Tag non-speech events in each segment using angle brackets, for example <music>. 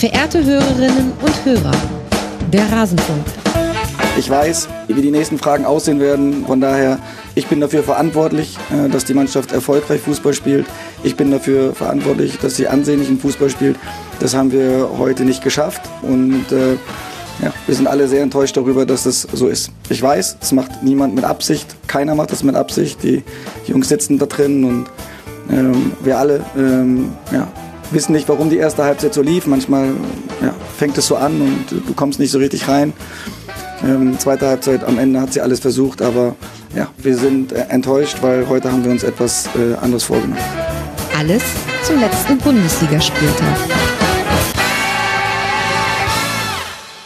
Verehrte Hörerinnen und Hörer, der Rasenfunk. Ich weiß, wie die nächsten Fragen aussehen werden. Von daher, ich bin dafür verantwortlich, äh, dass die Mannschaft erfolgreich Fußball spielt. Ich bin dafür verantwortlich, dass sie ansehnlichen Fußball spielt. Das haben wir heute nicht geschafft. Und äh, ja, wir sind alle sehr enttäuscht darüber, dass das so ist. Ich weiß, es macht niemand mit Absicht. Keiner macht das mit Absicht. Die Jungs sitzen da drin und ähm, wir alle ähm, ja, wissen nicht, warum die erste Halbzeit so lief. Manchmal ja, fängt es so an und du kommst nicht so richtig rein. Ähm, zweite Halbzeit, am Ende hat sie alles versucht, aber ja, wir sind äh, enttäuscht, weil heute haben wir uns etwas äh, anderes vorgenommen. Alles zum letzten Bundesligaspieltag.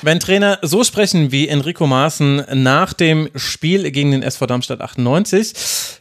Wenn Trainer so sprechen wie Enrico Maaßen nach dem Spiel gegen den SV Darmstadt 98,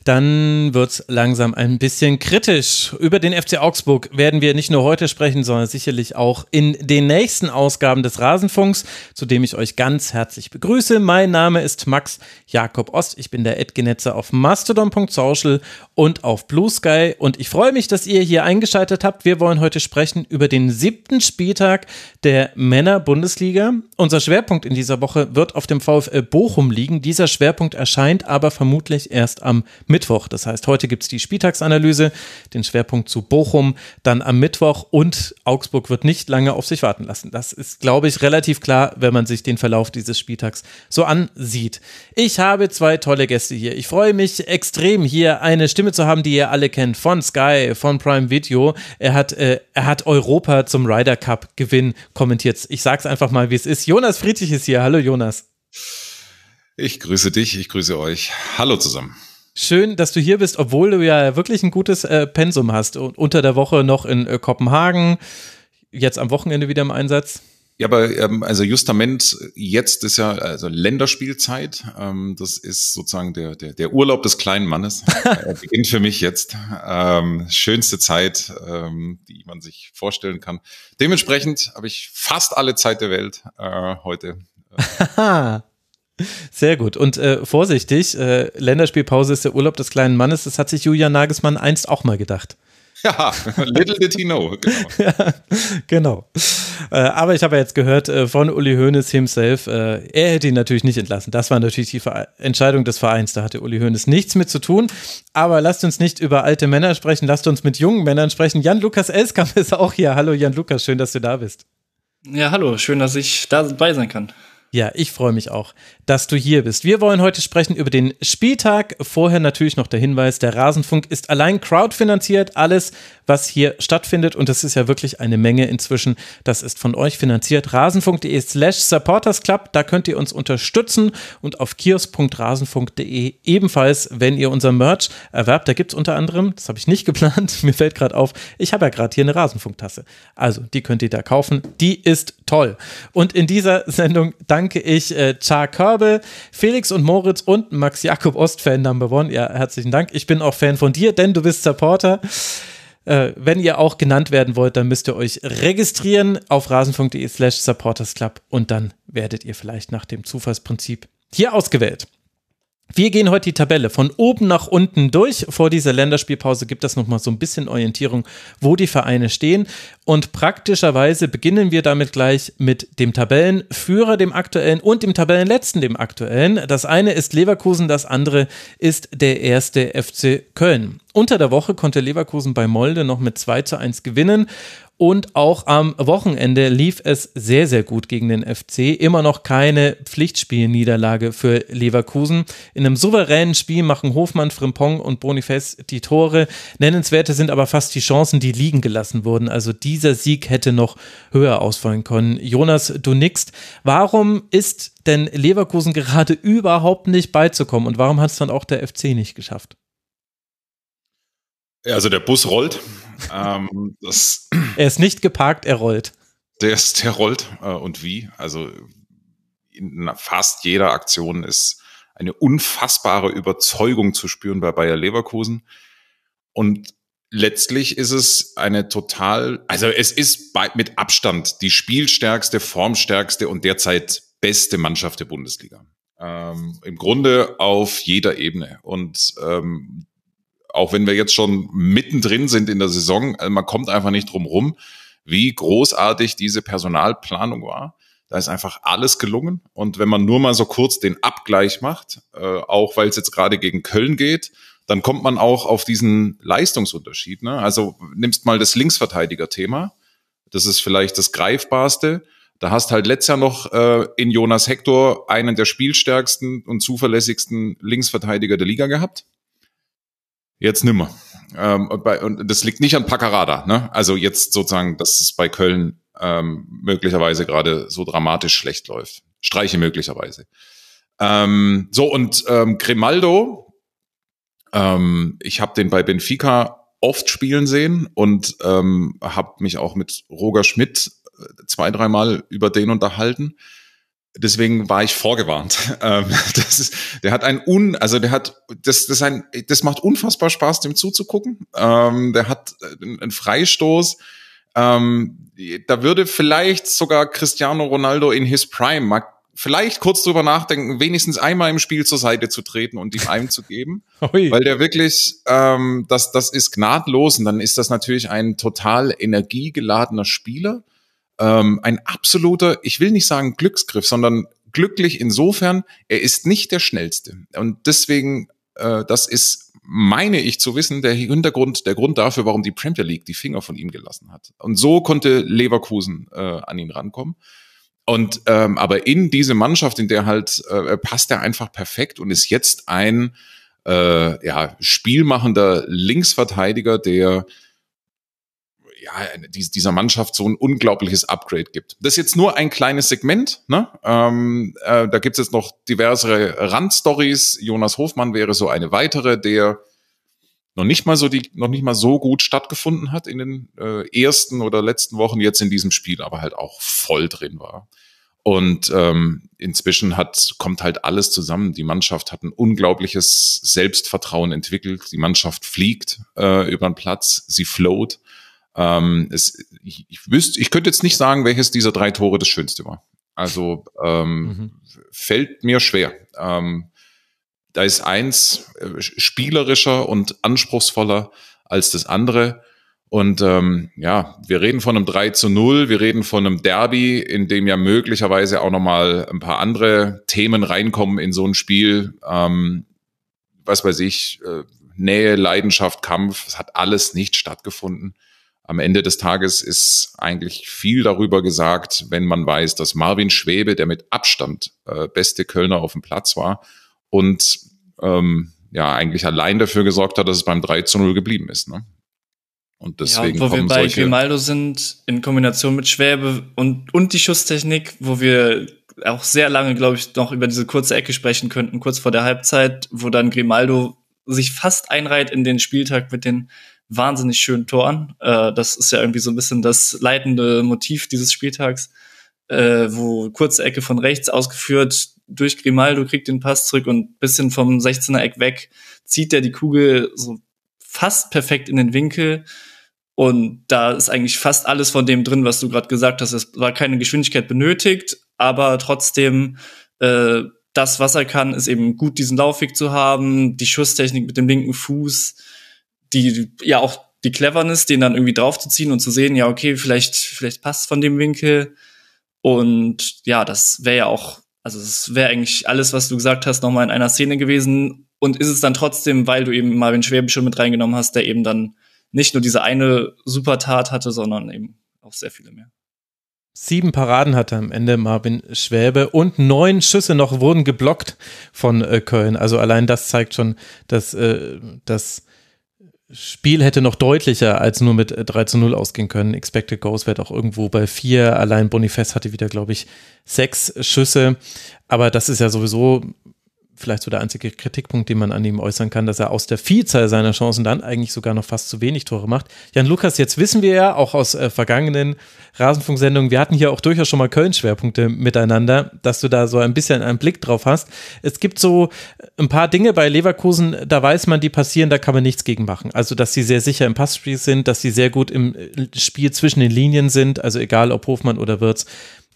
dann wird's langsam ein bisschen kritisch. Über den FC Augsburg werden wir nicht nur heute sprechen, sondern sicherlich auch in den nächsten Ausgaben des Rasenfunks, zu dem ich euch ganz herzlich begrüße. Mein Name ist Max Jakob Ost. Ich bin der Edgenetzer auf mastodon.social und auf Blue Sky und ich freue mich, dass ihr hier eingeschaltet habt. Wir wollen heute sprechen über den siebten Spieltag der Männer-Bundesliga. Unser Schwerpunkt in dieser Woche wird auf dem VfL Bochum liegen. Dieser Schwerpunkt erscheint aber vermutlich erst am Mittwoch. Das heißt, heute gibt es die Spieltagsanalyse, den Schwerpunkt zu Bochum, dann am Mittwoch und Augsburg wird nicht lange auf sich warten lassen. Das ist, glaube ich, relativ klar, wenn man sich den Verlauf dieses Spieltags so ansieht. Ich habe zwei tolle Gäste hier. Ich freue mich extrem, hier eine Stimme zu haben, die ihr alle kennt, von Sky, von Prime Video. Er hat, äh, er hat Europa zum Ryder Cup Gewinn kommentiert. Ich sage es einfach mal, wie es ist. Jonas Friedrich ist hier. Hallo Jonas. Ich grüße dich, ich grüße euch. Hallo zusammen. Schön, dass du hier bist, obwohl du ja wirklich ein gutes äh, Pensum hast. Und unter der Woche noch in äh, Kopenhagen, jetzt am Wochenende wieder im Einsatz. Ja, aber ähm, also Justament, jetzt ist ja also Länderspielzeit. Ähm, das ist sozusagen der, der, der Urlaub des kleinen Mannes. <laughs> er beginnt für mich jetzt. Ähm, schönste Zeit, ähm, die man sich vorstellen kann. Dementsprechend habe ich fast alle Zeit der Welt äh, heute. <laughs> Sehr gut. Und äh, vorsichtig, äh, Länderspielpause ist der Urlaub des kleinen Mannes. Das hat sich Julian Nagelsmann einst auch mal gedacht. <laughs> Ja, little did he know. Genau. <laughs> ja, genau. Äh, aber ich habe ja jetzt gehört äh, von Uli Hoeneß himself, äh, er hätte ihn natürlich nicht entlassen. Das war natürlich die Ver Entscheidung des Vereins. Da hatte Uli Hoeneß nichts mit zu tun. Aber lasst uns nicht über alte Männer sprechen, lasst uns mit jungen Männern sprechen. Jan-Lukas Elskamp <laughs> ist auch hier. Hallo Jan-Lukas, schön, dass du da bist. Ja, hallo, schön, dass ich dabei sein kann. Ja, ich freue mich auch, dass du hier bist. Wir wollen heute sprechen über den Spieltag. Vorher natürlich noch der Hinweis, der Rasenfunk ist allein crowdfinanziert. Alles, was hier stattfindet, und das ist ja wirklich eine Menge inzwischen, das ist von euch finanziert. Rasenfunk.de slash supportersclub, da könnt ihr uns unterstützen und auf kiosk.rasenfunk.de ebenfalls, wenn ihr unser Merch erwerbt. Da gibt es unter anderem, das habe ich nicht geplant, <laughs> mir fällt gerade auf, ich habe ja gerade hier eine Rasenfunktasse. Also, die könnt ihr da kaufen. Die ist toll. Und in dieser Sendung danke ich äh, Char Körbel, Felix und Moritz und Max Jakob Ost, Fan Number One. Ja, herzlichen Dank. Ich bin auch Fan von dir, denn du bist Supporter. Äh, wenn ihr auch genannt werden wollt, dann müsst ihr euch registrieren auf rasen.de slash supportersclub und dann werdet ihr vielleicht nach dem Zufallsprinzip hier ausgewählt. Wir gehen heute die Tabelle von oben nach unten durch. Vor dieser Länderspielpause gibt es nochmal so ein bisschen Orientierung, wo die Vereine stehen. Und praktischerweise beginnen wir damit gleich mit dem Tabellenführer, dem aktuellen, und dem Tabellenletzten, dem aktuellen. Das eine ist Leverkusen, das andere ist der erste FC Köln. Unter der Woche konnte Leverkusen bei Molde noch mit 2 zu 1 gewinnen und auch am Wochenende lief es sehr, sehr gut gegen den FC. Immer noch keine Pflichtspielniederlage für Leverkusen. In einem souveränen Spiel machen Hofmann, Frimpong und Boniface die Tore. Nennenswerte sind aber fast die Chancen, die liegen gelassen wurden. Also dieser Sieg hätte noch höher ausfallen können. Jonas, du nickst. Warum ist denn Leverkusen gerade <laughs> überhaupt nicht beizukommen und warum hat es dann auch der FC nicht geschafft? Also der Bus rollt. Ähm, das, <clears throat> er ist nicht geparkt, er rollt. Der, ist, der rollt. Äh, und wie? Also in fast jeder Aktion ist eine unfassbare Überzeugung zu spüren bei Bayer Leverkusen. Und letztlich ist es eine total, also es ist bei, mit Abstand die spielstärkste, formstärkste und derzeit beste Mannschaft der Bundesliga. Ähm, Im Grunde auf jeder Ebene. Und ähm, auch wenn wir jetzt schon mittendrin sind in der Saison, also man kommt einfach nicht drum rum. wie großartig diese Personalplanung war. Da ist einfach alles gelungen. Und wenn man nur mal so kurz den Abgleich macht, äh, auch weil es jetzt gerade gegen Köln geht, dann kommt man auch auf diesen Leistungsunterschied. Ne? Also nimmst mal das Linksverteidiger-Thema. Das ist vielleicht das greifbarste. Da hast halt letztes Jahr noch äh, in Jonas Hector einen der spielstärksten und zuverlässigsten Linksverteidiger der Liga gehabt. Jetzt nimmer. Ähm, und, bei, und das liegt nicht an Paccarada. Ne? Also jetzt sozusagen, dass es bei Köln ähm, möglicherweise gerade so dramatisch schlecht läuft. Streiche möglicherweise. Ähm, so, und ähm, Grimaldo, ähm, ich habe den bei Benfica oft spielen sehen und ähm, habe mich auch mit Roger Schmidt äh, zwei, dreimal über den unterhalten. Deswegen war ich vorgewarnt. <laughs> Ähm, das ist, der hat ein un, also der hat, das, das ein, das macht unfassbar Spaß, dem zuzugucken. Ähm, der hat einen Freistoß, ähm, da würde vielleicht sogar Cristiano Ronaldo in his prime mal vielleicht kurz drüber nachdenken, wenigstens einmal im Spiel zur Seite zu treten und ihm einzugeben, <laughs> weil der wirklich, ähm, das, das ist gnadlos und dann ist das natürlich ein total energiegeladener Spieler, ähm, ein absoluter, ich will nicht sagen Glücksgriff, sondern glücklich insofern, er ist nicht der schnellste und deswegen, äh, das ist meine ich zu wissen, der Hintergrund, der Grund dafür, warum die Premier League die Finger von ihm gelassen hat. Und so konnte Leverkusen äh, an ihn rankommen. Und ähm, aber in diese Mannschaft, in der halt äh, passt er einfach perfekt und ist jetzt ein äh, ja, spielmachender Linksverteidiger, der ja, dieser Mannschaft so ein unglaubliches Upgrade gibt. Das ist jetzt nur ein kleines Segment. Ne? Ähm, äh, da gibt es jetzt noch diversere Randstories. Jonas Hofmann wäre so eine weitere, der noch nicht mal so die noch nicht mal so gut stattgefunden hat in den äh, ersten oder letzten Wochen jetzt in diesem Spiel, aber halt auch voll drin war. Und ähm, inzwischen hat kommt halt alles zusammen. Die Mannschaft hat ein unglaubliches Selbstvertrauen entwickelt. Die Mannschaft fliegt äh, über den Platz, sie float. Ähm, es, ich, ich wüsste, ich könnte jetzt nicht sagen, welches dieser drei Tore das schönste war. Also ähm, mhm. fällt mir schwer. Ähm, da ist eins äh, spielerischer und anspruchsvoller als das andere. Und ähm, ja, wir reden von einem 3 zu 0, wir reden von einem Derby, in dem ja möglicherweise auch nochmal ein paar andere Themen reinkommen in so ein Spiel. Ähm, was weiß ich, äh, Nähe, Leidenschaft, Kampf, es hat alles nicht stattgefunden am Ende des Tages ist eigentlich viel darüber gesagt, wenn man weiß, dass Marvin Schwebe, der mit Abstand äh, beste Kölner auf dem Platz war und ähm, ja eigentlich allein dafür gesorgt hat, dass es beim 3 zu 0 geblieben ist. Ne? Und deswegen ja, wo wir bei Grimaldo sind, in Kombination mit Schwäbe und, und die Schusstechnik, wo wir auch sehr lange, glaube ich, noch über diese kurze Ecke sprechen könnten, kurz vor der Halbzeit, wo dann Grimaldo sich fast einreiht in den Spieltag mit den wahnsinnig schönen Toren. Äh, das ist ja irgendwie so ein bisschen das leitende Motiv dieses Spieltags, äh, wo kurze Ecke von rechts ausgeführt durch Grimaldo kriegt den Pass zurück und bisschen vom 16er Eck weg zieht er die Kugel so fast perfekt in den Winkel. Und da ist eigentlich fast alles von dem drin, was du gerade gesagt hast. Es war keine Geschwindigkeit benötigt, aber trotzdem äh, das, was er kann, ist eben gut, diesen Laufweg zu haben, die Schusstechnik mit dem linken Fuß, die ja auch die Cleverness, den dann irgendwie draufzuziehen und zu sehen, ja, okay, vielleicht, vielleicht passt von dem Winkel. Und ja, das wäre ja auch, also es wäre eigentlich alles, was du gesagt hast, nochmal in einer Szene gewesen. Und ist es dann trotzdem, weil du eben Marvin Schwäbe schon mit reingenommen hast, der eben dann nicht nur diese eine Supertat hatte, sondern eben auch sehr viele mehr. Sieben Paraden hatte am Ende Marvin Schwäbe und neun Schüsse noch wurden geblockt von äh, Köln. Also allein das zeigt schon, dass, äh, dass Spiel hätte noch deutlicher als nur mit 3 äh, zu 0 ausgehen können. Expected Goals wird auch irgendwo bei 4. Allein Bonifest hatte wieder, glaube ich, sechs Schüsse. Aber das ist ja sowieso vielleicht so der einzige Kritikpunkt, den man an ihm äußern kann, dass er aus der Vielzahl seiner Chancen dann eigentlich sogar noch fast zu wenig Tore macht. Jan Lukas, jetzt wissen wir ja auch aus äh, vergangenen Rasenfunksendungen, wir hatten hier auch durchaus schon mal Köln-Schwerpunkte miteinander, dass du da so ein bisschen einen Blick drauf hast. Es gibt so ein paar Dinge bei Leverkusen, da weiß man, die passieren, da kann man nichts gegen machen. Also, dass sie sehr sicher im Passspiel sind, dass sie sehr gut im äh, Spiel zwischen den Linien sind, also egal ob Hofmann oder Wirtz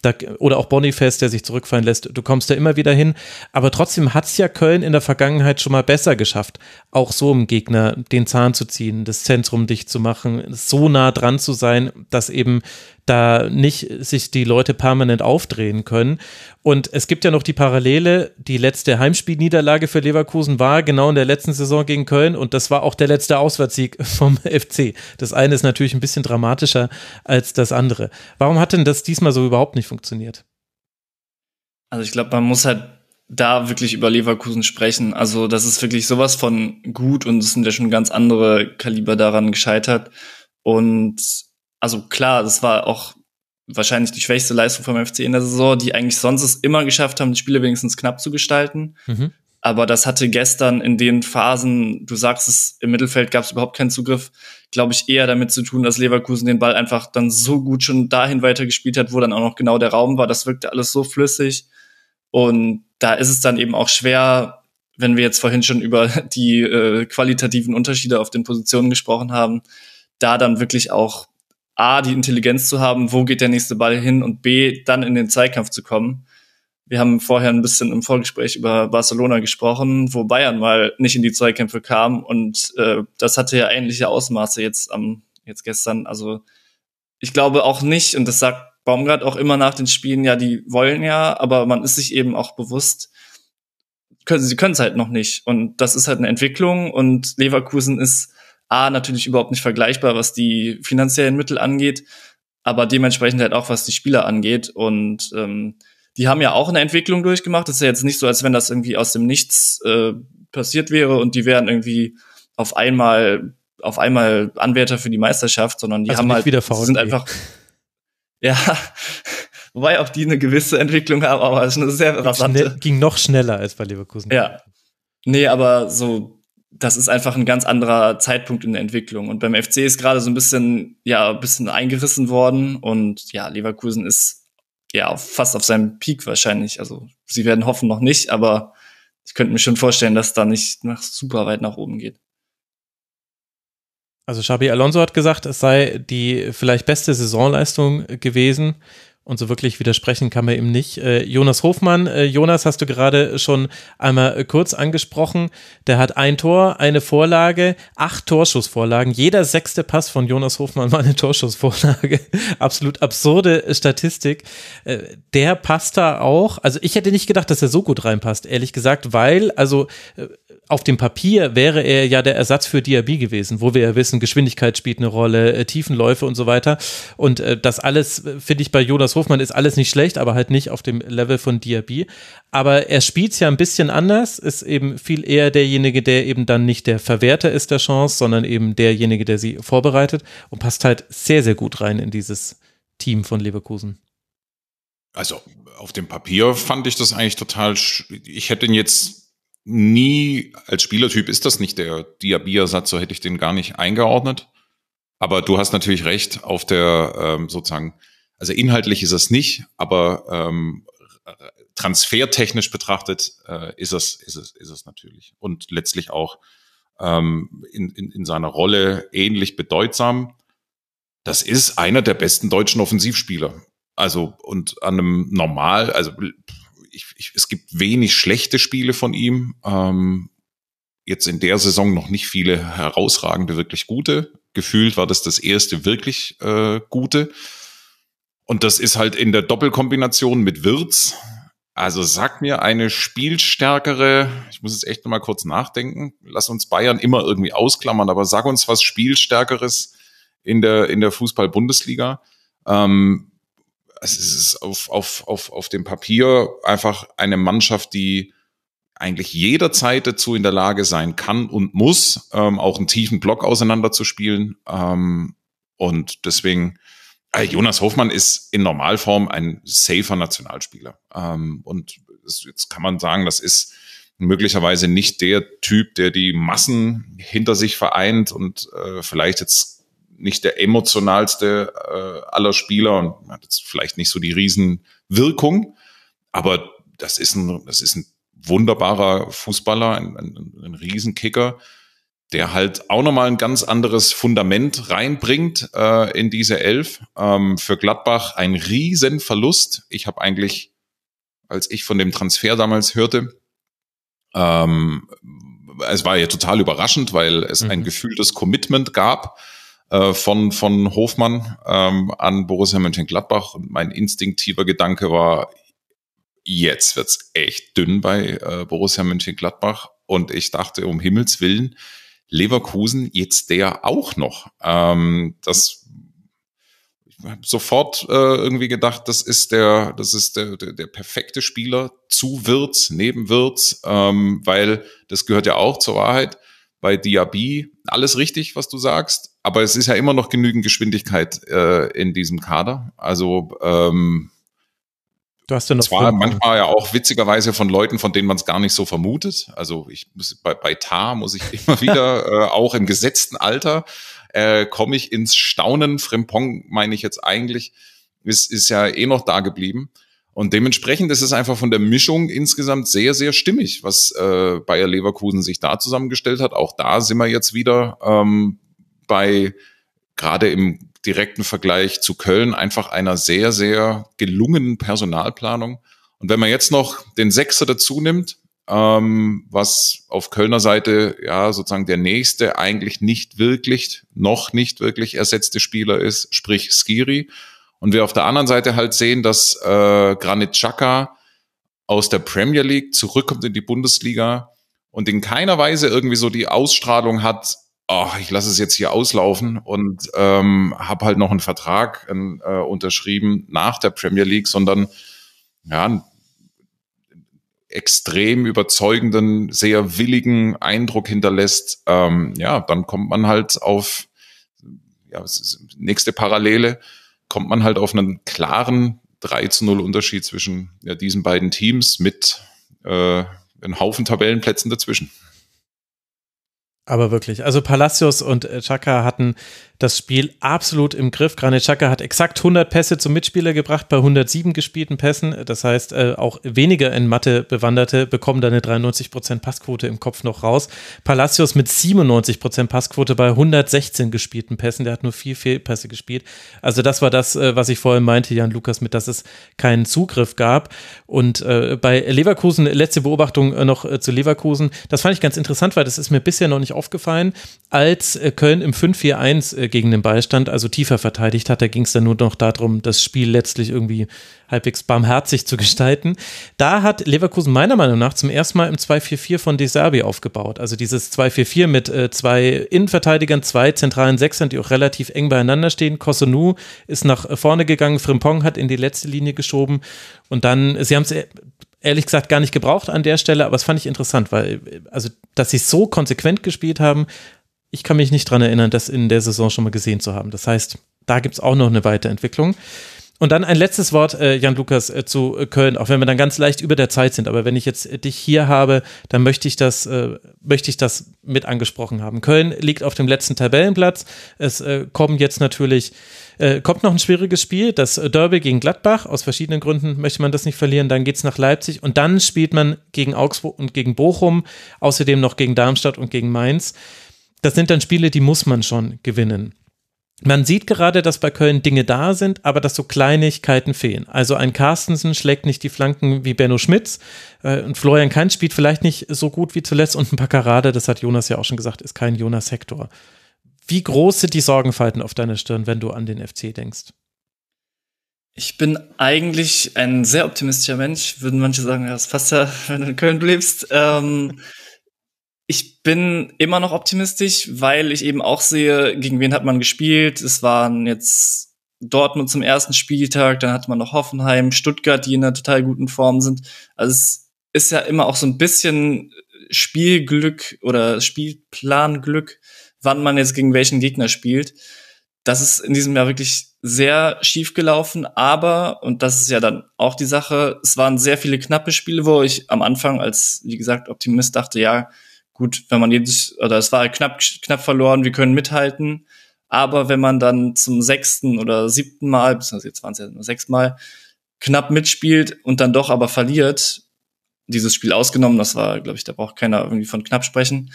da, oder auch Boniface, der sich zurückfallen lässt. Du kommst da immer wieder hin. Aber trotzdem hat es ja Köln in der Vergangenheit schon mal besser geschafft, auch so im Gegner den Zahn zu ziehen, das Zentrum dicht zu machen, so nah dran zu sein, dass eben da nicht sich die Leute permanent aufdrehen können. Und es gibt ja noch die Parallele, die letzte Heimspielniederlage für Leverkusen war genau in der letzten Saison gegen Köln und das war auch der letzte Auswärtssieg <laughs> vom FC. Das eine ist natürlich ein bisschen dramatischer als das andere. Warum hat denn das diesmal so überhaupt nicht funktioniert? Also ich glaube, man muss halt da wirklich über Leverkusen sprechen. Also das ist wirklich sowas von gut und es sind ja schon ganz andere Kaliber daran gescheitert. Und also klar, das war auch wahrscheinlich die schwächste Leistung vom FC in der Saison, die eigentlich sonst es immer geschafft haben, die Spiele wenigstens knapp zu gestalten. Mhm. Aber das hatte gestern in den Phasen, du sagst es, im Mittelfeld gab es überhaupt keinen Zugriff, glaube ich, eher damit zu tun, dass Leverkusen den Ball einfach dann so gut schon dahin weitergespielt hat, wo dann auch noch genau der Raum war. Das wirkte alles so flüssig. Und da ist es dann eben auch schwer, wenn wir jetzt vorhin schon über die äh, qualitativen Unterschiede auf den Positionen gesprochen haben, da dann wirklich auch A, die Intelligenz zu haben, wo geht der nächste Ball hin und B, dann in den Zweikampf zu kommen. Wir haben vorher ein bisschen im Vorgespräch über Barcelona gesprochen, wo Bayern mal nicht in die Zweikämpfe kam und äh, das hatte ja ähnliche Ausmaße jetzt am jetzt gestern. Also ich glaube auch nicht und das sagt Baumgart auch immer nach den Spielen, ja, die wollen ja, aber man ist sich eben auch bewusst, können, sie können es halt noch nicht und das ist halt eine Entwicklung und Leverkusen ist A, natürlich überhaupt nicht vergleichbar, was die finanziellen Mittel angeht, aber dementsprechend halt auch, was die Spieler angeht. Und ähm, die haben ja auch eine Entwicklung durchgemacht. Das ist ja jetzt nicht so, als wenn das irgendwie aus dem Nichts äh, passiert wäre und die wären irgendwie auf einmal auf einmal Anwärter für die Meisterschaft, sondern die also haben halt wieder sind einfach <laughs> ja, wobei auch die eine gewisse Entwicklung haben, aber es ist eine sehr rasante. ging noch schneller als bei Leverkusen. Ja. Nee, aber so das ist einfach ein ganz anderer Zeitpunkt in der Entwicklung. Und beim FC ist gerade so ein bisschen, ja, ein bisschen eingerissen worden. Und ja, Leverkusen ist ja fast auf seinem Peak wahrscheinlich. Also sie werden hoffen noch nicht, aber ich könnte mir schon vorstellen, dass da nicht nach super weit nach oben geht. Also Xabi Alonso hat gesagt, es sei die vielleicht beste Saisonleistung gewesen und so wirklich widersprechen kann man ihm nicht. Äh, Jonas Hofmann, äh, Jonas hast du gerade schon einmal äh, kurz angesprochen. Der hat ein Tor, eine Vorlage, acht Torschussvorlagen. Jeder sechste Pass von Jonas Hofmann war eine Torschussvorlage. <laughs> Absolut absurde Statistik. Der passt da auch. Also ich hätte nicht gedacht, dass er so gut reinpasst, ehrlich gesagt, weil, also auf dem Papier wäre er ja der Ersatz für Diaby gewesen, wo wir ja wissen, Geschwindigkeit spielt eine Rolle, Tiefenläufe und so weiter. Und das alles, finde ich, bei Jonas Hofmann ist alles nicht schlecht, aber halt nicht auf dem Level von Diaby. Aber er spielt es ja ein bisschen anders, ist eben viel eher derjenige, der eben dann nicht der Verwerter ist der Chance, sondern eben derjenige, der sie vorbereitet und passt halt sehr, sehr gut rein in dieses Team von Leverkusen. Also auf dem Papier fand ich das eigentlich total, ich hätte ihn jetzt nie, als Spielertyp ist das nicht der Diaby-Ersatz, so hätte ich den gar nicht eingeordnet. Aber du hast natürlich recht, auf der ähm, sozusagen, also inhaltlich ist es nicht, aber ähm, transfertechnisch betrachtet äh, ist, es, ist, es, ist es natürlich. Und letztlich auch ähm, in, in, in seiner Rolle ähnlich bedeutsam. Das ist einer der besten deutschen Offensivspieler. Also und an einem normal, also ich, ich, es gibt wenig schlechte Spiele von ihm. Ähm, jetzt in der Saison noch nicht viele herausragende, wirklich gute. Gefühlt war das das erste wirklich äh, gute. Und das ist halt in der Doppelkombination mit Wirtz. Also sag mir eine spielstärkere, ich muss jetzt echt nochmal kurz nachdenken, lass uns Bayern immer irgendwie ausklammern, aber sag uns was spielstärkeres in der, in der Fußball-Bundesliga. Ähm, es ist auf, auf, auf, auf dem Papier einfach eine Mannschaft, die eigentlich jederzeit dazu in der Lage sein kann und muss, ähm, auch einen tiefen Block auseinanderzuspielen. Ähm, und deswegen, Jonas Hofmann ist in Normalform ein safer Nationalspieler. Ähm, und jetzt kann man sagen, das ist möglicherweise nicht der Typ, der die Massen hinter sich vereint und äh, vielleicht jetzt nicht der emotionalste äh, aller Spieler und hat jetzt vielleicht nicht so die Riesenwirkung, aber das ist ein, das ist ein wunderbarer Fußballer, ein, ein, ein Riesenkicker, der halt auch nochmal ein ganz anderes Fundament reinbringt äh, in diese Elf. Ähm, für Gladbach ein Riesenverlust. Ich habe eigentlich, als ich von dem Transfer damals hörte, ähm, es war ja total überraschend, weil es mhm. ein gefühltes Commitment gab äh, von, von Hofmann ähm, an Borussia Mönchengladbach. Und mein instinktiver Gedanke war, jetzt wird's echt dünn bei äh, Borussia Mönchengladbach. Und ich dachte, um Himmels Willen, Leverkusen jetzt der auch noch. Ähm, das sofort äh, irgendwie gedacht, das ist der, das ist der, der, der perfekte Spieler zu Wirtz, neben Wirtz, ähm, weil das gehört ja auch zur Wahrheit. Bei Diaby alles richtig, was du sagst, aber es ist ja immer noch genügend Geschwindigkeit äh, in diesem Kader. Also ähm, Du hast ja noch Zwar manchmal ja auch witzigerweise von Leuten, von denen man es gar nicht so vermutet. Also ich muss bei, bei Tar muss ich immer <laughs> wieder, äh, auch im gesetzten Alter, äh, komme ich ins Staunen. Frimpong meine ich jetzt eigentlich, ist, ist ja eh noch da geblieben. Und dementsprechend ist es einfach von der Mischung insgesamt sehr, sehr stimmig, was äh, Bayer Leverkusen sich da zusammengestellt hat. Auch da sind wir jetzt wieder ähm, bei gerade im direkten Vergleich zu Köln einfach einer sehr, sehr gelungenen Personalplanung. Und wenn man jetzt noch den Sechser dazu nimmt, ähm, was auf Kölner Seite ja sozusagen der nächste eigentlich nicht wirklich, noch nicht wirklich ersetzte Spieler ist, sprich Skiri. Und wir auf der anderen Seite halt sehen, dass äh, Granit Xhaka aus der Premier League zurückkommt in die Bundesliga und in keiner Weise irgendwie so die Ausstrahlung hat, oh, ich lasse es jetzt hier auslaufen und ähm, habe halt noch einen Vertrag äh, unterschrieben nach der Premier League, sondern ja, einen extrem überzeugenden, sehr willigen Eindruck hinterlässt, ähm, ja, dann kommt man halt auf ja, nächste Parallele, kommt man halt auf einen klaren 3 zu 0 Unterschied zwischen ja, diesen beiden Teams mit äh, einem Haufen Tabellenplätzen dazwischen. Aber wirklich, also Palacios und äh, Chaka hatten das Spiel absolut im Griff. Granit Xhaka hat exakt 100 Pässe zum Mitspieler gebracht bei 107 gespielten Pässen. Das heißt, äh, auch weniger in Mathe Bewanderte bekommen da eine 93% Passquote im Kopf noch raus. Palacios mit 97% Passquote bei 116 gespielten Pässen. Der hat nur vier Fehlpässe gespielt. Also das war das, äh, was ich vorhin meinte, Jan Lukas, mit dass es keinen Zugriff gab. Und äh, bei Leverkusen, letzte Beobachtung äh, noch äh, zu Leverkusen, das fand ich ganz interessant, weil das ist mir bisher noch nicht aufgefallen. Als äh, Köln im 5-4-1 gegen den Beistand, also tiefer verteidigt hat. Da ging es dann nur noch darum, das Spiel letztlich irgendwie halbwegs barmherzig zu gestalten. Da hat Leverkusen meiner Meinung nach zum ersten Mal im 2-4-4 von De Serbi aufgebaut. Also dieses 2-4-4 mit äh, zwei Innenverteidigern, zwei zentralen Sechsern, die auch relativ eng beieinander stehen. Kosunu ist nach vorne gegangen, Frimpong hat in die letzte Linie geschoben und dann, sie haben es ehrlich gesagt gar nicht gebraucht an der Stelle, aber es fand ich interessant, weil, also, dass sie so konsequent gespielt haben, ich kann mich nicht dran erinnern, das in der Saison schon mal gesehen zu haben. Das heißt, da gibt es auch noch eine Weiterentwicklung. Und dann ein letztes Wort, äh, Jan Lukas, äh, zu Köln, auch wenn wir dann ganz leicht über der Zeit sind. Aber wenn ich jetzt äh, dich hier habe, dann möchte ich das, möchte ich das mit angesprochen haben. Köln liegt auf dem letzten Tabellenplatz. Es kommen jetzt natürlich, kommt noch ein schwieriges Spiel, das Derby gegen Gladbach. Aus verschiedenen Gründen möchte man das nicht verlieren. Dann geht es nach Leipzig und dann spielt man gegen Augsburg und gegen Bochum, außerdem noch gegen Darmstadt und gegen Mainz das sind dann Spiele, die muss man schon gewinnen. Man sieht gerade, dass bei Köln Dinge da sind, aber dass so Kleinigkeiten fehlen. Also ein Carstensen schlägt nicht die Flanken wie Benno Schmitz äh, und Florian Kainz spielt vielleicht nicht so gut wie zuletzt und ein Paccarade, das hat Jonas ja auch schon gesagt, ist kein Jonas Hector. Wie groß sind die Sorgenfalten auf deiner Stirn, wenn du an den FC denkst? Ich bin eigentlich ein sehr optimistischer Mensch, würden manche sagen, das passt ja, <laughs> wenn du in Köln lebst. Ähm, ich bin immer noch optimistisch, weil ich eben auch sehe, gegen wen hat man gespielt. Es waren jetzt Dortmund zum ersten Spieltag, dann hatte man noch Hoffenheim, Stuttgart, die in einer total guten Form sind. Also es ist ja immer auch so ein bisschen Spielglück oder Spielplanglück, wann man jetzt gegen welchen Gegner spielt. Das ist in diesem Jahr wirklich sehr schief gelaufen, aber, und das ist ja dann auch die Sache, es waren sehr viele knappe Spiele, wo ich am Anfang als, wie gesagt, Optimist dachte, ja, gut, wenn man jedes, oder es war knapp, knapp verloren, wir können mithalten. Aber wenn man dann zum sechsten oder siebten Mal, beziehungsweise jetzt waren es ja nur sechs Mal, knapp mitspielt und dann doch aber verliert, dieses Spiel ausgenommen, das war, glaube ich, da braucht keiner irgendwie von knapp sprechen,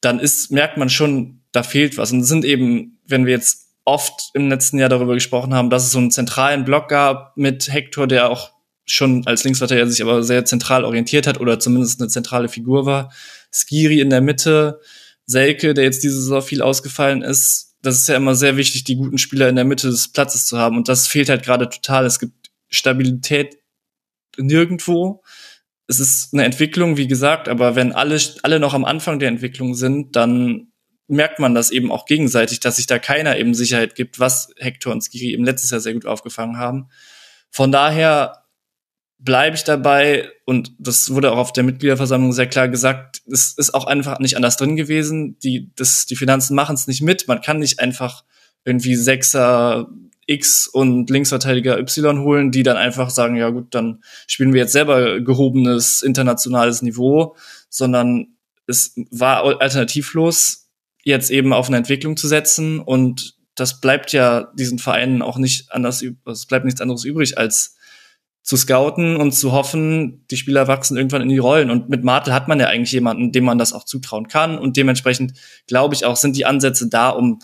dann ist, merkt man schon, da fehlt was. Und es sind eben, wenn wir jetzt oft im letzten Jahr darüber gesprochen haben, dass es so einen zentralen Block gab mit Hector, der auch schon als Linksverteidiger sich aber sehr zentral orientiert hat oder zumindest eine zentrale Figur war. Skiri in der Mitte, Selke, der jetzt diese Saison viel ausgefallen ist. Das ist ja immer sehr wichtig, die guten Spieler in der Mitte des Platzes zu haben. Und das fehlt halt gerade total. Es gibt Stabilität nirgendwo. Es ist eine Entwicklung, wie gesagt, aber wenn alle, alle noch am Anfang der Entwicklung sind, dann merkt man das eben auch gegenseitig, dass sich da keiner eben Sicherheit gibt, was Hector und Skiri im letztes Jahr sehr gut aufgefangen haben. Von daher bleibe ich dabei und das wurde auch auf der Mitgliederversammlung sehr klar gesagt, es ist auch einfach nicht anders drin gewesen. Die, das, die Finanzen machen es nicht mit. Man kann nicht einfach irgendwie Sechser X und Linksverteidiger Y holen, die dann einfach sagen, ja gut, dann spielen wir jetzt selber gehobenes internationales Niveau, sondern es war alternativlos, jetzt eben auf eine Entwicklung zu setzen und das bleibt ja diesen Vereinen auch nicht anders, es bleibt nichts anderes übrig, als zu scouten und zu hoffen, die Spieler wachsen irgendwann in die Rollen. Und mit Martel hat man ja eigentlich jemanden, dem man das auch zutrauen kann. Und dementsprechend glaube ich auch, sind die Ansätze da, um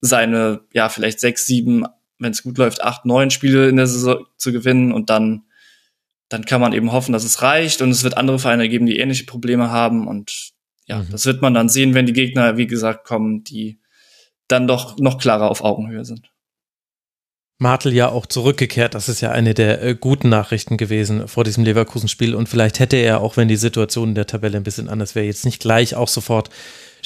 seine, ja, vielleicht sechs, sieben, wenn es gut läuft, acht, neun Spiele in der Saison zu gewinnen und dann, dann kann man eben hoffen, dass es reicht und es wird andere Vereine geben, die ähnliche Probleme haben und ja, mhm. das wird man dann sehen, wenn die Gegner, wie gesagt, kommen, die dann doch noch klarer auf Augenhöhe sind. Martel ja auch zurückgekehrt. Das ist ja eine der äh, guten Nachrichten gewesen vor diesem Leverkusen-Spiel. Und vielleicht hätte er, auch wenn die Situation in der Tabelle ein bisschen anders wäre, jetzt nicht gleich auch sofort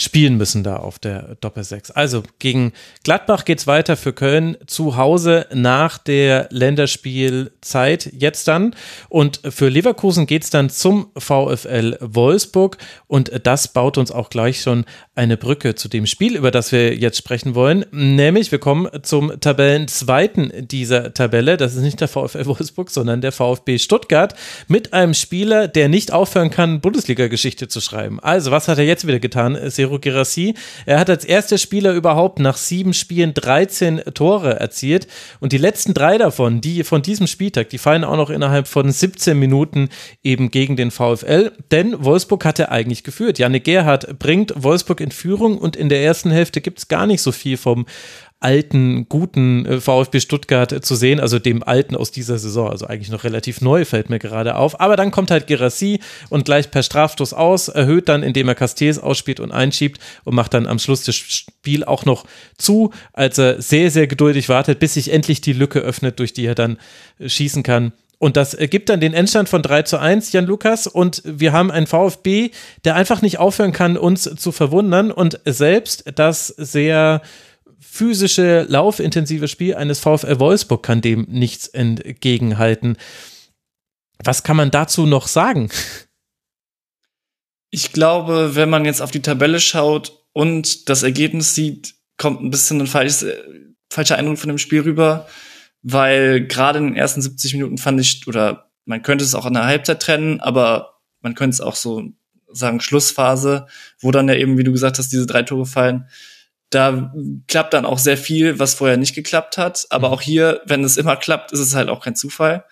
spielen müssen da auf der Doppel-6. Also gegen Gladbach geht's weiter für Köln zu Hause nach der Länderspielzeit jetzt dann. Und für Leverkusen geht's dann zum VfL Wolfsburg. Und das baut uns auch gleich schon eine Brücke zu dem Spiel, über das wir jetzt sprechen wollen. Nämlich, wir kommen zum Tabellenzweiten dieser Tabelle. Das ist nicht der VfL Wolfsburg, sondern der VfB Stuttgart mit einem Spieler, der nicht aufhören kann, Bundesliga-Geschichte zu schreiben. Also, was hat er jetzt wieder getan? Sero Girassi. Er hat als erster Spieler überhaupt nach sieben Spielen 13 Tore erzielt und die letzten drei davon, die von diesem Spieltag, die fallen auch noch innerhalb von 17 Minuten eben gegen den VfL, denn Wolfsburg hatte eigentlich geführt. Janne Gerhardt bringt Wolfsburg in Führung und in der ersten Hälfte gibt es gar nicht so viel vom alten, guten äh, VfB Stuttgart zu sehen, also dem alten aus dieser Saison, also eigentlich noch relativ neu, fällt mir gerade auf. Aber dann kommt halt Gerassi und gleich per Strafstoß aus, erhöht dann, indem er Castells ausspielt und einschiebt und macht dann am Schluss das Spiel auch noch zu, als er sehr, sehr geduldig wartet, bis sich endlich die Lücke öffnet, durch die er dann äh, schießen kann. Und das gibt dann den Endstand von 3 zu 1, Jan Lukas. Und wir haben einen VfB, der einfach nicht aufhören kann, uns zu verwundern und selbst das sehr physische, laufintensive Spiel eines VfL Wolfsburg kann dem nichts entgegenhalten. Was kann man dazu noch sagen? Ich glaube, wenn man jetzt auf die Tabelle schaut und das Ergebnis sieht, kommt ein bisschen ein falsches, äh, falscher Eindruck von dem Spiel rüber, weil gerade in den ersten 70 Minuten fand ich, oder man könnte es auch an der Halbzeit trennen, aber man könnte es auch so sagen, Schlussphase, wo dann ja eben, wie du gesagt hast, diese drei Tore fallen, da klappt dann auch sehr viel, was vorher nicht geklappt hat. Aber mhm. auch hier, wenn es immer klappt, ist es halt auch kein Zufall.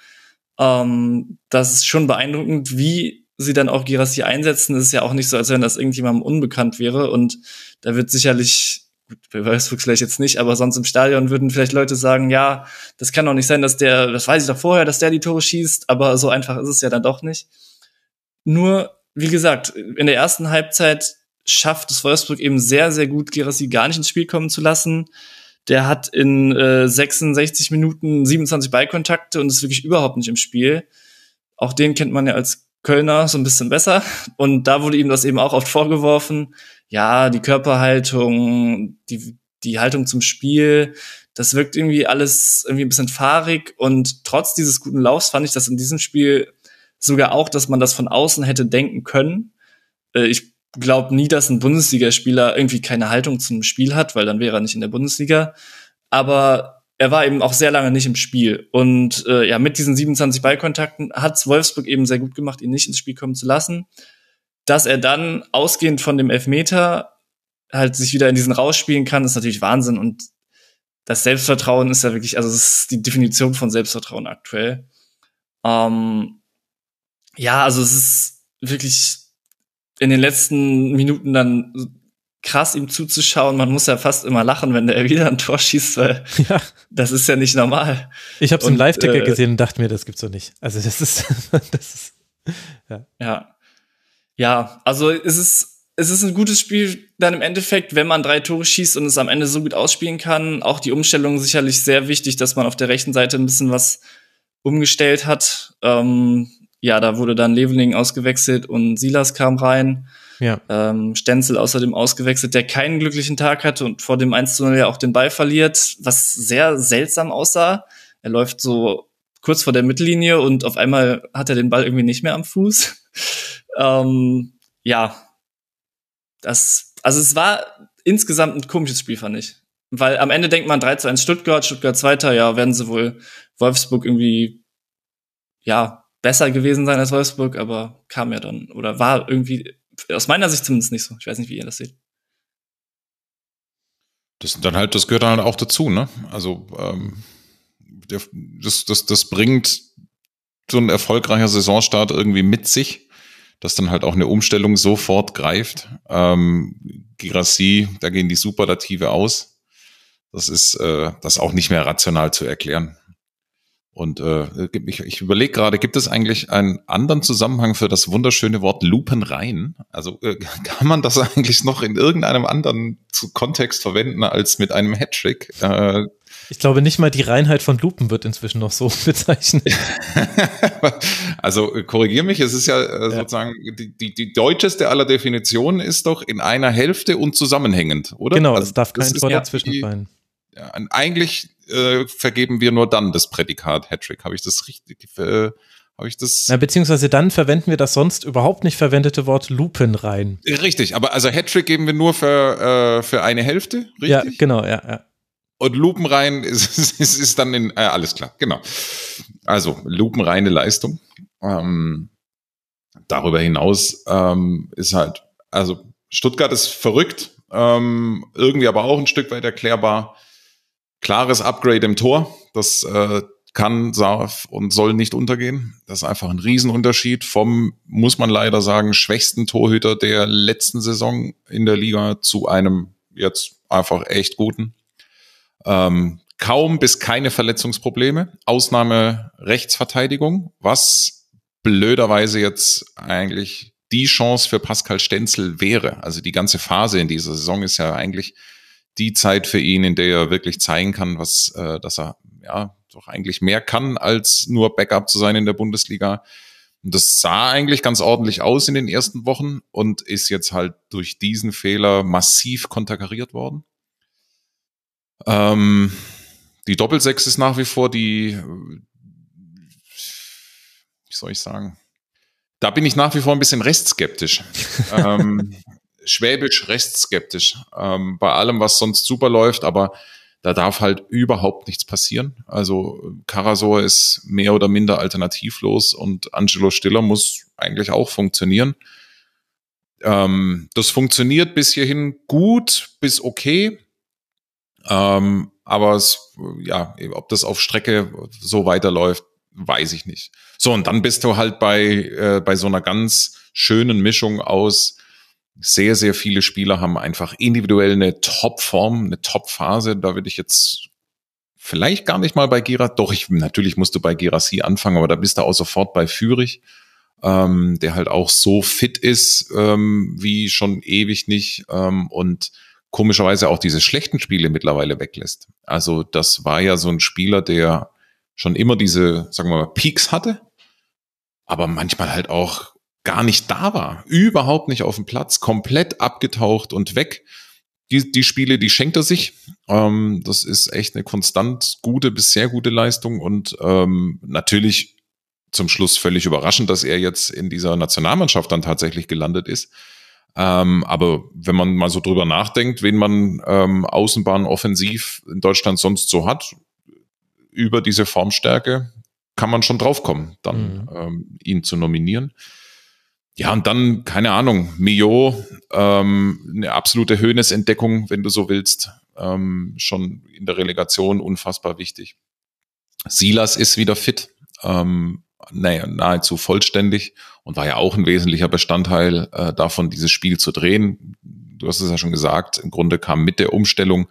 Ähm, das ist schon beeindruckend, wie sie dann auch Girassi einsetzen. Es ist ja auch nicht so, als wenn das irgendjemandem unbekannt wäre. Und da wird sicherlich, gut, bei Wolfsburg vielleicht jetzt nicht, aber sonst im Stadion würden vielleicht Leute sagen, ja, das kann doch nicht sein, dass der, das weiß ich doch vorher, dass der die Tore schießt, aber so einfach ist es ja dann doch nicht. Nur, wie gesagt, in der ersten Halbzeit schafft es Wolfsburg eben sehr, sehr gut, Gerassi gar nicht ins Spiel kommen zu lassen. Der hat in äh, 66 Minuten 27 Ballkontakte und ist wirklich überhaupt nicht im Spiel. Auch den kennt man ja als Kölner so ein bisschen besser. Und da wurde ihm das eben auch oft vorgeworfen. Ja, die Körperhaltung, die, die Haltung zum Spiel, das wirkt irgendwie alles irgendwie ein bisschen fahrig. Und trotz dieses guten Laufs fand ich das in diesem Spiel sogar auch, dass man das von außen hätte denken können. Äh, ich glaube nie, dass ein Bundesligaspieler irgendwie keine Haltung zum Spiel hat, weil dann wäre er nicht in der Bundesliga. Aber er war eben auch sehr lange nicht im Spiel. Und äh, ja, mit diesen 27 Ballkontakten hat Wolfsburg eben sehr gut gemacht, ihn nicht ins Spiel kommen zu lassen. Dass er dann ausgehend von dem Elfmeter halt sich wieder in diesen rausspielen kann, ist natürlich Wahnsinn. Und das Selbstvertrauen ist ja wirklich, also das ist die Definition von Selbstvertrauen aktuell. Ähm, ja, also es ist wirklich in den letzten Minuten dann krass ihm zuzuschauen. Man muss ja fast immer lachen, wenn der <laughs> wieder ein Tor schießt, weil ja. das ist ja nicht normal. Ich habe es im Live-Ticker äh, gesehen und dachte mir, das gibt's doch nicht. Also das ist, <laughs> das ist ja. ja. Ja, also es ist es ist ein gutes Spiel dann im Endeffekt, wenn man drei Tore schießt und es am Ende so gut ausspielen kann. Auch die Umstellung sicherlich sehr wichtig, dass man auf der rechten Seite ein bisschen was umgestellt hat. Ähm, ja, da wurde dann Leveling ausgewechselt und Silas kam rein. Ja. Ähm, Stenzel außerdem ausgewechselt, der keinen glücklichen Tag hatte und vor dem 1 zu 0 ja auch den Ball verliert, was sehr seltsam aussah. Er läuft so kurz vor der Mittellinie und auf einmal hat er den Ball irgendwie nicht mehr am Fuß. <laughs> ähm, ja, das, also es war insgesamt ein komisches Spiel, fand ich. Weil am Ende denkt man 3 zu 1 Stuttgart, Stuttgart Zweiter, ja, werden sie wohl Wolfsburg irgendwie, ja, besser gewesen sein als Wolfsburg, aber kam ja dann, oder war irgendwie, aus meiner Sicht zumindest nicht so. Ich weiß nicht, wie ihr das seht. Das dann halt, das gehört dann halt auch dazu, ne? Also, ähm, das, das, das bringt so ein erfolgreicher Saisonstart irgendwie mit sich dass dann halt auch eine Umstellung sofort greift. Ähm, Girassi, da gehen die Superlative aus. Das ist äh, das auch nicht mehr rational zu erklären. Und äh, ich, ich überlege gerade, gibt es eigentlich einen anderen Zusammenhang für das wunderschöne Wort Lupenrein? Also äh, <laughs> kann man das eigentlich noch in irgendeinem anderen Kontext verwenden als mit einem Hattrick? Äh, ich glaube, nicht mal die Reinheit von Lupen wird inzwischen noch so <laughs> bezeichnet. <laughs> also korrigier mich, es ist ja, äh, sozusagen die, die, die deutscheste aller Definitionen ist doch in einer Hälfte und zusammenhängend, oder? Genau, also, es darf kein Tor dazwischen sein. Ja, eigentlich äh, vergeben wir nur dann das Prädikat Hattrick. Habe ich das richtig? Äh, habe ich das? Na, beziehungsweise dann verwenden wir das sonst überhaupt nicht verwendete Wort Lupen rein. Richtig, aber also Hattrick geben wir nur für, äh, für eine Hälfte, richtig? Ja, genau, ja, ja. Und lupenrein <laughs> ist, ist, ist dann in, äh, alles klar, genau. Also lupenreine Leistung. Ähm, darüber hinaus ähm, ist halt, also Stuttgart ist verrückt, ähm, irgendwie aber auch ein Stück weit erklärbar. Klares Upgrade im Tor, das äh, kann, darf und soll nicht untergehen. Das ist einfach ein Riesenunterschied vom, muss man leider sagen, schwächsten Torhüter der letzten Saison in der Liga zu einem jetzt einfach echt guten. Ähm, kaum bis keine Verletzungsprobleme. Ausnahme Rechtsverteidigung, was blöderweise jetzt eigentlich die Chance für Pascal Stenzel wäre. Also die ganze Phase in dieser Saison ist ja eigentlich die Zeit für ihn, in der er wirklich zeigen kann, was, äh, dass er ja doch eigentlich mehr kann, als nur Backup zu sein in der Bundesliga. Und das sah eigentlich ganz ordentlich aus in den ersten Wochen und ist jetzt halt durch diesen Fehler massiv konterkariert worden. Ähm, die Doppelsechs ist nach wie vor die, wie soll ich sagen? Da bin ich nach wie vor ein bisschen restskeptisch. <laughs> ähm, schwäbisch restskeptisch. Ähm, bei allem, was sonst super läuft, aber da darf halt überhaupt nichts passieren. Also Karasor ist mehr oder minder alternativlos und Angelo Stiller muss eigentlich auch funktionieren. Ähm, das funktioniert bis hierhin gut, bis okay. Ähm, aber es, ja, ob das auf Strecke so weiterläuft, weiß ich nicht. So, und dann bist du halt bei, äh, bei so einer ganz schönen Mischung aus sehr, sehr viele Spieler haben einfach individuell eine Top-Form, eine Top-Phase. Da würde ich jetzt vielleicht gar nicht mal bei Gira, doch, ich, natürlich musst du bei Girassi anfangen, aber da bist du auch sofort bei Führig, ähm, der halt auch so fit ist, ähm, wie schon ewig nicht, ähm, und komischerweise auch diese schlechten Spiele mittlerweile weglässt. Also das war ja so ein Spieler, der schon immer diese, sagen wir mal, Peaks hatte, aber manchmal halt auch gar nicht da war, überhaupt nicht auf dem Platz, komplett abgetaucht und weg. Die, die Spiele, die schenkt er sich. Ähm, das ist echt eine konstant gute bis sehr gute Leistung und ähm, natürlich zum Schluss völlig überraschend, dass er jetzt in dieser Nationalmannschaft dann tatsächlich gelandet ist. Ähm, aber wenn man mal so drüber nachdenkt, wen man ähm, Außenbahn offensiv in Deutschland sonst so hat, über diese Formstärke kann man schon draufkommen, dann mhm. ähm, ihn zu nominieren. Ja, und dann, keine Ahnung, Mio, ähm, eine absolute Höhnesentdeckung, wenn du so willst. Ähm, schon in der Relegation unfassbar wichtig. Silas ist wieder fit. Ähm, nahezu vollständig und war ja auch ein wesentlicher Bestandteil äh, davon, dieses Spiel zu drehen. Du hast es ja schon gesagt, im Grunde kam mit der Umstellung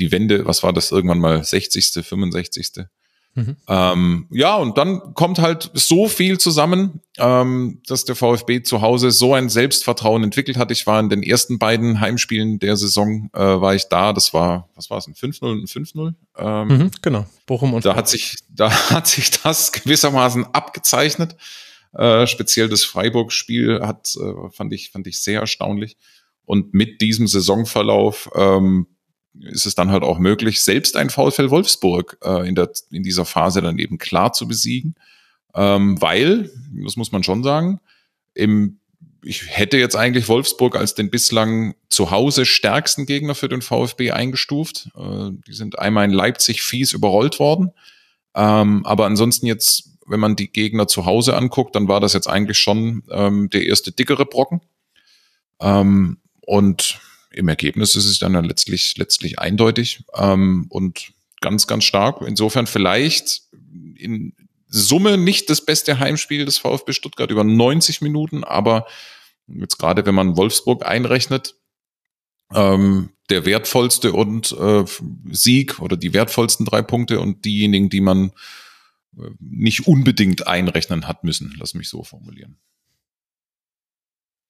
die Wende, was war das irgendwann mal, 60., 65. Mhm. Ähm, ja, und dann kommt halt so viel zusammen, ähm, dass der VfB zu Hause so ein Selbstvertrauen entwickelt hat. Ich war in den ersten beiden Heimspielen der Saison, äh, war ich da. Das war, was war es, ein 5-0 und ein 5-0? Ähm, mhm, genau, Bochum und da hat sich, da <laughs> hat sich das gewissermaßen abgezeichnet. Äh, speziell das Freiburg-Spiel hat, äh, fand ich, fand ich sehr erstaunlich. Und mit diesem Saisonverlauf ähm, ist es dann halt auch möglich, selbst ein VfL Wolfsburg äh, in, der, in dieser Phase dann eben klar zu besiegen. Ähm, weil, das muss man schon sagen, im, ich hätte jetzt eigentlich Wolfsburg als den bislang zu Hause stärksten Gegner für den VfB eingestuft. Äh, die sind einmal in Leipzig fies überrollt worden. Ähm, aber ansonsten jetzt, wenn man die Gegner zu Hause anguckt, dann war das jetzt eigentlich schon ähm, der erste dickere Brocken. Ähm, und im Ergebnis ist es dann ja letztlich, letztlich eindeutig ähm, und ganz, ganz stark. Insofern vielleicht in Summe nicht das beste Heimspiel des VfB Stuttgart über 90 Minuten, aber jetzt gerade wenn man Wolfsburg einrechnet, ähm, der wertvollste und äh, Sieg oder die wertvollsten drei Punkte und diejenigen, die man äh, nicht unbedingt einrechnen hat müssen, lass mich so formulieren.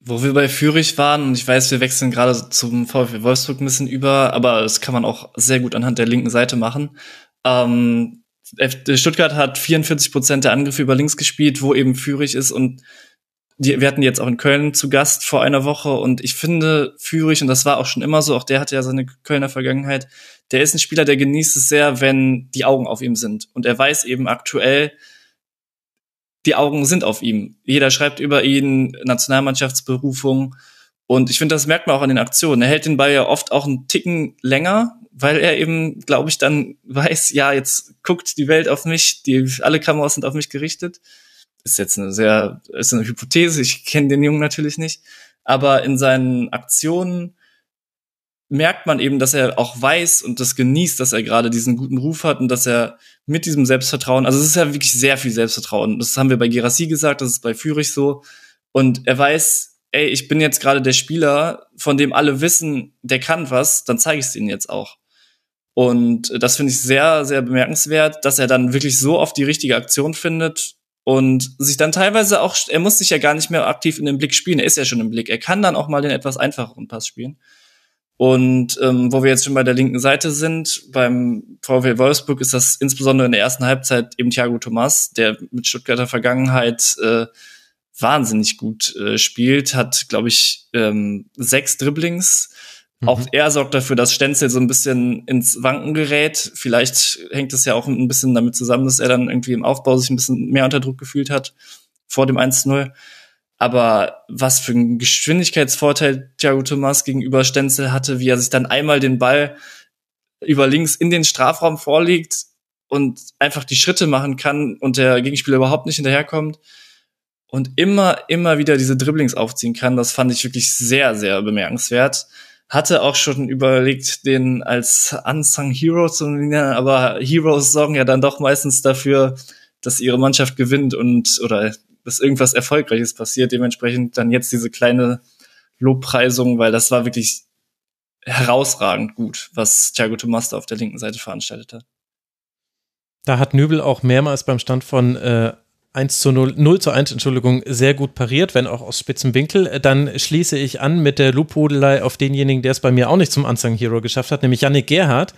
Wo wir bei Fürich waren, und ich weiß, wir wechseln gerade zum VfB Wolfsburg ein bisschen über, aber das kann man auch sehr gut anhand der linken Seite machen. Ähm, Stuttgart hat 44 Prozent der Angriffe über links gespielt, wo eben Fürich ist und die, wir hatten jetzt auch in Köln zu Gast vor einer Woche und ich finde Fürich, und das war auch schon immer so, auch der hatte ja seine Kölner Vergangenheit, der ist ein Spieler, der genießt es sehr, wenn die Augen auf ihm sind. Und er weiß eben aktuell, die Augen sind auf ihm. Jeder schreibt über ihn, Nationalmannschaftsberufung. Und ich finde, das merkt man auch an den Aktionen. Er hält den Ball ja oft auch einen Ticken länger, weil er eben, glaube ich, dann weiß, ja, jetzt guckt die Welt auf mich, die, alle Kameras sind auf mich gerichtet. Ist jetzt eine sehr, ist eine Hypothese, ich kenne den Jungen natürlich nicht. Aber in seinen Aktionen merkt man eben, dass er auch weiß und das genießt, dass er gerade diesen guten Ruf hat und dass er mit diesem Selbstvertrauen, also es ist ja wirklich sehr viel Selbstvertrauen. Das haben wir bei Gerassi gesagt, das ist bei Fürich so. Und er weiß, ey, ich bin jetzt gerade der Spieler, von dem alle wissen, der kann was, dann zeige ich es ihnen jetzt auch. Und das finde ich sehr, sehr bemerkenswert, dass er dann wirklich so oft die richtige Aktion findet und sich dann teilweise auch, er muss sich ja gar nicht mehr aktiv in den Blick spielen, er ist ja schon im Blick. Er kann dann auch mal den etwas einfacheren Pass spielen. Und ähm, wo wir jetzt schon bei der linken Seite sind, beim VfL Wolfsburg ist das insbesondere in der ersten Halbzeit eben Thiago Thomas, der mit Stuttgarter Vergangenheit äh, wahnsinnig gut äh, spielt, hat, glaube ich, ähm, sechs Dribblings. Mhm. Auch er sorgt dafür, dass Stenzel so ein bisschen ins Wanken gerät. Vielleicht hängt es ja auch ein bisschen damit zusammen, dass er dann irgendwie im Aufbau sich ein bisschen mehr unter Druck gefühlt hat vor dem 1-0. Aber was für ein Geschwindigkeitsvorteil Thiago Thomas gegenüber Stenzel hatte, wie er sich dann einmal den Ball über links in den Strafraum vorlegt und einfach die Schritte machen kann und der Gegenspieler überhaupt nicht hinterherkommt und immer, immer wieder diese Dribblings aufziehen kann, das fand ich wirklich sehr, sehr bemerkenswert. Hatte auch schon überlegt, den als Unsung Hero zu nennen, aber Heroes sorgen ja dann doch meistens dafür, dass ihre Mannschaft gewinnt und oder dass irgendwas Erfolgreiches passiert. Dementsprechend dann jetzt diese kleine Lobpreisung, weil das war wirklich herausragend gut, was Thiago Tomas da auf der linken Seite veranstaltet hat. Da hat Nübel auch mehrmals beim Stand von äh, 1 zu 0, 0 zu 1, Entschuldigung, sehr gut pariert, wenn auch aus spitzem Winkel. Dann schließe ich an mit der Lobhudelei auf denjenigen, der es bei mir auch nicht zum Unsung Hero geschafft hat, nämlich Yannick Gerhardt,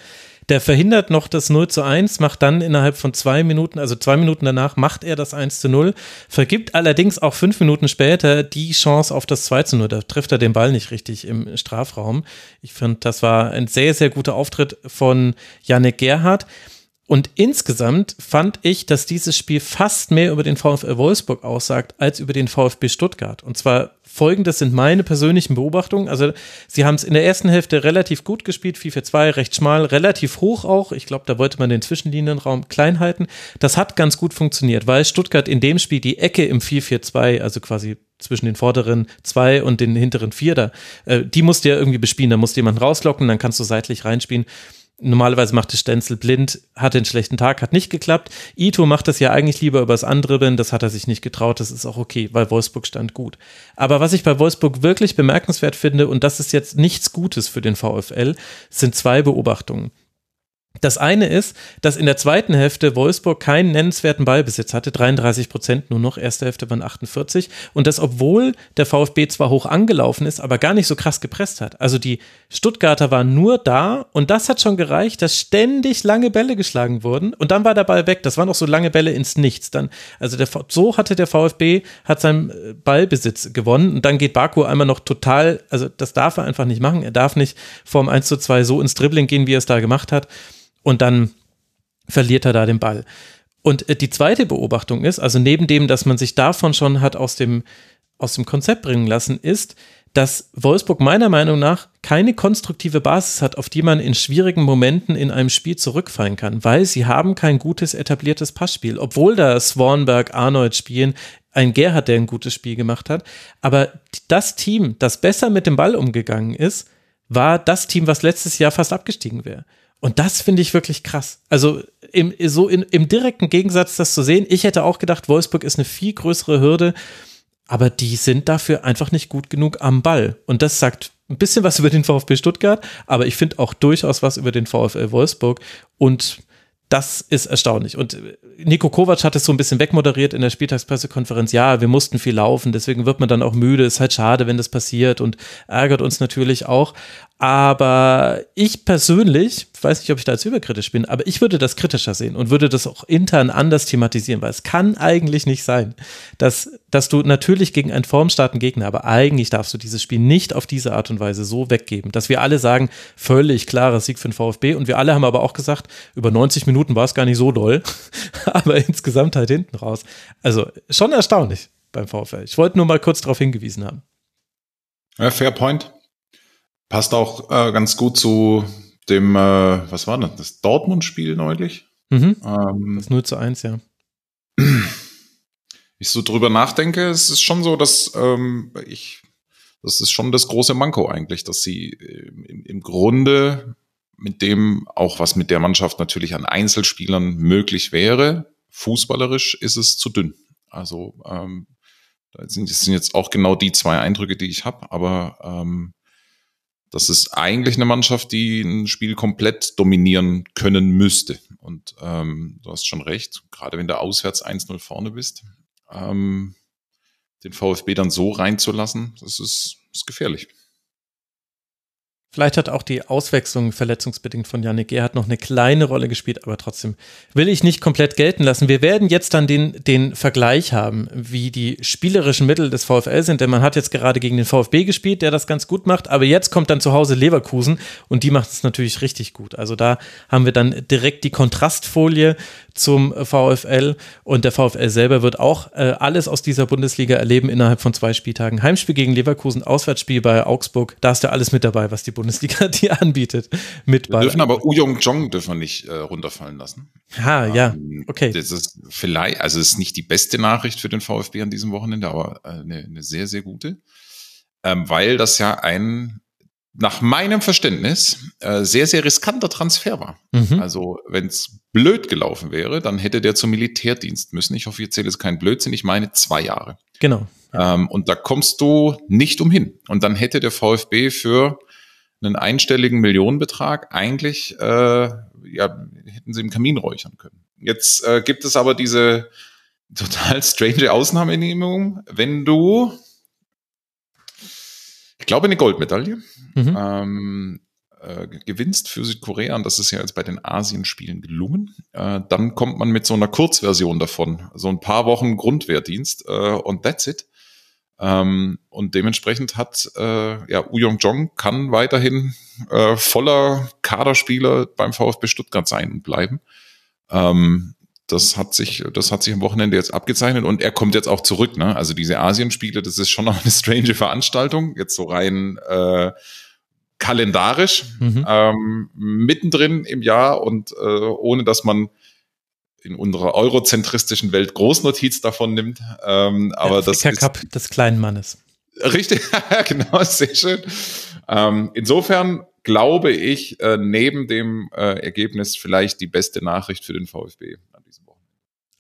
der verhindert noch das 0 zu 1, macht dann innerhalb von zwei Minuten, also zwei Minuten danach, macht er das 1 zu 0, vergibt allerdings auch fünf Minuten später die Chance auf das 2 zu 0. Da trifft er den Ball nicht richtig im Strafraum. Ich finde, das war ein sehr, sehr guter Auftritt von Yannick Gerhardt. Und insgesamt fand ich, dass dieses Spiel fast mehr über den VfL Wolfsburg aussagt als über den VfB Stuttgart. Und zwar folgendes sind meine persönlichen Beobachtungen. Also, sie haben es in der ersten Hälfte relativ gut gespielt, 4-4-2, recht schmal, relativ hoch auch. Ich glaube, da wollte man den Zwischenlinienraum klein halten. Das hat ganz gut funktioniert, weil Stuttgart in dem Spiel die Ecke im 4-4-2, also quasi zwischen den vorderen zwei und den hinteren vier da, äh, die musste ja irgendwie bespielen. Da musste jemand rauslocken, dann kannst du seitlich reinspielen. Normalerweise macht es Stenzel blind, hatte einen schlechten Tag, hat nicht geklappt. Ito macht das ja eigentlich lieber übers andere bin, das hat er sich nicht getraut, das ist auch okay, weil Wolfsburg stand gut. Aber was ich bei Wolfsburg wirklich bemerkenswert finde, und das ist jetzt nichts Gutes für den VfL, sind zwei Beobachtungen. Das eine ist, dass in der zweiten Hälfte Wolfsburg keinen nennenswerten Ballbesitz hatte, 33 Prozent nur noch, erste Hälfte waren 48 und das obwohl der VfB zwar hoch angelaufen ist, aber gar nicht so krass gepresst hat. Also die Stuttgarter waren nur da und das hat schon gereicht, dass ständig lange Bälle geschlagen wurden und dann war der Ball weg. Das waren auch so lange Bälle ins Nichts. Dann, also der, so hatte der VfB hat seinen äh, Ballbesitz gewonnen und dann geht Baku einmal noch total, also das darf er einfach nicht machen. Er darf nicht vorm 1 zu 2 so ins Dribbling gehen, wie er es da gemacht hat und dann verliert er da den Ball. Und äh, die zweite Beobachtung ist, also neben dem, dass man sich davon schon hat aus dem, aus dem Konzept bringen lassen, ist, dass Wolfsburg meiner Meinung nach keine konstruktive Basis hat, auf die man in schwierigen Momenten in einem Spiel zurückfallen kann, weil sie haben kein gutes etabliertes Passspiel, obwohl da Swanberg, Arnold spielen, ein Gerhard, der ein gutes Spiel gemacht hat. Aber das Team, das besser mit dem Ball umgegangen ist, war das Team, was letztes Jahr fast abgestiegen wäre. Und das finde ich wirklich krass. Also im, so in, im direkten Gegensatz das zu sehen, ich hätte auch gedacht, Wolfsburg ist eine viel größere Hürde, aber die sind dafür einfach nicht gut genug am Ball. Und das sagt ein bisschen was <laughs> über den VfB Stuttgart, aber ich finde auch durchaus was über den VfL Wolfsburg. Und das ist erstaunlich. Und Nico Kovac hat es so ein bisschen wegmoderiert in der Spieltagspressekonferenz. Ja, wir mussten viel laufen, deswegen wird man dann auch müde. Ist halt schade, wenn das passiert und ärgert uns natürlich auch. Aber ich persönlich, weiß nicht, ob ich da jetzt überkritisch bin, aber ich würde das kritischer sehen und würde das auch intern anders thematisieren, weil es kann eigentlich nicht sein, dass, dass du natürlich gegen einen formstarken Gegner, aber eigentlich darfst du dieses Spiel nicht auf diese Art und Weise so weggeben, dass wir alle sagen, völlig klarer Sieg für den VfB und wir alle haben aber auch gesagt, über 90 Minuten war es gar nicht so doll, <laughs> aber insgesamt halt hinten raus. Also schon erstaunlich beim VfL. Ich wollte nur mal kurz darauf hingewiesen haben. Ja, fair point. Passt auch äh, ganz gut zu dem, äh, was war das, das Dortmund-Spiel neulich? Mhm. Ähm, das 0 zu 1, ja. <clears throat> Ich so drüber nachdenke, es ist schon so, dass ähm, ich, das ist schon das große Manko eigentlich, dass sie äh, im, im Grunde mit dem, auch was mit der Mannschaft natürlich an Einzelspielern möglich wäre, fußballerisch ist es zu dünn. Also ähm, das sind, das sind jetzt auch genau die zwei Eindrücke, die ich habe, aber ähm, das ist eigentlich eine Mannschaft, die ein Spiel komplett dominieren können müsste. Und ähm, du hast schon recht, gerade wenn du auswärts 1-0 vorne bist, ähm, den VfB dann so reinzulassen, das ist, ist gefährlich. Vielleicht hat auch die Auswechslung verletzungsbedingt von Yannick Gerhardt noch eine kleine Rolle gespielt, aber trotzdem will ich nicht komplett gelten lassen. Wir werden jetzt dann den, den Vergleich haben, wie die spielerischen Mittel des VfL sind, denn man hat jetzt gerade gegen den VfB gespielt, der das ganz gut macht, aber jetzt kommt dann zu Hause Leverkusen und die macht es natürlich richtig gut. Also da haben wir dann direkt die Kontrastfolie zum VfL und der VfL selber wird auch äh, alles aus dieser Bundesliga erleben innerhalb von zwei Spieltagen. Heimspiel gegen Leverkusen, Auswärtsspiel bei Augsburg, da ist ja alles mit dabei, was die Bundesliga <laughs> dir anbietet. Mit wir dürfen aber Uyong Jong dürfen wir nicht äh, runterfallen lassen. Ha, ja, ähm, okay. Das ist vielleicht, also es ist nicht die beste Nachricht für den VfB an diesem Wochenende, aber äh, eine, eine sehr, sehr gute. Ähm, weil das ja ein nach meinem Verständnis äh, sehr, sehr riskanter Transfer war. Mhm. Also wenn es blöd gelaufen wäre, dann hätte der zum Militärdienst müssen. Ich hoffe, ich zähle es kein Blödsinn, ich meine zwei Jahre. Genau. Ähm, und da kommst du nicht umhin. Und dann hätte der VfB für einen einstelligen Millionenbetrag eigentlich, äh, ja, hätten sie im Kamin räuchern können. Jetzt äh, gibt es aber diese total strange Ausnahmenehmung, wenn du ich glaube, eine Goldmedaille mhm. ähm, äh, gewinnst für Südkorea. Und das ist ja jetzt bei den Asienspielen gelungen. Äh, dann kommt man mit so einer Kurzversion davon. So ein paar Wochen Grundwehrdienst äh, und that's it. Ähm, und dementsprechend hat äh, ja Uyong Jong kann weiterhin äh, voller Kaderspieler beim VfB Stuttgart sein und bleiben. Ähm, das hat sich, das hat sich am Wochenende jetzt abgezeichnet und er kommt jetzt auch zurück. Ne? Also diese Asienspiele, das ist schon noch eine strange Veranstaltung, jetzt so rein äh, kalendarisch, mhm. ähm, mittendrin im Jahr und äh, ohne dass man in unserer eurozentristischen Welt Großnotiz davon nimmt. Ähm, aber das ist, Cup des kleinen Mannes. Richtig, <laughs> genau, sehr schön. Ähm, insofern glaube ich, äh, neben dem äh, Ergebnis vielleicht die beste Nachricht für den VfB.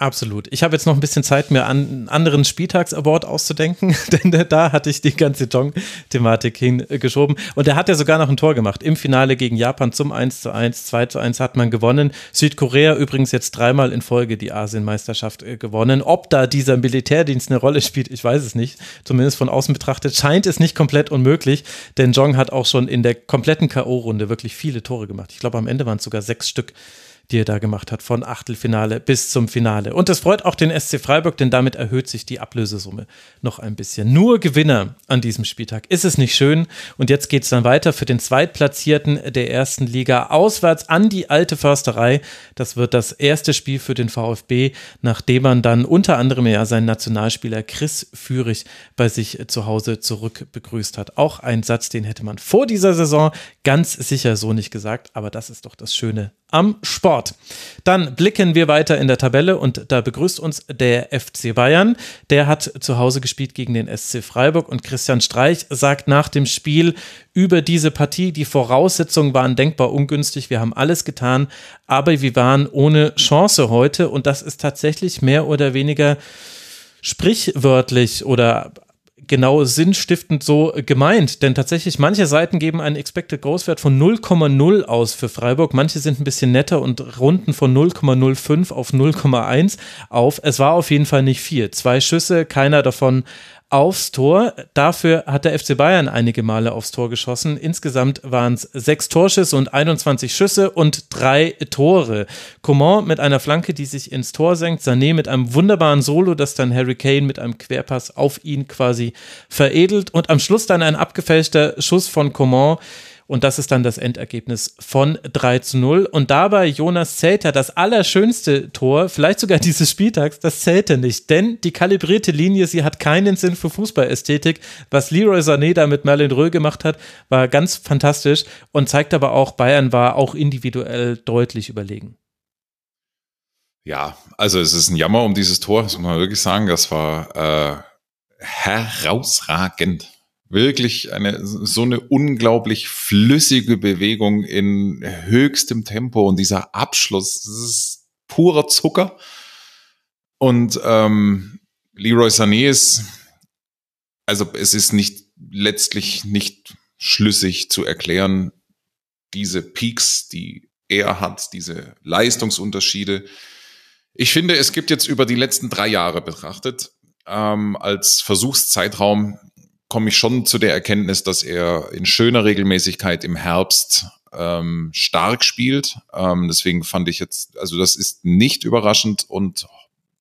Absolut. Ich habe jetzt noch ein bisschen Zeit, mir einen anderen Spieltags-Award auszudenken, <laughs> denn da hatte ich die ganze Jong-Thematik hingeschoben. Und er hat ja sogar noch ein Tor gemacht. Im Finale gegen Japan zum 1 zu 1, 2 zu 1 hat man gewonnen. Südkorea übrigens jetzt dreimal in Folge die Asienmeisterschaft äh, gewonnen. Ob da dieser Militärdienst eine Rolle spielt, ich weiß es nicht. Zumindest von außen betrachtet scheint es nicht komplett unmöglich, denn Jong hat auch schon in der kompletten K.O.-Runde wirklich viele Tore gemacht. Ich glaube, am Ende waren es sogar sechs Stück die er da gemacht hat, von Achtelfinale bis zum Finale. Und das freut auch den SC Freiburg, denn damit erhöht sich die Ablösesumme noch ein bisschen. Nur Gewinner an diesem Spieltag. Ist es nicht schön? Und jetzt geht es dann weiter für den Zweitplatzierten der ersten Liga auswärts an die alte Försterei. Das wird das erste Spiel für den VfB, nachdem man dann unter anderem ja seinen Nationalspieler Chris Führig bei sich zu Hause zurück begrüßt hat. Auch ein Satz, den hätte man vor dieser Saison ganz sicher so nicht gesagt, aber das ist doch das Schöne am Sport. Dann blicken wir weiter in der Tabelle und da begrüßt uns der FC Bayern. Der hat zu Hause gespielt gegen den SC Freiburg und Christian Streich sagt nach dem Spiel über diese Partie, die Voraussetzungen waren denkbar ungünstig. Wir haben alles getan, aber wir waren ohne Chance heute und das ist tatsächlich mehr oder weniger sprichwörtlich oder genau sinnstiftend so gemeint. Denn tatsächlich, manche Seiten geben einen Expected Growth Wert von 0,0 aus für Freiburg. Manche sind ein bisschen netter und runden von 0,05 auf 0,1 auf. Es war auf jeden Fall nicht viel. Zwei Schüsse, keiner davon aufs Tor. Dafür hat der FC Bayern einige Male aufs Tor geschossen. Insgesamt waren es sechs Torschüsse und 21 Schüsse und drei Tore. Coman mit einer Flanke, die sich ins Tor senkt. Sané mit einem wunderbaren Solo, das dann Harry Kane mit einem Querpass auf ihn quasi veredelt. Und am Schluss dann ein abgefälschter Schuss von Coman und das ist dann das Endergebnis von 3 zu 0. Und dabei Jonas Zelter, das allerschönste Tor, vielleicht sogar <laughs> dieses Spieltags, das zählte nicht. Denn die kalibrierte Linie, sie hat keinen Sinn für Fußballästhetik. Was Leroy Sané da mit Merlin Röhl gemacht hat, war ganz fantastisch und zeigt aber auch, Bayern war auch individuell deutlich überlegen. Ja, also es ist ein Jammer um dieses Tor, das muss man wirklich sagen. Das war äh, herausragend wirklich eine so eine unglaublich flüssige Bewegung in höchstem Tempo und dieser Abschluss, das ist purer Zucker. Und ähm, Leroy Sané ist, also es ist nicht letztlich nicht schlüssig zu erklären, diese Peaks, die er hat, diese Leistungsunterschiede. Ich finde, es gibt jetzt über die letzten drei Jahre betrachtet ähm, als Versuchszeitraum komme ich schon zu der Erkenntnis, dass er in schöner Regelmäßigkeit im Herbst ähm, stark spielt. Ähm, deswegen fand ich jetzt, also das ist nicht überraschend und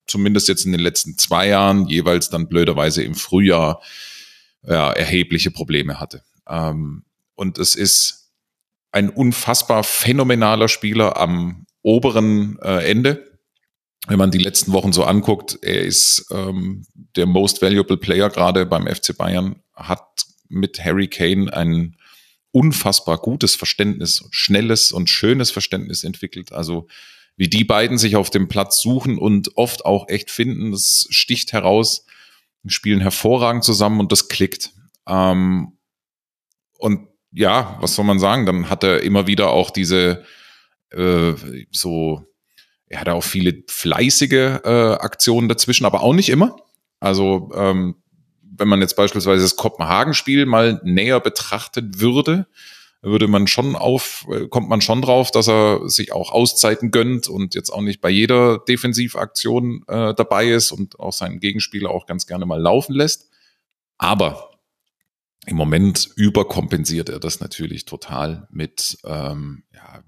zumindest jetzt in den letzten zwei Jahren jeweils dann blöderweise im Frühjahr ja, erhebliche Probleme hatte. Ähm, und es ist ein unfassbar phänomenaler Spieler am oberen äh, Ende wenn man die letzten Wochen so anguckt, er ist ähm, der most valuable Player gerade beim FC Bayern, hat mit Harry Kane ein unfassbar gutes Verständnis, schnelles und schönes Verständnis entwickelt. Also wie die beiden sich auf dem Platz suchen und oft auch echt finden, das sticht heraus, spielen hervorragend zusammen und das klickt. Ähm, und ja, was soll man sagen? Dann hat er immer wieder auch diese äh, so er hatte auch viele fleißige äh, Aktionen dazwischen, aber auch nicht immer. Also ähm, wenn man jetzt beispielsweise das Kopenhagen-Spiel mal näher betrachtet würde, würde man schon auf, äh, kommt man schon drauf, dass er sich auch Auszeiten gönnt und jetzt auch nicht bei jeder Defensivaktion äh, dabei ist und auch seinen Gegenspieler auch ganz gerne mal laufen lässt. Aber im Moment überkompensiert er das natürlich total mit ähm, ja,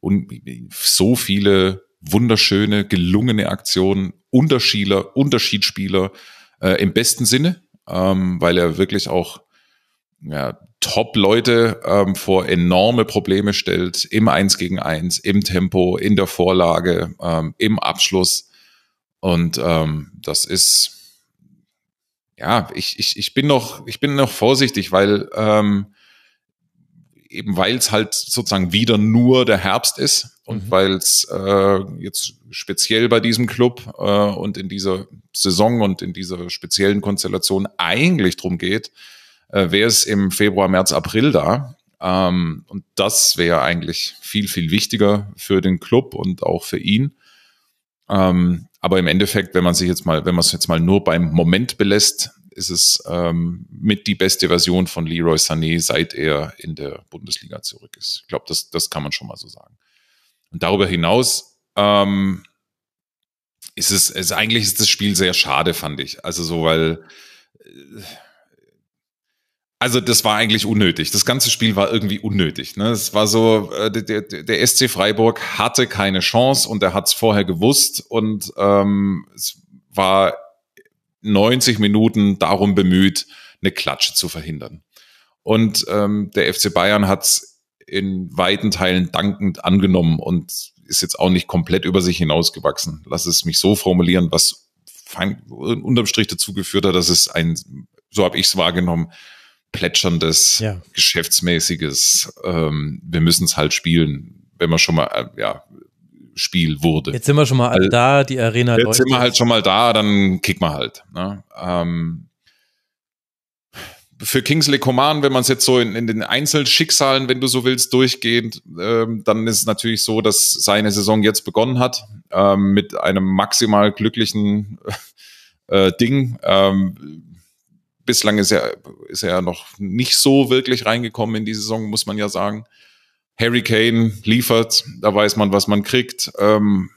und so viele wunderschöne, gelungene Aktionen, Unterschieler, Unterschiedsspieler äh, im besten Sinne, ähm, weil er wirklich auch ja, Top-Leute ähm, vor enorme Probleme stellt, im Eins gegen Eins, im Tempo, in der Vorlage, ähm, im Abschluss. Und ähm, das ist, ja, ich, ich, ich bin noch, ich bin noch vorsichtig, weil ähm, eben weil es halt sozusagen wieder nur der Herbst ist und mhm. weil es äh, jetzt speziell bei diesem Club äh, und in dieser Saison und in dieser speziellen Konstellation eigentlich drum geht, äh, wäre es im Februar, März, April da. Ähm, und das wäre eigentlich viel, viel wichtiger für den Club und auch für ihn. Ähm, aber im Endeffekt, wenn man sich jetzt mal, wenn man es jetzt mal nur beim Moment belässt, ist es ähm, mit die beste Version von Leroy Sané, seit er in der Bundesliga zurück ist. Ich glaube, das, das kann man schon mal so sagen. Und darüber hinaus ähm, ist es, ist eigentlich ist das Spiel sehr schade, fand ich. Also so, weil äh, also das war eigentlich unnötig. Das ganze Spiel war irgendwie unnötig. Ne? Es war so, äh, der, der SC Freiburg hatte keine Chance und er hat es vorher gewusst und ähm, es war 90 Minuten darum bemüht, eine Klatsche zu verhindern. Und ähm, der FC Bayern hat es in weiten Teilen dankend angenommen und ist jetzt auch nicht komplett über sich hinausgewachsen. Lass es mich so formulieren, was unterm Strich dazu geführt hat, dass es ein, so habe ich es wahrgenommen, plätscherndes, ja. geschäftsmäßiges, ähm, wir müssen es halt spielen, wenn man schon mal, äh, ja, Spiel wurde. Jetzt sind wir schon mal alle da, die Arena Jetzt sind wir halt schon mal da, dann kicken wir halt. Ne? Ähm, für Kingsley Coman, wenn man es jetzt so in, in, den Einzelschicksalen, wenn du so willst, durchgeht, ähm, dann ist es natürlich so, dass seine Saison jetzt begonnen hat ähm, mit einem maximal glücklichen äh, Ding. Ähm, bislang ist er, ist er noch nicht so wirklich reingekommen in die Saison, muss man ja sagen. Harry Kane liefert, da weiß man, was man kriegt. Ähm,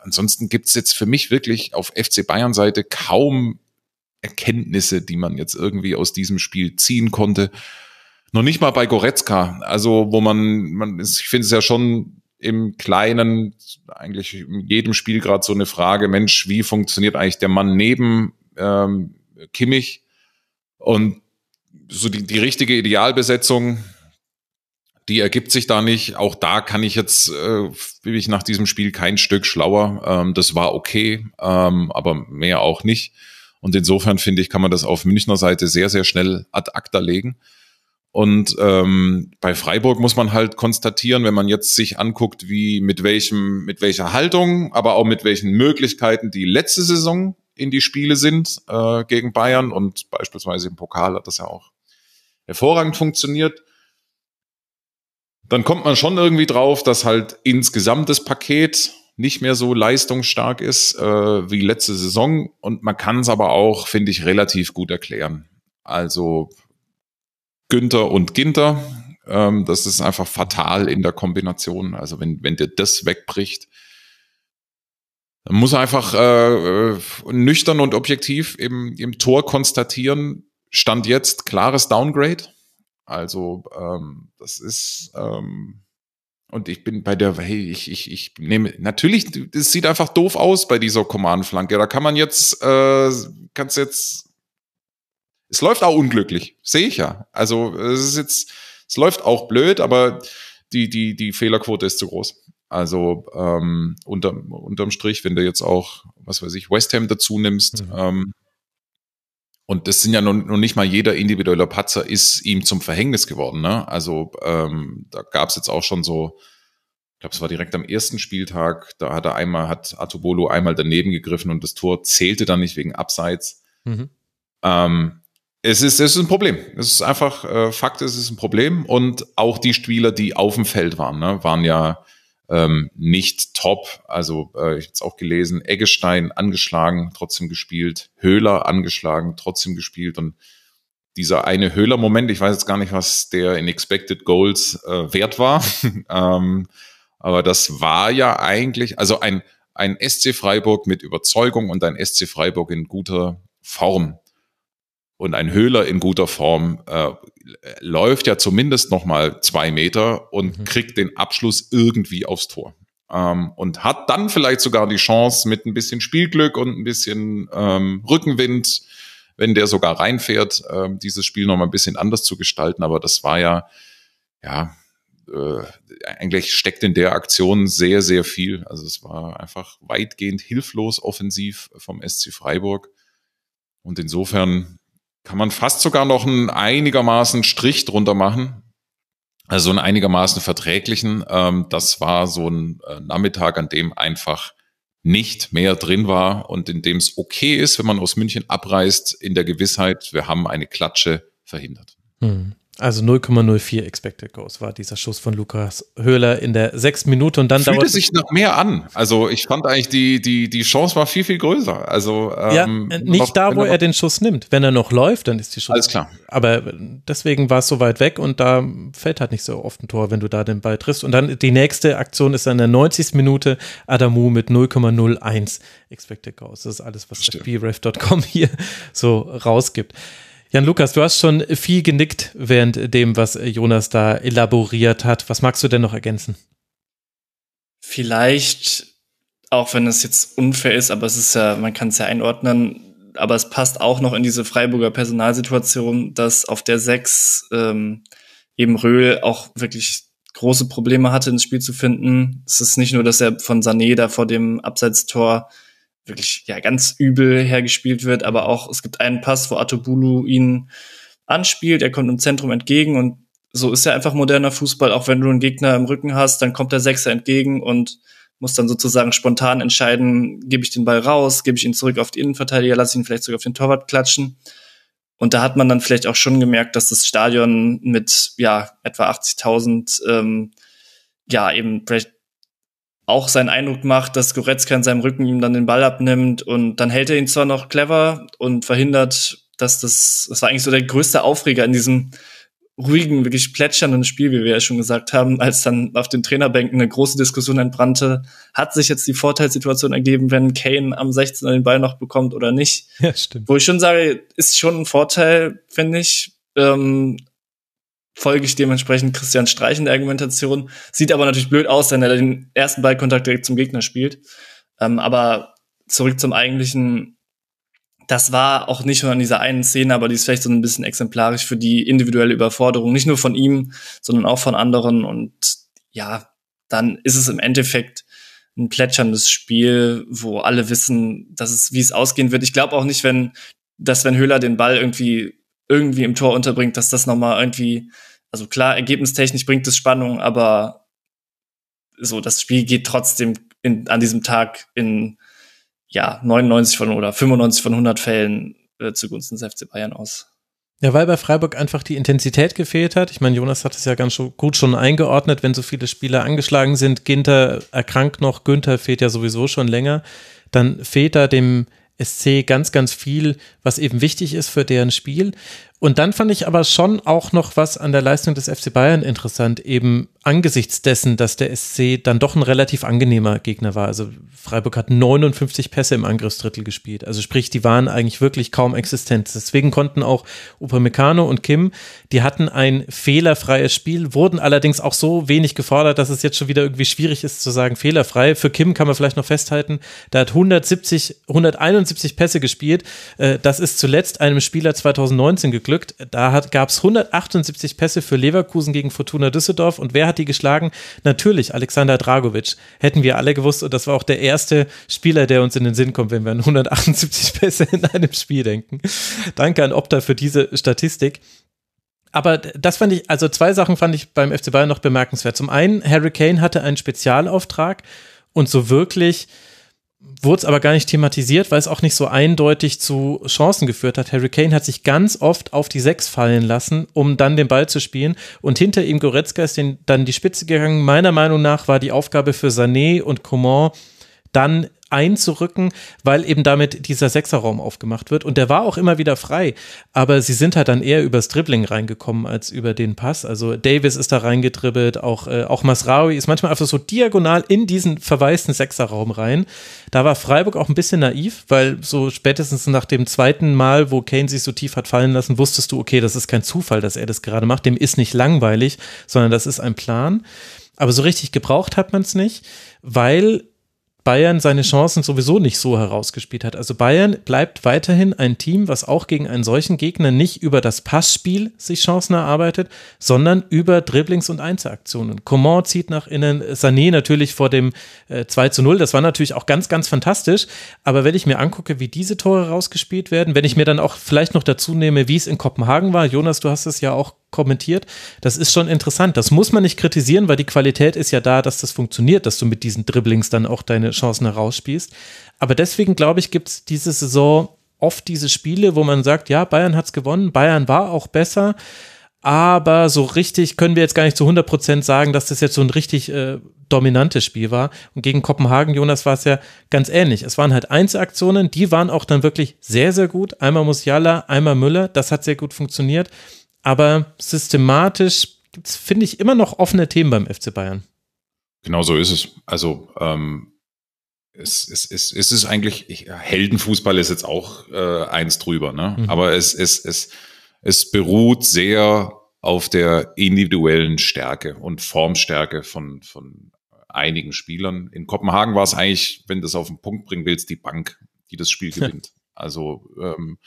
ansonsten gibt's jetzt für mich wirklich auf FC Bayern Seite kaum Erkenntnisse, die man jetzt irgendwie aus diesem Spiel ziehen konnte. Noch nicht mal bei Goretzka, also wo man, man ist, ich finde es ja schon im Kleinen, eigentlich in jedem Spiel gerade so eine Frage, Mensch, wie funktioniert eigentlich der Mann neben ähm, Kimmich? Und so die, die richtige Idealbesetzung, die ergibt sich da nicht. Auch da kann ich jetzt, äh, bin ich nach diesem Spiel kein Stück schlauer. Ähm, das war okay, ähm, aber mehr auch nicht. Und insofern finde ich, kann man das auf Münchner Seite sehr, sehr schnell ad acta legen. Und ähm, bei Freiburg muss man halt konstatieren, wenn man jetzt sich anguckt, wie mit welchem, mit welcher Haltung, aber auch mit welchen Möglichkeiten die letzte Saison in die Spiele sind äh, gegen Bayern und beispielsweise im Pokal hat das ja auch hervorragend funktioniert. Dann kommt man schon irgendwie drauf, dass halt insgesamt das Paket nicht mehr so leistungsstark ist äh, wie letzte Saison. Und man kann es aber auch, finde ich, relativ gut erklären. Also Günther und Ginter, ähm, das ist einfach fatal in der Kombination. Also wenn, wenn dir das wegbricht, dann muss einfach äh, äh, nüchtern und objektiv im, im Tor konstatieren, stand jetzt klares Downgrade. Also ähm, das ist ähm, und ich bin bei der, hey, ich, ich, ich nehme, natürlich, es sieht einfach doof aus bei dieser Command-Flanke. Da kann man jetzt, äh, kannst jetzt, es läuft auch unglücklich, sehe ich ja. Also es ist jetzt, es läuft auch blöd, aber die, die, die Fehlerquote ist zu groß. Also ähm, unter, unterm Strich, wenn du jetzt auch, was weiß ich, West Ham dazu nimmst, mhm. ähm, und das sind ja noch, noch nicht mal jeder individuelle Patzer ist ihm zum Verhängnis geworden. Ne? Also ähm, da gab es jetzt auch schon so, ich glaube, es war direkt am ersten Spieltag, da hat er einmal, hat Atobolo einmal daneben gegriffen und das Tor zählte dann nicht wegen Abseits. Mhm. Ähm, es ist, es ist ein Problem. Es ist einfach äh, Fakt, es ist ein Problem. Und auch die Spieler, die auf dem Feld waren, ne, waren ja ähm, nicht top. Also äh, ich habe es auch gelesen, Eggestein angeschlagen, trotzdem gespielt, Höhler angeschlagen, trotzdem gespielt. Und dieser eine Höhler-Moment, ich weiß jetzt gar nicht, was der in Expected Goals äh, wert war, <laughs> ähm, aber das war ja eigentlich, also ein, ein SC Freiburg mit Überzeugung und ein SC Freiburg in guter Form. Und ein Höhler in guter Form äh, läuft ja zumindest noch mal zwei Meter und mhm. kriegt den Abschluss irgendwie aufs Tor. Ähm, und hat dann vielleicht sogar die Chance mit ein bisschen Spielglück und ein bisschen ähm, Rückenwind, wenn der sogar reinfährt, äh, dieses Spiel noch mal ein bisschen anders zu gestalten. Aber das war ja, ja, äh, eigentlich steckt in der Aktion sehr, sehr viel. Also es war einfach weitgehend hilflos offensiv vom SC Freiburg. Und insofern kann man fast sogar noch einen einigermaßen Strich drunter machen. Also einen einigermaßen verträglichen. Ähm, das war so ein äh, Nachmittag, an dem einfach nicht mehr drin war und in dem es okay ist, wenn man aus München abreist, in der Gewissheit, wir haben eine Klatsche verhindert. Hm. Also 0,04 Expected Goals war dieser Schuss von Lukas Höhler in der sechsten Minute und dann Fühlte dauert sich noch mehr an. Also ich fand eigentlich die, die, die Chance war viel, viel größer. Also ähm, ja, nicht noch, da, wo er den Schuss nimmt. Wenn er noch läuft, dann ist die Chance. Alles klar. Aber deswegen war es so weit weg und da fällt halt nicht so oft ein Tor, wenn du da den Ball triffst. Und dann die nächste Aktion ist dann in der 90. Minute Adamu mit 0,01 Expected Goals. Das ist alles, was FBRef.com hier so rausgibt. Jan Lukas, du hast schon viel genickt während dem, was Jonas da elaboriert hat. Was magst du denn noch ergänzen? Vielleicht, auch wenn es jetzt unfair ist, aber es ist ja, man kann es ja einordnen, aber es passt auch noch in diese Freiburger Personalsituation, dass auf der Sechs ähm, eben Röhl auch wirklich große Probleme hatte, ins Spiel zu finden. Es ist nicht nur, dass er von Sané da vor dem Abseitstor wirklich ja ganz übel hergespielt wird, aber auch es gibt einen Pass, wo Atobulu ihn anspielt, er kommt im Zentrum entgegen und so ist ja einfach moderner Fußball, auch wenn du einen Gegner im Rücken hast, dann kommt der Sechser entgegen und muss dann sozusagen spontan entscheiden, gebe ich den Ball raus, gebe ich ihn zurück auf die Innenverteidiger, lasse ihn vielleicht sogar auf den Torwart klatschen. Und da hat man dann vielleicht auch schon gemerkt, dass das Stadion mit ja etwa 80.000 ähm, ja eben vielleicht auch seinen Eindruck macht, dass Goretzka in seinem Rücken ihm dann den Ball abnimmt und dann hält er ihn zwar noch clever und verhindert, dass das, das war eigentlich so der größte Aufreger in diesem ruhigen, wirklich plätschernden Spiel, wie wir ja schon gesagt haben, als dann auf den Trainerbänken eine große Diskussion entbrannte, hat sich jetzt die Vorteilssituation ergeben, wenn Kane am 16er den Ball noch bekommt oder nicht. Ja, stimmt. Wo ich schon sage, ist schon ein Vorteil, finde ich. Ähm, folge ich dementsprechend Christian Streich in der Argumentation. Sieht aber natürlich blöd aus, wenn er den ersten Ballkontakt direkt zum Gegner spielt. Ähm, aber zurück zum eigentlichen, das war auch nicht nur in dieser einen Szene, aber die ist vielleicht so ein bisschen exemplarisch für die individuelle Überforderung, nicht nur von ihm, sondern auch von anderen. Und ja, dann ist es im Endeffekt ein plätscherndes Spiel, wo alle wissen, dass es, wie es ausgehen wird. Ich glaube auch nicht, wenn, dass wenn Höhler den Ball irgendwie irgendwie im Tor unterbringt, dass das nochmal irgendwie, also klar, ergebnistechnisch bringt es Spannung, aber so, das Spiel geht trotzdem in, an diesem Tag in, ja, 99 von oder 95 von 100 Fällen äh, zugunsten des FC Bayern aus. Ja, weil bei Freiburg einfach die Intensität gefehlt hat. Ich meine, Jonas hat es ja ganz gut schon eingeordnet, wenn so viele Spieler angeschlagen sind. Ginter erkrankt noch, Günther fehlt ja sowieso schon länger. Dann fehlt da dem SC ganz, ganz viel, was eben wichtig ist für deren Spiel. Und dann fand ich aber schon auch noch was an der Leistung des FC Bayern interessant, eben angesichts dessen, dass der SC dann doch ein relativ angenehmer Gegner war. Also Freiburg hat 59 Pässe im Angriffsdrittel gespielt. Also sprich, die waren eigentlich wirklich kaum existent. Deswegen konnten auch Upamecano und Kim, die hatten ein fehlerfreies Spiel, wurden allerdings auch so wenig gefordert, dass es jetzt schon wieder irgendwie schwierig ist zu sagen fehlerfrei. Für Kim kann man vielleicht noch festhalten, der hat 170, 171 Pässe gespielt. Äh, das ist zuletzt einem Spieler 2019 geglückt geglückt. Da gab es 178 Pässe für Leverkusen gegen Fortuna Düsseldorf. Und wer hat die geschlagen? Natürlich Alexander Dragovic. Hätten wir alle gewusst. Und das war auch der erste Spieler, der uns in den Sinn kommt, wenn wir an 178 <laughs> Pässe in einem Spiel denken. Danke an Opta für diese Statistik. Aber das fand ich, also zwei Sachen fand ich beim FC Bayern noch bemerkenswert. Zum einen, Harry Kane hatte einen Spezialauftrag und so wirklich wurde es aber gar nicht thematisiert, weil es auch nicht so eindeutig zu Chancen geführt hat. Harry Kane hat sich ganz oft auf die Sechs fallen lassen, um dann den Ball zu spielen. Und hinter ihm Goretzka ist dann die Spitze gegangen. Meiner Meinung nach war die Aufgabe für Sané und Coman dann einzurücken, weil eben damit dieser Sechserraum aufgemacht wird. Und der war auch immer wieder frei. Aber sie sind halt dann eher übers Dribbling reingekommen als über den Pass. Also Davis ist da reingedribbelt, auch, äh, auch Masraoui ist manchmal einfach so diagonal in diesen verwaisten Sechserraum rein. Da war Freiburg auch ein bisschen naiv, weil so spätestens nach dem zweiten Mal, wo Kane sich so tief hat fallen lassen, wusstest du, okay, das ist kein Zufall, dass er das gerade macht. Dem ist nicht langweilig, sondern das ist ein Plan. Aber so richtig gebraucht hat man es nicht, weil Bayern seine Chancen sowieso nicht so herausgespielt hat. Also Bayern bleibt weiterhin ein Team, was auch gegen einen solchen Gegner nicht über das Passspiel sich Chancen erarbeitet, sondern über Dribblings und Einzelaktionen. Coman zieht nach innen, Sané natürlich vor dem äh, 2 zu 0. Das war natürlich auch ganz, ganz fantastisch. Aber wenn ich mir angucke, wie diese Tore rausgespielt werden, wenn ich mir dann auch vielleicht noch dazu nehme, wie es in Kopenhagen war, Jonas, du hast es ja auch kommentiert. Das ist schon interessant. Das muss man nicht kritisieren, weil die Qualität ist ja da, dass das funktioniert, dass du mit diesen Dribblings dann auch deine Chancen herausspielst. Aber deswegen glaube ich, gibt es diese Saison oft diese Spiele, wo man sagt, ja, Bayern hat es gewonnen, Bayern war auch besser. aber so richtig können wir jetzt gar nicht zu 100 Prozent sagen, dass das jetzt so ein richtig äh, dominantes Spiel war. Und gegen Kopenhagen, Jonas, war es ja ganz ähnlich. Es waren halt Einzelaktionen, die waren auch dann wirklich sehr, sehr gut. Einmal Musiala, einmal Müller, das hat sehr gut funktioniert. Aber systematisch gibt es, finde ich, immer noch offene Themen beim FC Bayern. Genau so ist es. Also ähm, es, es, es, es ist eigentlich, ich, Heldenfußball ist jetzt auch äh, eins drüber, ne? Mhm. Aber es, es, es, es beruht sehr auf der individuellen Stärke und Formstärke von, von einigen Spielern. In Kopenhagen war es eigentlich, wenn du es auf den Punkt bringen willst, die Bank, die das Spiel <laughs> gewinnt. Also ähm,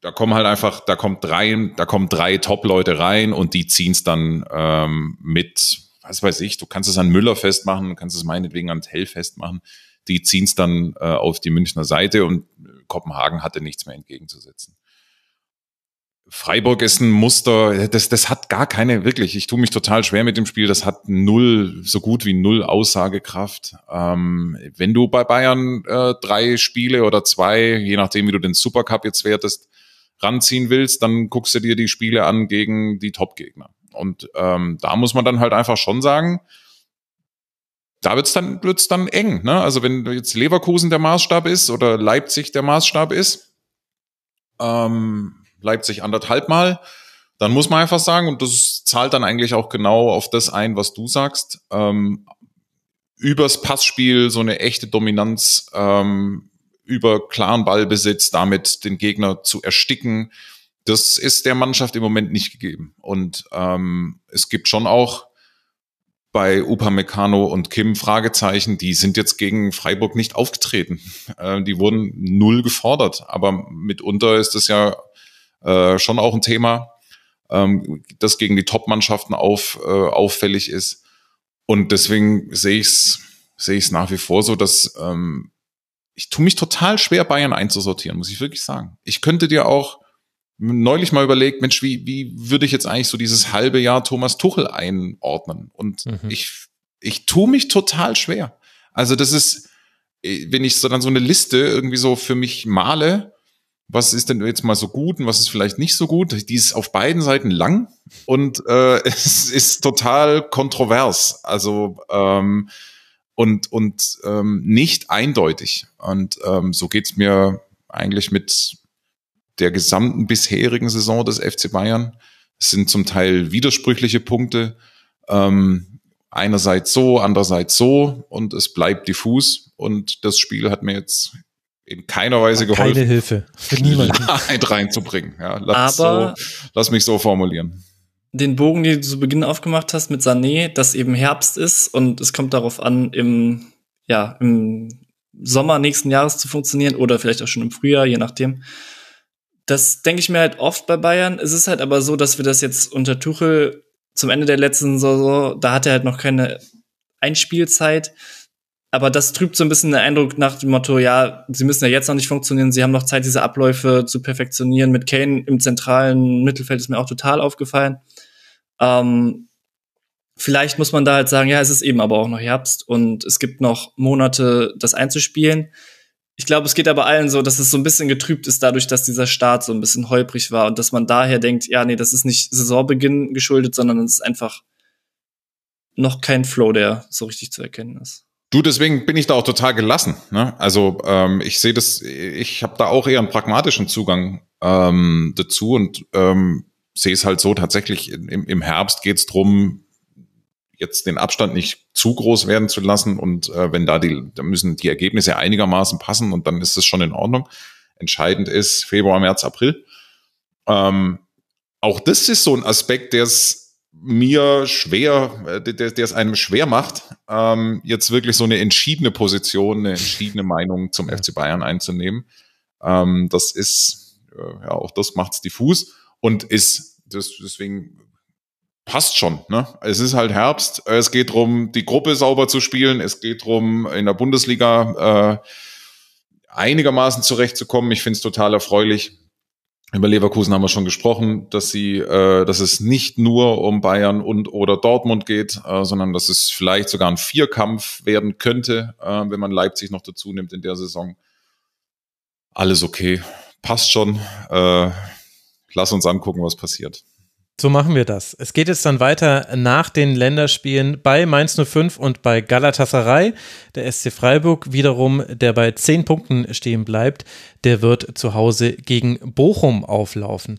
da kommen halt einfach, da kommt drei, da kommen drei Top-Leute rein und die ziehen es dann ähm, mit, was weiß ich, du kannst es an Müller festmachen, du kannst es meinetwegen an Tell festmachen. Die ziehen es dann äh, auf die Münchner Seite und Kopenhagen hatte nichts mehr entgegenzusetzen. Freiburg ist ein Muster, das, das hat gar keine, wirklich, ich tue mich total schwer mit dem Spiel, das hat null, so gut wie null Aussagekraft. Ähm, wenn du bei Bayern äh, drei Spiele oder zwei, je nachdem, wie du den Supercup jetzt wertest, ranziehen willst, dann guckst du dir die Spiele an gegen die Top-Gegner. Und ähm, da muss man dann halt einfach schon sagen, da wird's dann, wird's dann eng. Ne? Also wenn jetzt Leverkusen der Maßstab ist oder Leipzig der Maßstab ist, ähm, Leipzig anderthalb Mal, dann muss man einfach sagen, und das zahlt dann eigentlich auch genau auf das ein, was du sagst, ähm, übers Passspiel so eine echte Dominanz ähm, über klaren Ballbesitz, damit den Gegner zu ersticken, das ist der Mannschaft im Moment nicht gegeben. Und ähm, es gibt schon auch bei Upamecano und Kim Fragezeichen, die sind jetzt gegen Freiburg nicht aufgetreten. <laughs> Äh, die wurden null gefordert. Aber mitunter ist es ja äh, schon auch ein Thema, ähm, das gegen die Top-Mannschaften auf, äh, auffällig ist. Und deswegen sehe ich es sehe nach wie vor so, dass ähm, ich tue mich total schwer, Bayern einzusortieren, muss ich wirklich sagen. Ich könnte dir auch neulich mal überlegt, Mensch, wie, wie würde ich jetzt eigentlich so dieses halbe Jahr Thomas Tuchel einordnen? Und mhm. ich, ich tue mich total schwer. Also das ist, äh, wenn ich so dann so eine Liste irgendwie so für mich male, was ist denn jetzt mal so gut und was ist vielleicht nicht so gut. Die ist auf beiden Seiten lang und äh, <laughs> es ist total kontrovers. Also ähm, und und ähm, nicht eindeutig. Und ähm, so geht's mir eigentlich mit der gesamten bisherigen Saison des FC Bayern. Es sind zum Teil widersprüchliche Punkte. Ähm, einerseits so, andererseits so und es bleibt diffus. Und das Spiel hat mir jetzt in keiner Weise geholfen, keine Hilfe für niemanden Klarheit reinzubringen. Ja, lass, Aber so, lass mich so formulieren. Den Bogen, den du zu Beginn aufgemacht hast mit Sané, dass eben Herbst ist und es kommt darauf an, im, ja, im Sommer nächsten Jahres zu funktionieren oder vielleicht auch schon im Frühjahr, je nachdem. Das denke ich mir halt oft bei Bayern. Es ist halt aber so, dass wir das jetzt unter Tuchel zum Ende der letzten Saison, da hat er halt noch keine Einspielzeit aber das trübt so ein bisschen den Eindruck nach dem Motto, ja, sie müssen ja jetzt noch nicht funktionieren, sie haben noch Zeit, diese Abläufe zu perfektionieren. Mit Kane im zentralen Mittelfeld ist mir auch total aufgefallen. Ähm, vielleicht muss man da halt sagen, ja, es ist eben aber auch noch Herbst und es gibt noch Monate, das einzuspielen. Ich glaube, es geht aber allen so, dass es so ein bisschen getrübt ist dadurch, dass dieser Start so ein bisschen holprig war und dass man daher denkt, ja, nee, das ist nicht Saisonbeginn geschuldet, sondern es ist einfach noch kein Flow, der so richtig zu erkennen ist. Du, deswegen bin ich da auch total gelassen. Ne? Also ähm, ich sehe das, ich habe da auch eher einen pragmatischen Zugang ähm, dazu und ähm, sehe es halt so tatsächlich, im, im Herbst geht's drum, jetzt den Abstand nicht zu groß werden zu lassen und äh, wenn da die, da müssen die Ergebnisse einigermaßen passen und dann ist es schon in Ordnung. Entscheidend ist Februar, März, April. Ähm, auch das ist so ein Aspekt, der es mir schwer, äh, der, der es einem schwer macht, ähm, jetzt wirklich so eine entschiedene Position, eine entschiedene Meinung zum FC Bayern einzunehmen. Ähm, das ist, äh, ja, auch das macht's diffus und ist, das, deswegen passt schon. Ne? Es ist halt Herbst. Es geht drum, die Gruppe sauber zu spielen. Es geht drum, in der Bundesliga äh, einigermaßen zurechtzukommen. Ich finde es total erfreulich, über Leverkusen haben wir schon gesprochen, dass sie, äh, dass es nicht nur um Bayern und oder Dortmund geht, äh, sondern dass es vielleicht sogar ein Vierkampf werden könnte, äh, wenn man Leipzig noch dazu nimmt in der Saison. Alles okay, passt schon. Äh, lass uns angucken, was passiert. So machen wir das. Es geht jetzt dann weiter nach den Länderspielen bei Mainz 05 und bei Galatasaray. Der SC Freiburg wiederum, der bei zehn Punkten stehen bleibt, der wird zu Hause gegen Bochum auflaufen.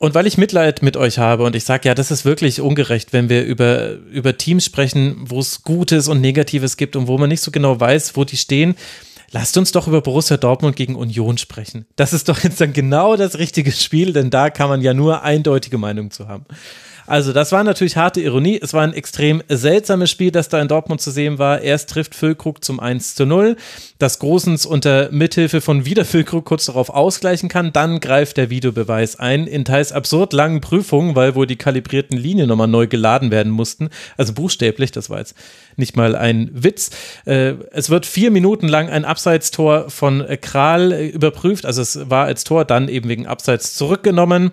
Und weil ich Mitleid mit euch habe und ich sage, ja, das ist wirklich ungerecht, wenn wir über, über Teams sprechen, wo es Gutes und Negatives gibt und wo man nicht so genau weiß, wo die stehen, Lasst uns doch über Borussia Dortmund gegen Union sprechen. Das ist doch jetzt dann genau das richtige Spiel, denn da kann man ja nur eindeutige Meinung zu haben. Also, das war natürlich harte Ironie. Es war ein extrem seltsames Spiel, das da in Dortmund zu sehen war. Erst trifft Füllkrug zum 1 zu 0, das Großens unter Mithilfe von wieder Füllkrug kurz darauf ausgleichen kann. Dann greift der Videobeweis ein in teils absurd langen Prüfungen, weil wohl die kalibrierten Linien nochmal neu geladen werden mussten. Also buchstäblich, das war jetzt nicht mal ein Witz. Äh, es wird vier Minuten lang ein Abseitstor von Kral äh, überprüft. Also es war als Tor dann eben wegen Abseits zurückgenommen.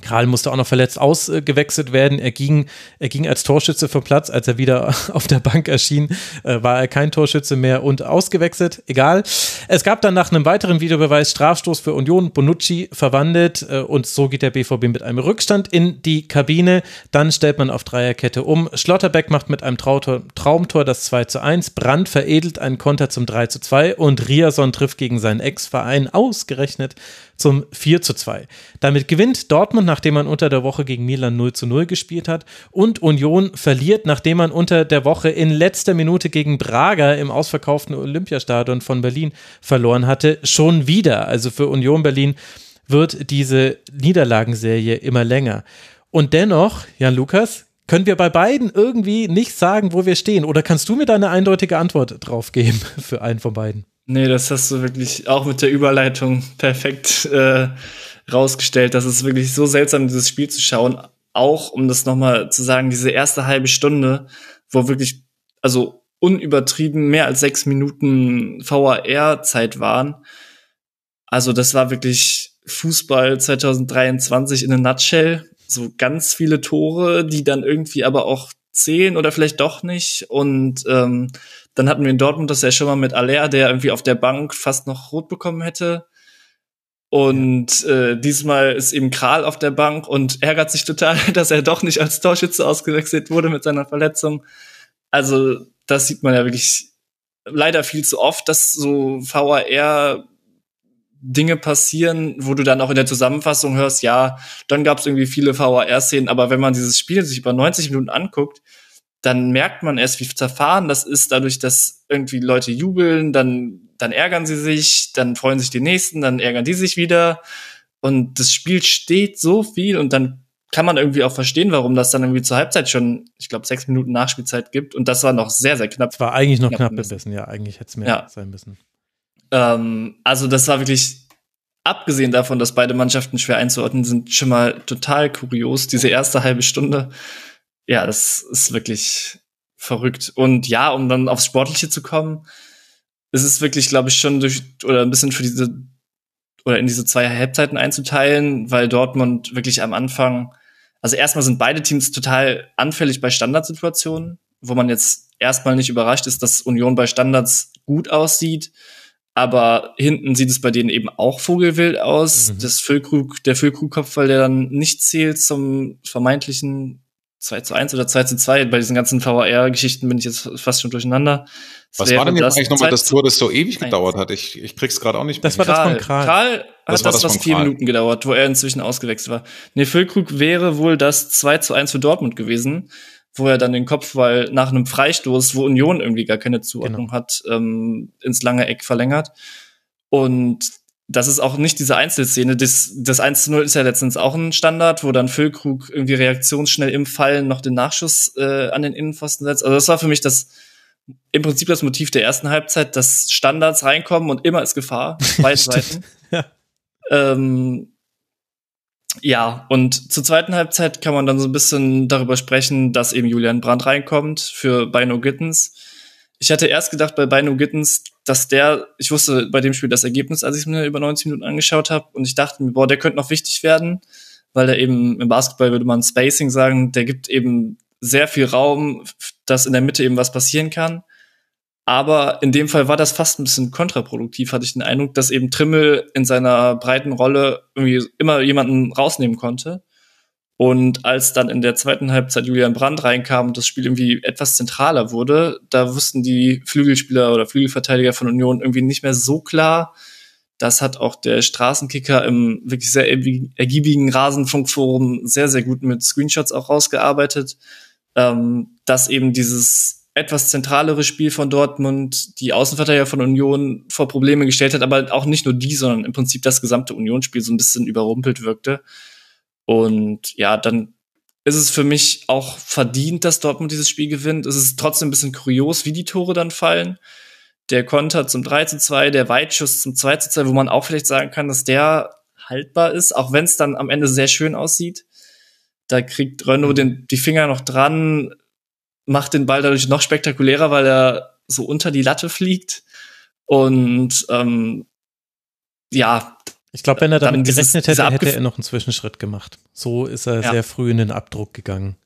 Kral musste auch noch verletzt ausgewechselt werden. Er ging, er ging als Torschütze vom Platz. Als er wieder <laughs> auf der Bank erschien, äh, war er kein Torschütze mehr und ausgewechselt. Egal. Es gab dann nach einem weiteren Videobeweis Strafstoß für Union. Bonucci verwandelt äh, und so geht der BVB mit einem Rückstand in die Kabine. Dann stellt man auf Dreierkette um. Schlotterbeck macht mit einem Trautor, Traumtor das 2 zu 1. Brandt veredelt einen Konter zum 3 zu 2 und Riason trifft gegen seinen Ex-Verein ausgerechnet zum 4 zu 2. Damit gewinnt Dortmund, nachdem man unter der Woche gegen Milan 0 zu 0 gespielt hat. Und Union verliert, nachdem man unter der Woche in letzter Minute gegen Braga im ausverkauften Olympiastadion von Berlin verloren hatte. Schon wieder. Also für Union Berlin wird diese Niederlagenserie immer länger. Und dennoch, Jan Lukas, können wir bei beiden irgendwie nicht sagen, wo wir stehen? Oder kannst du mir deine eindeutige Antwort drauf geben <laughs> für einen von beiden? Nee, das hast du wirklich auch mit der Überleitung perfekt äh, rausgestellt. Das ist wirklich so seltsam, dieses Spiel zu schauen. Auch, um das nochmal zu sagen, diese erste halbe Stunde, wo wirklich, also unübertrieben mehr als sechs Minuten VAR-Zeit waren. Also das war wirklich Fußball 2023 in a nutshell. So ganz viele Tore, die dann irgendwie aber auch zählen oder vielleicht doch nicht. Und ähm, dann hatten wir in Dortmund das ja schon mal mit Aller, der irgendwie auf der Bank fast noch rot bekommen hätte. Und äh, diesmal ist eben Kral auf der Bank und ärgert sich total, <laughs> dass er doch nicht als Torschütze ausgewechselt wurde mit seiner Verletzung. Also das sieht man ja wirklich leider viel zu oft, dass so VAR Dinge passieren, wo du dann auch in der Zusammenfassung hörst, ja, dann gab es irgendwie viele VAR-Szenen, aber wenn man dieses Spiel sich über 90 Minuten anguckt, dann merkt man erst, wie zerfahren das ist, dadurch, dass irgendwie Leute jubeln, dann, dann ärgern sie sich, dann freuen sich die Nächsten, dann ärgern die sich wieder. Und das Spiel steht so viel und dann kann man irgendwie auch verstehen, warum das dann irgendwie zur Halbzeit schon, ich glaube, sechs Minuten Nachspielzeit gibt. Und das war noch sehr, sehr knapp. Es war eigentlich noch knapp, knapp bemessen, ja, eigentlich hätte es mehr ja. sein müssen. Ähm, also das war wirklich, abgesehen davon, dass beide Mannschaften schwer einzuordnen sind, schon mal total kurios. Diese erste halbe Stunde ja, das ist wirklich verrückt. Und ja, um dann aufs Sportliche zu kommen, ist es wirklich, glaube ich, schon durch oder ein bisschen für diese oder in diese zwei Halbzeiten einzuteilen, weil Dortmund wirklich am Anfang, also erstmal sind beide Teams total anfällig bei Standardsituationen, wo man jetzt erstmal nicht überrascht ist, dass Union bei Standards gut aussieht, aber hinten sieht es bei denen eben auch vogelwild aus. Mhm. Das Füllkrug, der Füllkrug-Kopfball, der dann nicht zählt zum vermeintlichen 2 zu 1 oder 2 zu 2. Bei diesen ganzen VR-Geschichten bin ich jetzt fast schon durcheinander. Das Was war denn jetzt eigentlich nochmal das Tor, das so ewig gedauert hat? Ich, ich krieg's gerade auch nicht Das war das von Kral. Kral hat das, das was vier. Minuten gedauert, wo er inzwischen ausgewechselt war. Nee, Füllkrug wäre wohl das 2 zu 1 für Dortmund gewesen, wo er dann den Kopfball nach einem Freistoß, wo Union irgendwie gar keine Zuordnung genau. hat, ähm, ins lange Eck verlängert. Und das ist auch nicht diese Einzelszene. Das, das 1 zu 0 ist ja letztens auch ein Standard, wo dann Füllkrug irgendwie reaktionsschnell im Fallen noch den Nachschuss äh, an den Innenpfosten setzt. Also das war für mich das im Prinzip das Motiv der ersten Halbzeit, dass Standards reinkommen und immer ist Gefahr, <laughs> beide Seiten. ja. Ähm, ja, und zur zweiten Halbzeit kann man dann so ein bisschen darüber sprechen, dass eben Julian Brandt reinkommt für Bino Gittens ich hatte erst gedacht bei Bino Gittens, dass der, ich wusste bei dem Spiel das Ergebnis, als ich es mir über 90 Minuten angeschaut habe, und ich dachte mir, boah, der könnte noch wichtig werden, weil er eben im Basketball würde man Spacing sagen, der gibt eben sehr viel Raum, dass in der Mitte eben was passieren kann. Aber in dem Fall war das fast ein bisschen kontraproduktiv, hatte ich den Eindruck, dass eben Trimmel in seiner breiten Rolle irgendwie immer jemanden rausnehmen konnte. Und als dann in der zweiten Halbzeit Julian Brandt reinkam und das Spiel irgendwie etwas zentraler wurde, da wussten die Flügelspieler oder Flügelverteidiger von Union irgendwie nicht mehr so klar. Das hat auch der Straßenkicker im wirklich sehr ergiebigen Rasenfunkforum sehr, sehr gut mit Screenshots auch rausgearbeitet, ähm, dass eben dieses etwas zentralere Spiel von Dortmund die Außenverteidiger von Union vor Probleme gestellt hat, aber auch nicht nur die, sondern im Prinzip das gesamte Unionsspiel so ein bisschen überrumpelt wirkte. Und ja, dann ist es für mich auch verdient, dass Dortmund dieses Spiel gewinnt. Es ist trotzdem ein bisschen kurios, wie die Tore dann fallen. Der Konter zum 3 zu 2, der Weitschuss zum 2 zu 2, wo man auch vielleicht sagen kann, dass der haltbar ist, auch wenn es dann am Ende sehr schön aussieht. Da kriegt Renault den, die Finger noch dran, macht den Ball dadurch noch spektakulärer, weil er so unter die Latte fliegt. Und ähm, ja, ich glaube, wenn er damit dieses, gerechnet hätte, hätte er noch einen Zwischenschritt gemacht. So ist er ja. sehr früh in den Abdruck gegangen.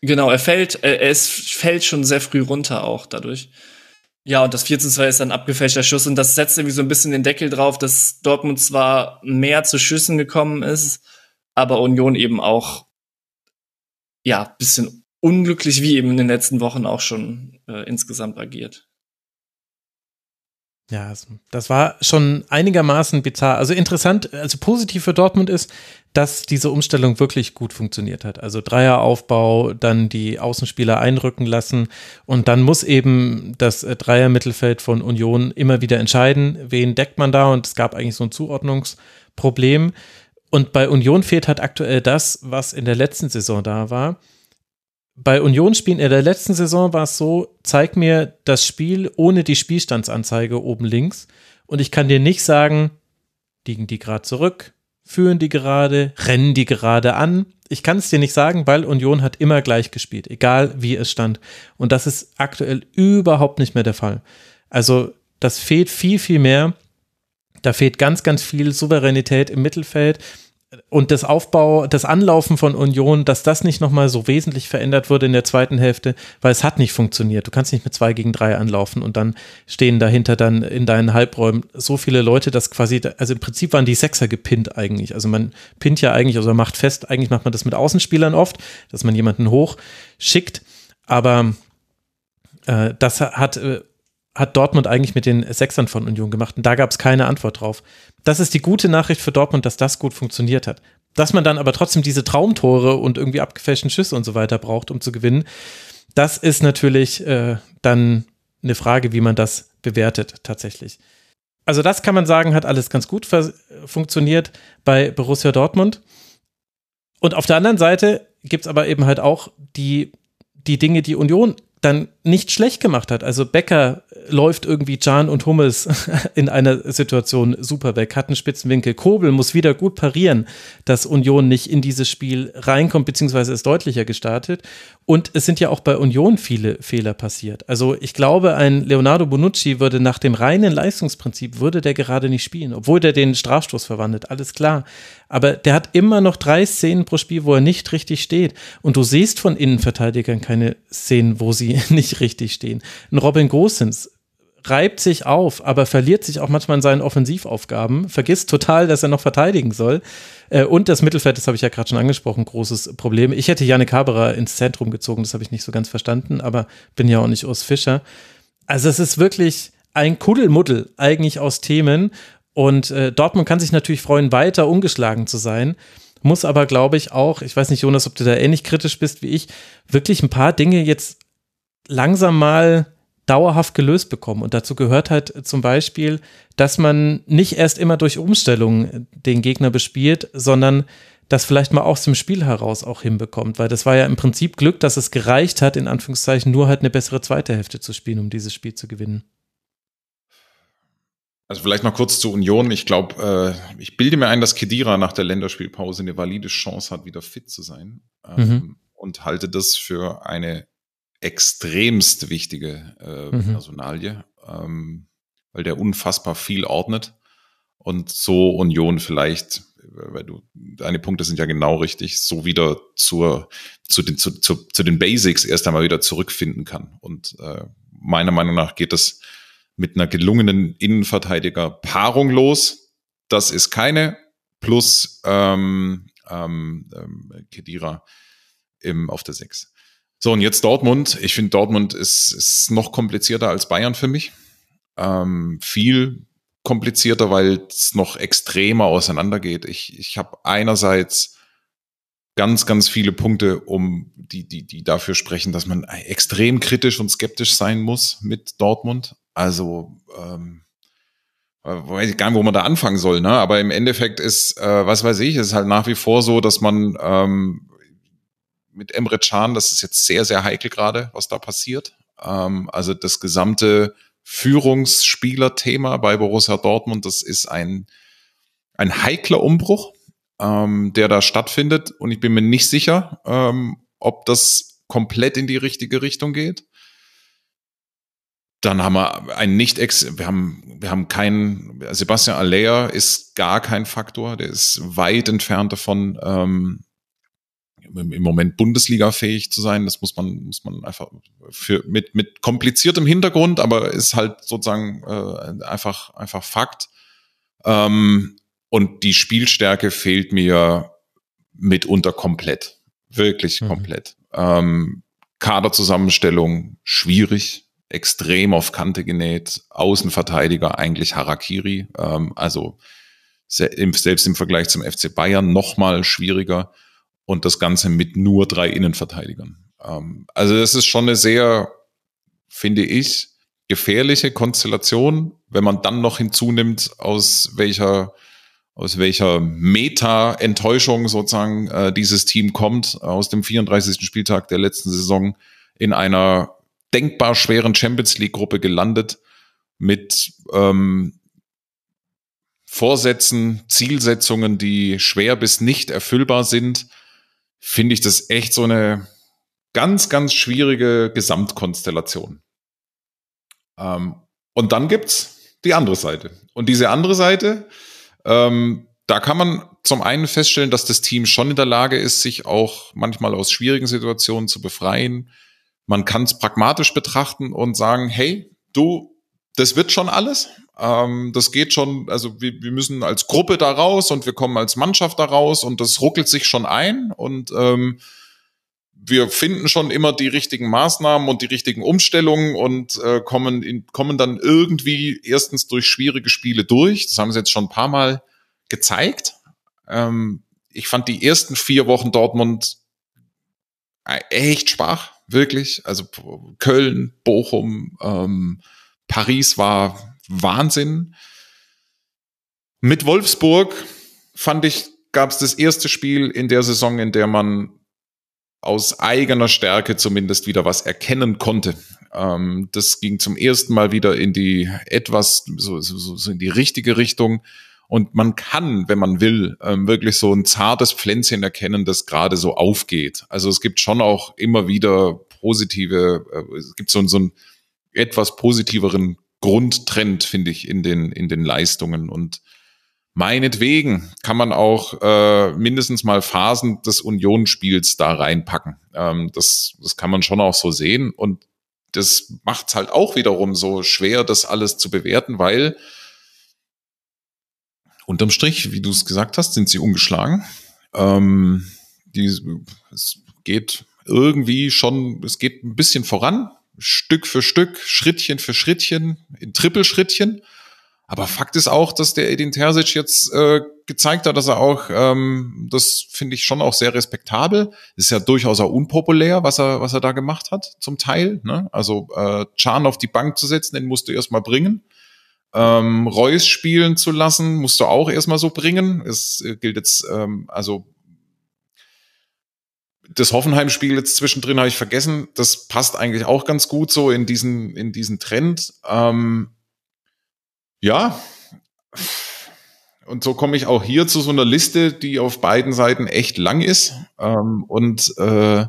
Genau, er fällt, er, es fällt schon sehr früh runter auch dadurch. Ja, und das 4 zu 2 ist ein abgefälschter Schuss und das setzt irgendwie so ein bisschen den Deckel drauf, dass Dortmund zwar mehr zu Schüssen gekommen ist, aber Union eben auch, ja, bisschen unglücklich wie eben in den letzten Wochen auch schon äh, insgesamt agiert. Ja, das war schon einigermaßen bizarr. Also interessant, also positiv für Dortmund ist, dass diese Umstellung wirklich gut funktioniert hat. Also Dreieraufbau, dann die Außenspieler einrücken lassen und dann muss eben das Dreier-Mittelfeld von Union immer wieder entscheiden, wen deckt man da und es gab eigentlich so ein Zuordnungsproblem. Und bei Union fehlt halt aktuell das, was in der letzten Saison da war bei Unionsspielen in der letzten Saison war es so, zeig mir das Spiel ohne die Spielstandsanzeige oben links und ich kann dir nicht sagen, liegen die gerade zurück, führen die gerade, rennen die gerade an. Ich kann es dir nicht sagen, weil Union hat immer gleich gespielt, egal wie es stand. Und das ist aktuell überhaupt nicht mehr der Fall. Also das fehlt viel, viel mehr. Da fehlt ganz, ganz viel Souveränität im Mittelfeld und das Aufbau, das Anlaufen von Union, dass das nicht nochmal so wesentlich verändert wurde in der zweiten Hälfte, weil es hat nicht funktioniert. Du kannst nicht mit zwei gegen drei anlaufen und dann stehen dahinter dann in deinen Halbräumen so viele Leute, dass quasi, also im Prinzip waren die Sechser gepinnt eigentlich. Also man pinnt ja eigentlich, also macht fest, eigentlich macht man das mit Außenspielern oft, dass man jemanden hoch schickt, aber äh, das hat äh, hat Dortmund eigentlich mit den Sechsern von Union gemacht und da gab es keine Antwort drauf. Das ist die gute Nachricht für Dortmund, dass das gut funktioniert hat. Dass man dann aber trotzdem diese Traumtore und irgendwie abgefälschten Schüsse und so weiter braucht, um zu gewinnen, das ist natürlich äh, dann eine Frage, wie man das bewertet tatsächlich. Also das kann man sagen, hat alles ganz gut funktioniert bei Borussia Dortmund. Und auf der anderen Seite gibt es aber eben halt auch die, die Dinge, die Union dann nicht schlecht gemacht hat. Also Becker läuft irgendwie Can und Hummels <laughs> in einer Situation super weg, hat einen Spitzenwinkel. Kobel muss wieder gut parieren, dass Union nicht in dieses Spiel reinkommt, beziehungsweise ist deutlicher gestartet. Und es sind ja auch bei Union viele Fehler passiert. Also ich glaube, ein Leonardo Bonucci würde nach dem reinen Leistungsprinzip, würde der gerade nicht spielen, obwohl der den Strafstoß verwandelt, alles klar. Aber der hat immer noch drei Szenen pro Spiel, wo er nicht richtig steht. Und du siehst von Innenverteidigern keine Szenen, wo sie <laughs> nicht richtig stehen. Ein Robin Gosens reibt sich auf, aber verliert sich auch manchmal in seinen Offensivaufgaben, vergisst total, dass er noch verteidigen soll. Äh, und das Mittelfeld, das habe ich ja gerade schon angesprochen, großes Problem. Ich hätte Janik Haberer ins Zentrum gezogen, das habe ich nicht so ganz verstanden, aber bin ja auch nicht Urs Fischer. Also es ist wirklich ein Kuddelmuddel eigentlich aus Themen und äh, Dortmund kann sich natürlich freuen, weiter ungeschlagen zu sein muss aber, glaube ich, auch, ich weiß nicht, Jonas, ob du da ähnlich kritisch bist wie ich, wirklich ein paar Dinge jetzt langsam mal dauerhaft gelöst bekommen. Und dazu gehört halt zum Beispiel, dass man nicht erst immer durch Umstellungen den Gegner bespielt, sondern das vielleicht mal aus dem Spiel heraus auch hinbekommt, weil das war ja im Prinzip Glück, dass es gereicht hat, in Anführungszeichen nur halt eine bessere zweite Hälfte zu spielen, um dieses Spiel zu gewinnen. Also vielleicht noch kurz zur Union. Ich glaube, äh, ich bilde mir ein, dass Kedira nach der Länderspielpause eine valide Chance hat, wieder fit zu sein ähm, mhm. und halte das für eine extremst wichtige äh, mhm. Personalie, ähm, weil der unfassbar viel ordnet und so Union vielleicht, weil du, deine Punkte sind ja genau richtig, so wieder zur, zu den, zu, zu, zu den Basics erst einmal wieder zurückfinden kann. Und äh, meiner Meinung nach geht es mit einer gelungenen Innenverteidiger-Paarung los. Das ist keine plus ähm, ähm, ähm, Kedira im, auf der 6. So, und jetzt Dortmund. Ich finde, Dortmund ist, ist noch komplizierter als Bayern für mich. Ähm, viel komplizierter, weil es noch extremer auseinandergeht. Ich, ich habe einerseits ganz, ganz viele Punkte, um die, die, die dafür sprechen, dass man extrem kritisch und skeptisch sein muss mit Dortmund. Also ähm, weiß ich gar nicht, wo man da anfangen soll, ne? Aber im Endeffekt ist, äh, was weiß ich, ist halt nach wie vor so, dass man ähm, mit Emre Can, das ist jetzt sehr, sehr heikel gerade, was da passiert. Ähm, also das gesamte Führungsspielerthema bei Borussia Dortmund, das ist ein, ein heikler Umbruch, ähm, der da stattfindet. Und ich bin mir nicht sicher, ähm, ob das komplett in die richtige Richtung geht. Dann haben wir ein nicht ex, wir haben, wir haben keinen, Sebastian Aller ist gar kein Faktor, der ist weit entfernt davon, ähm, im Moment Bundesliga-fähig zu sein. Das muss man, muss man einfach für, mit, mit kompliziertem Hintergrund, aber ist halt sozusagen äh, einfach, einfach Fakt. Ähm, und die Spielstärke fehlt mir mitunter komplett. Wirklich mhm. komplett. Ähm, Kaderzusammenstellung schwierig, extrem auf Kante genäht, Außenverteidiger eigentlich Harakiri, ähm, also selbst im Vergleich zum FC Bayern nochmal schwieriger und das Ganze mit nur drei Innenverteidigern. Ähm, also das ist schon eine sehr, finde ich, gefährliche Konstellation, wenn man dann noch hinzunimmt, aus welcher aus welcher Meta-Enttäuschung sozusagen äh, dieses Team kommt, aus dem 34. Spieltag der letzten Saison in einer denkbar schweren Champions League-Gruppe gelandet mit ähm, Vorsätzen, Zielsetzungen, die schwer bis nicht erfüllbar sind finde ich das echt so eine ganz, ganz schwierige Gesamtkonstellation. Ähm, und dann gibt's die andere Seite. Und diese andere Seite, ähm, da kann man zum einen feststellen, dass das Team schon in der Lage ist, sich auch manchmal aus schwierigen Situationen zu befreien. Man kann es pragmatisch betrachten und sagen, hey, du, das wird schon alles. Ähm, das geht schon, also wir, wir müssen als Gruppe da raus und wir kommen als Mannschaft da raus und das ruckelt sich schon ein und ähm, wir finden schon immer die richtigen Maßnahmen und die richtigen Umstellungen und äh, kommen, in, kommen dann irgendwie erstens durch schwierige Spiele durch. Das haben sie jetzt schon ein paar Mal gezeigt. Ähm, ich fand die ersten vier Wochen Dortmund äh, echt schwach, wirklich. Also Köln, Bochum, ähm, Paris war Wahnsinn. Mit Wolfsburg fand ich, gab es das erste Spiel in der Saison, in der man aus eigener Stärke zumindest wieder was erkennen konnte. Ähm, das ging zum ersten Mal wieder in die etwas, so, so, so in die richtige Richtung. Und man kann, wenn man will, ähm, wirklich so ein zartes Pflänzchen erkennen, das gerade so aufgeht. Also es gibt schon auch immer wieder positive, äh, es gibt so, so einen etwas positiveren Grundtrend, finde ich, in den, in den Leistungen. Und meinetwegen kann man auch äh, mindestens mal Phasen des Unionsspiels da reinpacken. Ähm, das, das kann man schon auch so sehen. Und das macht es halt auch wiederum so schwer, das alles zu bewerten, weil unterm Strich, wie du es gesagt hast, sind sie ungeschlagen. Ähm, die, es geht irgendwie schon, es geht ein bisschen voran. Stück für Stück, Schrittchen für Schrittchen, in Trippelschrittchen. Aber Fakt ist auch, dass der Edin Terzic jetzt äh, gezeigt hat, dass er auch, ähm, das finde ich schon auch sehr respektabel. Ist ja durchaus auch unpopulär, was er, was er da gemacht hat, zum Teil. Ne? Also äh, Chan auf die Bank zu setzen, den musst du erstmal bringen. Ähm, Reus spielen zu lassen, musst du auch erstmal so bringen. Es äh, gilt jetzt, ähm, also das Hoffenheim-Spiel jetzt zwischendrin habe ich vergessen. Das passt eigentlich auch ganz gut so in diesen, in diesen Trend. Ähm, ja. Und so komme ich auch hier zu so einer Liste, die auf beiden Seiten echt lang ist ähm, und äh,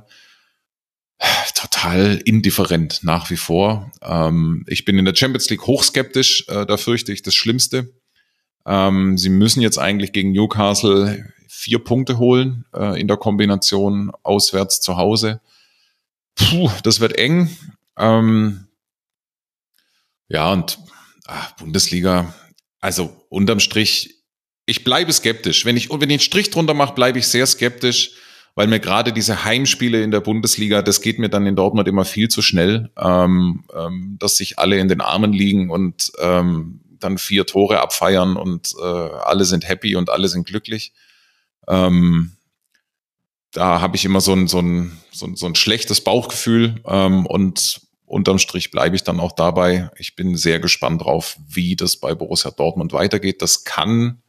total indifferent nach wie vor. Ähm, ich bin in der Champions League hochskeptisch, äh, da fürchte ich das Schlimmste. Ähm, sie müssen jetzt eigentlich gegen Newcastle vier Punkte holen äh, in der Kombination auswärts zu Hause. Puh, das wird eng. Ähm, ja, und ach, Bundesliga, also unterm Strich ich bleibe skeptisch. Wenn ich, wenn ich einen Strich drunter mache, bleibe ich sehr skeptisch, weil mir gerade diese Heimspiele in der Bundesliga, das geht mir dann in Dortmund immer viel zu schnell, ähm, ähm, dass sich alle in den Armen liegen und ähm, dann vier Tore abfeiern und äh, alle sind happy und alle sind glücklich. Ähm, da habe ich immer so ein, so ein, so ein, so ein schlechtes Bauchgefühl ähm, und unterm Strich bleibe ich dann auch dabei. Ich bin sehr gespannt drauf, wie das bei Borussia Dortmund weitergeht. Das kann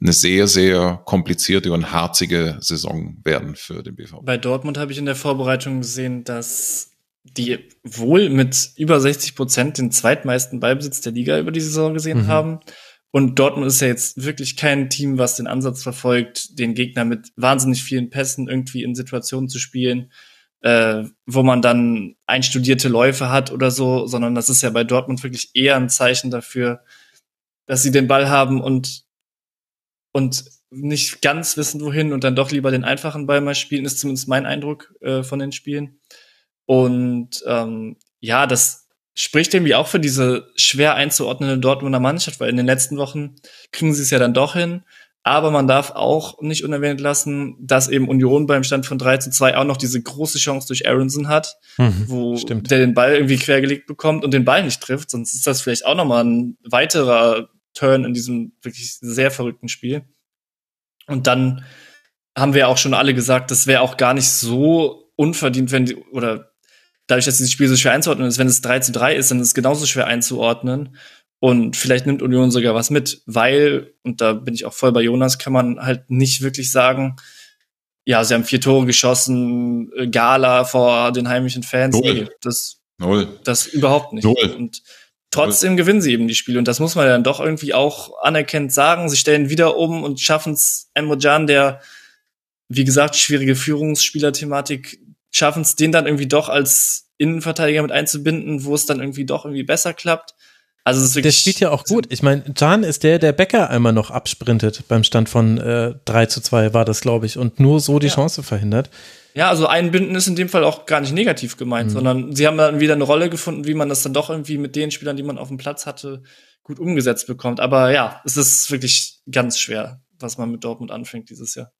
eine sehr, sehr komplizierte und harzige Saison werden für den BVB. Bei Dortmund habe ich in der Vorbereitung gesehen, dass die wohl mit über 60 Prozent den zweitmeisten Ballbesitz der Liga über die Saison gesehen mhm. haben. Und Dortmund ist ja jetzt wirklich kein Team, was den Ansatz verfolgt, den Gegner mit wahnsinnig vielen Pässen irgendwie in Situationen zu spielen, äh, wo man dann einstudierte Läufe hat oder so, sondern das ist ja bei Dortmund wirklich eher ein Zeichen dafür, dass sie den Ball haben und und nicht ganz wissen, wohin und dann doch lieber den einfachen Ball mal spielen, ist zumindest mein Eindruck äh, von den Spielen. Und ähm, ja, das spricht irgendwie auch für diese schwer einzuordnende Dortmunder Mannschaft, weil in den letzten Wochen kriegen sie es ja dann doch hin. Aber man darf auch nicht unerwähnt lassen, dass eben Union beim Stand von 3 zu 2 auch noch diese große Chance durch Aronson hat, mhm, wo stimmt. der den Ball irgendwie quergelegt bekommt und den Ball nicht trifft. Sonst ist das vielleicht auch nochmal ein weiterer Turn in diesem wirklich sehr verrückten Spiel. Und dann haben wir auch schon alle gesagt, das wäre auch gar nicht so unverdient, wenn die, oder dadurch, dass dieses Spiel so schwer einzuordnen ist, wenn es 3 zu 3 ist, dann ist es genauso schwer einzuordnen. Und vielleicht nimmt Union sogar was mit, weil, und da bin ich auch voll bei Jonas, kann man halt nicht wirklich sagen, ja, sie haben vier Tore geschossen, äh, Gala vor den heimischen Fans. Null. Nee, das, Null. das überhaupt nicht. Null. Und Trotzdem gewinnen sie eben die Spiele und das muss man dann doch irgendwie auch anerkennt sagen. Sie stellen wieder um und schaffen es Emre der, wie gesagt, schwierige Führungsspieler-Thematik, schaffen es den dann irgendwie doch als Innenverteidiger mit einzubinden, wo es dann irgendwie doch irgendwie besser klappt. Also das ist wirklich, der spielt ja auch gut. Ich meine, Can ist der, der Becker einmal noch absprintet beim Stand von äh, 3 zu 2 war das, glaube ich, und nur so die ja. Chance verhindert. Ja, also einbinden ist in dem Fall auch gar nicht negativ gemeint, mhm. sondern sie haben dann wieder eine Rolle gefunden, wie man das dann doch irgendwie mit den Spielern, die man auf dem Platz hatte, gut umgesetzt bekommt. Aber ja, es ist wirklich ganz schwer, was man mit Dortmund anfängt dieses Jahr.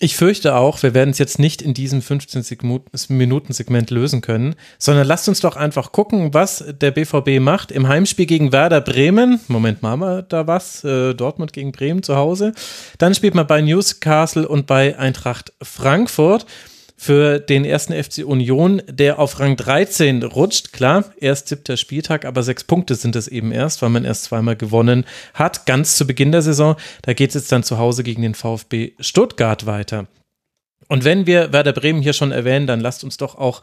Ich fürchte auch, wir werden es jetzt nicht in diesem 15-Minuten-Segment lösen können, sondern lasst uns doch einfach gucken, was der BVB macht im Heimspiel gegen Werder Bremen. Moment, machen wir da was? Äh, Dortmund gegen Bremen zu Hause. Dann spielt man bei Newcastle und bei Eintracht Frankfurt für den ersten FC Union, der auf Rang 13 rutscht. Klar, erst siebter Spieltag, aber sechs Punkte sind es eben erst, weil man erst zweimal gewonnen hat, ganz zu Beginn der Saison. Da geht es jetzt dann zu Hause gegen den VfB Stuttgart weiter. Und wenn wir Werder Bremen hier schon erwähnen, dann lasst uns doch auch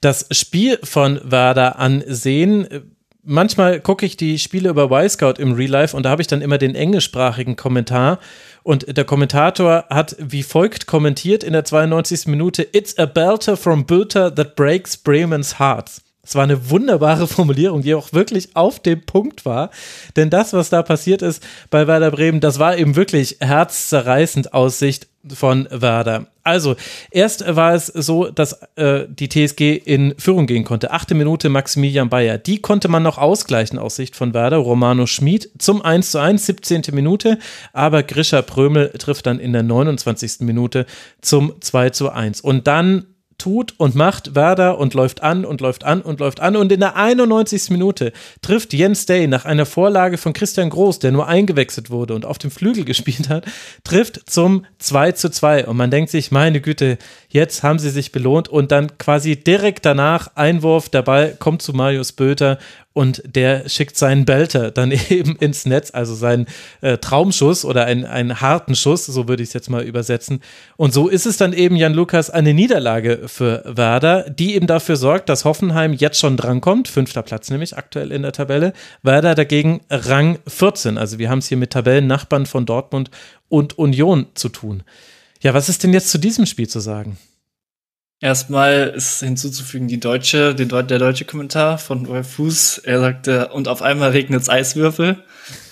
das Spiel von Werder ansehen manchmal gucke ich die Spiele über Y-Scout im Real Life und da habe ich dann immer den englischsprachigen Kommentar und der Kommentator hat wie folgt kommentiert in der 92. Minute: It's a belter from Bülter that breaks Bremen's hearts. Es war eine wunderbare <laughs> Formulierung, die auch wirklich auf dem Punkt war. Denn das, was da passiert ist bei Werder Bremen, das war eben wirklich herzzerreißend aus Sicht von Werder. Also, erst war es so, dass äh, die TSG in Führung gehen konnte. Achte Minute Maximilian Bayer. Die konnte man noch ausgleichen aus Sicht von Werder. Romano Schmid zum 1 zu 1, 17. Minute. Aber Grisha Prömel trifft dann in der 29. Minute zum 2 zu 1. Und dann tut und macht Werder und läuft an und läuft an und läuft an. Und in der 91. Minute trifft Jens Day nach einer Vorlage von Christian Groß, der nur eingewechselt wurde und auf dem Flügel <laughs> gespielt hat, trifft zum 2 zu 2. Und man denkt sich, meine Güte, jetzt haben sie sich belohnt und dann quasi direkt danach Einwurf, der Ball kommt zu Marius Böter und der schickt seinen Belter dann <laughs> eben ins Netz, also seinen äh, Traumschuss oder einen, einen harten Schuss, so würde ich es jetzt mal übersetzen. Und so ist es dann eben, Jan Lukas, eine Niederlage für Werder, die eben dafür sorgt, dass Hoffenheim jetzt schon drankommt, fünfter Platz nämlich aktuell in der Tabelle, Werder dagegen Rang 14. Also wir haben es hier mit Tabellennachbarn von Dortmund und Union zu tun. Ja, was ist denn jetzt zu diesem Spiel zu sagen? Erstmal ist hinzuzufügen die deutsche, den, der deutsche Kommentar von Wolf Fuß. Er sagte, und auf einmal regnet es Eiswürfel,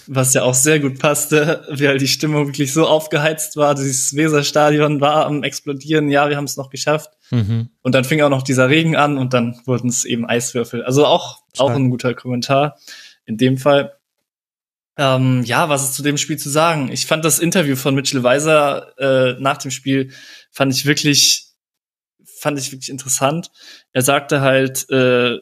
was ja auch sehr gut passte, <laughs> weil die Stimmung wirklich so aufgeheizt war. Dieses Weserstadion war am explodieren. Ja, wir haben es noch geschafft. Mhm. Und dann fing auch noch dieser Regen an und dann wurden es eben Eiswürfel. Also auch, auch ein guter Kommentar in dem Fall. Ähm, ja, was ist zu dem Spiel zu sagen? Ich fand das Interview von Mitchell Weiser äh, nach dem Spiel fand ich wirklich fand ich wirklich interessant. Er sagte halt, äh,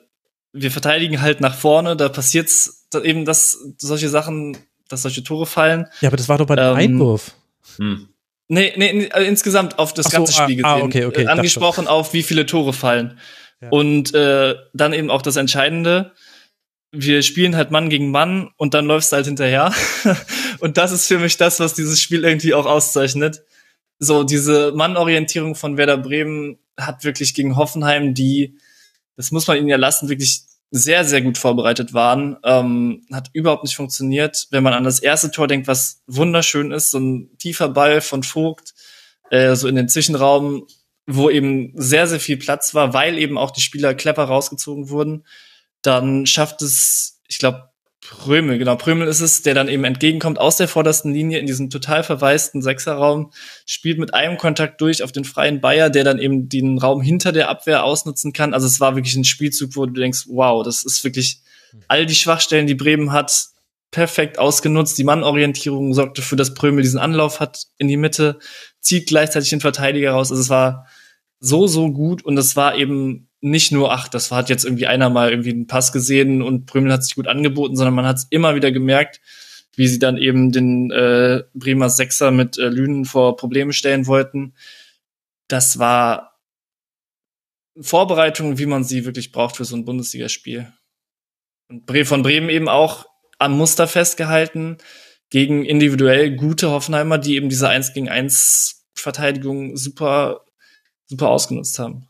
wir verteidigen halt nach vorne, da passiert's eben, dass solche Sachen, dass solche Tore fallen. Ja, aber das war doch bei dem ähm, Einwurf. Hm. Nee, nee, nee, also insgesamt auf das so, ganze Spiel ah, ah gesehen. Ah, okay, okay, äh, angesprochen auf, wie viele Tore fallen. Ja. Und äh, dann eben auch das Entscheidende, wir spielen halt Mann gegen Mann und dann läufst du halt hinterher. <laughs> und das ist für mich das, was dieses Spiel irgendwie auch auszeichnet. So, diese Mannorientierung von Werder Bremen hat wirklich gegen Hoffenheim, die, das muss man ihnen ja lassen, wirklich sehr, sehr gut vorbereitet waren. Ähm, hat überhaupt nicht funktioniert. Wenn man an das erste Tor denkt, was wunderschön ist, so ein tiefer Ball von Vogt, äh, so in den Zwischenraum, wo eben sehr, sehr viel Platz war, weil eben auch die Spieler clever rausgezogen wurden, dann schafft es, ich glaube, Prömel, genau, Prömel ist es, der dann eben entgegenkommt aus der vordersten Linie in diesem total verwaisten Sechserraum, spielt mit einem Kontakt durch auf den freien Bayer, der dann eben den Raum hinter der Abwehr ausnutzen kann. Also es war wirklich ein Spielzug, wo du denkst, wow, das ist wirklich all die Schwachstellen, die Bremen hat, perfekt ausgenutzt. Die Mannorientierung sorgte dafür, dass Prömel diesen Anlauf hat in die Mitte, zieht gleichzeitig den Verteidiger raus. Also es war so, so gut und es war eben nicht nur, ach, das hat jetzt irgendwie einer mal irgendwie einen Pass gesehen und Prümel hat sich gut angeboten, sondern man hat es immer wieder gemerkt, wie sie dann eben den äh, Bremer Sechser mit äh, Lünen vor Probleme stellen wollten. Das war Vorbereitung, wie man sie wirklich braucht für so ein Bundesligaspiel. Und von Bremen eben auch am Muster festgehalten gegen individuell gute Hoffenheimer, die eben diese 1 gegen 1 Verteidigung super super ausgenutzt haben.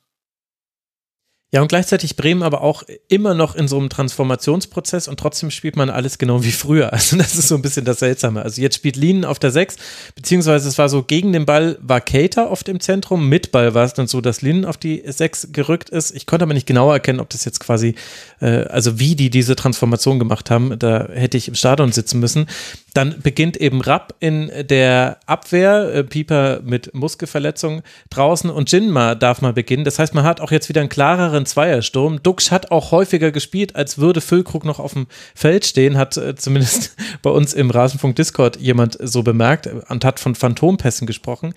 Ja, und gleichzeitig Bremen aber auch immer noch in so einem Transformationsprozess und trotzdem spielt man alles genau wie früher. <laughs> Also das ist so ein bisschen das Seltsame. Also jetzt spielt Linen auf der 6, beziehungsweise es war so, gegen den Ball war Cater oft im Zentrum, mit Ball war es dann so, dass Linen auf die 6 gerückt ist. Ich konnte aber nicht genauer erkennen, ob das jetzt quasi, äh, also wie die diese Transformation gemacht haben. Da hätte ich im Stadion sitzen müssen. Dann beginnt eben Rapp in der Abwehr, äh, Pieper mit Muskelverletzung draußen und Jinma darf mal beginnen. Das heißt, man hat auch jetzt wieder einen klareren Zweiersturm. Dux hat auch häufiger gespielt, als würde Füllkrug noch auf dem Feld stehen, hat äh, zumindest <laughs> bei uns im Rasenfunk Discord jemand so bemerkt und hat von Phantompässen gesprochen.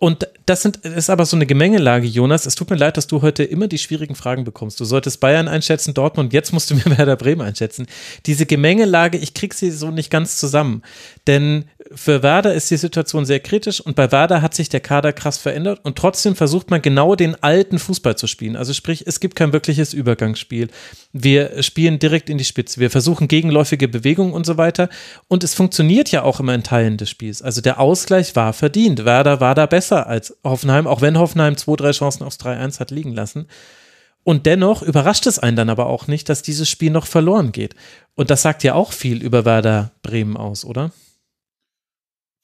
Und das sind, ist aber so eine Gemengelage, Jonas. Es tut mir leid, dass du heute immer die schwierigen Fragen bekommst. Du solltest Bayern einschätzen, Dortmund, jetzt musst du mir <laughs> Werder Bremen einschätzen. Diese Gemengelage, ich krieg sie so nicht ganz zusammen. Denn für Werder ist die Situation sehr kritisch und bei Werder hat sich der Kader krass verändert und trotzdem versucht man genau den alten Fußball zu spielen. Also sprich, es gibt kein wirkliches Übergangsspiel. Wir spielen direkt in die Spitze. Wir versuchen gegenläufige Bewegungen und so weiter. Und es funktioniert ja auch immer in Teilen des Spiels. Also der Ausgleich war verdient. Werder war da besser als Hoffenheim, auch wenn Hoffenheim zwei, drei Chancen aufs 3-1 hat liegen lassen. Und dennoch überrascht es einen dann aber auch nicht, dass dieses Spiel noch verloren geht. Und das sagt ja auch viel über Werder Bremen aus, oder?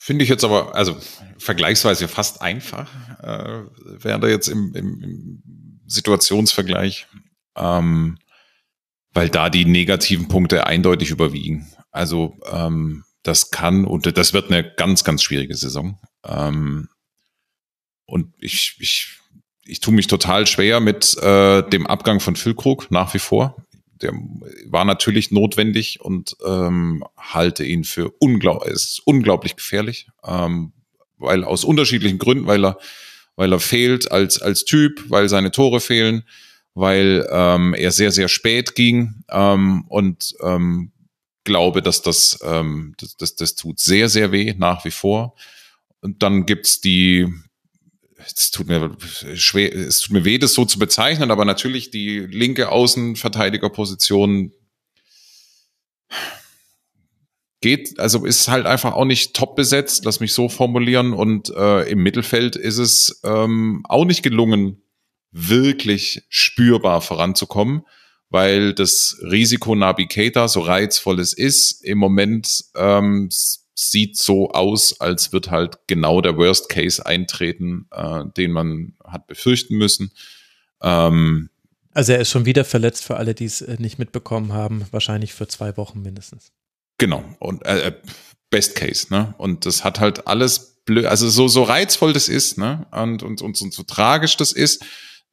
Finde ich jetzt aber, also vergleichsweise fast einfach, äh, wäre jetzt im, im, im Situationsvergleich, ähm, weil da die negativen Punkte eindeutig überwiegen. Also ähm, das kann und das wird eine ganz, ganz schwierige Saison. Ähm, und ich, ich, ich tue mich total schwer mit äh, dem Abgang von Füllkrug nach wie vor der war natürlich notwendig und ähm, halte ihn für unglaublich, ist unglaublich gefährlich, ähm, weil aus unterschiedlichen Gründen, weil er, weil er fehlt als als Typ, weil seine Tore fehlen, weil ähm, er sehr sehr spät ging ähm, und ähm, glaube, dass das, ähm, das, das das tut sehr sehr weh nach wie vor. Und dann gibt's die es tut mir schwer, es tut mir weh, das so zu bezeichnen, aber natürlich die linke Außenverteidigerposition geht, also ist halt einfach auch nicht top besetzt, lass mich so formulieren. Und äh, im Mittelfeld ist es ähm, auch nicht gelungen, wirklich spürbar voranzukommen, weil das Risiko Navigator, so reizvoll es ist, im Moment ähm, sieht so aus, als wird halt genau der Worst Case eintreten, äh, den man hat befürchten müssen. Ähm, also er ist schon wieder verletzt für alle, die es äh, nicht mitbekommen haben, wahrscheinlich für zwei Wochen mindestens. Genau und äh, äh, Best Case, ne? Und das hat halt alles blöd, also so so reizvoll das ist, ne? Und und und so, so tragisch das ist,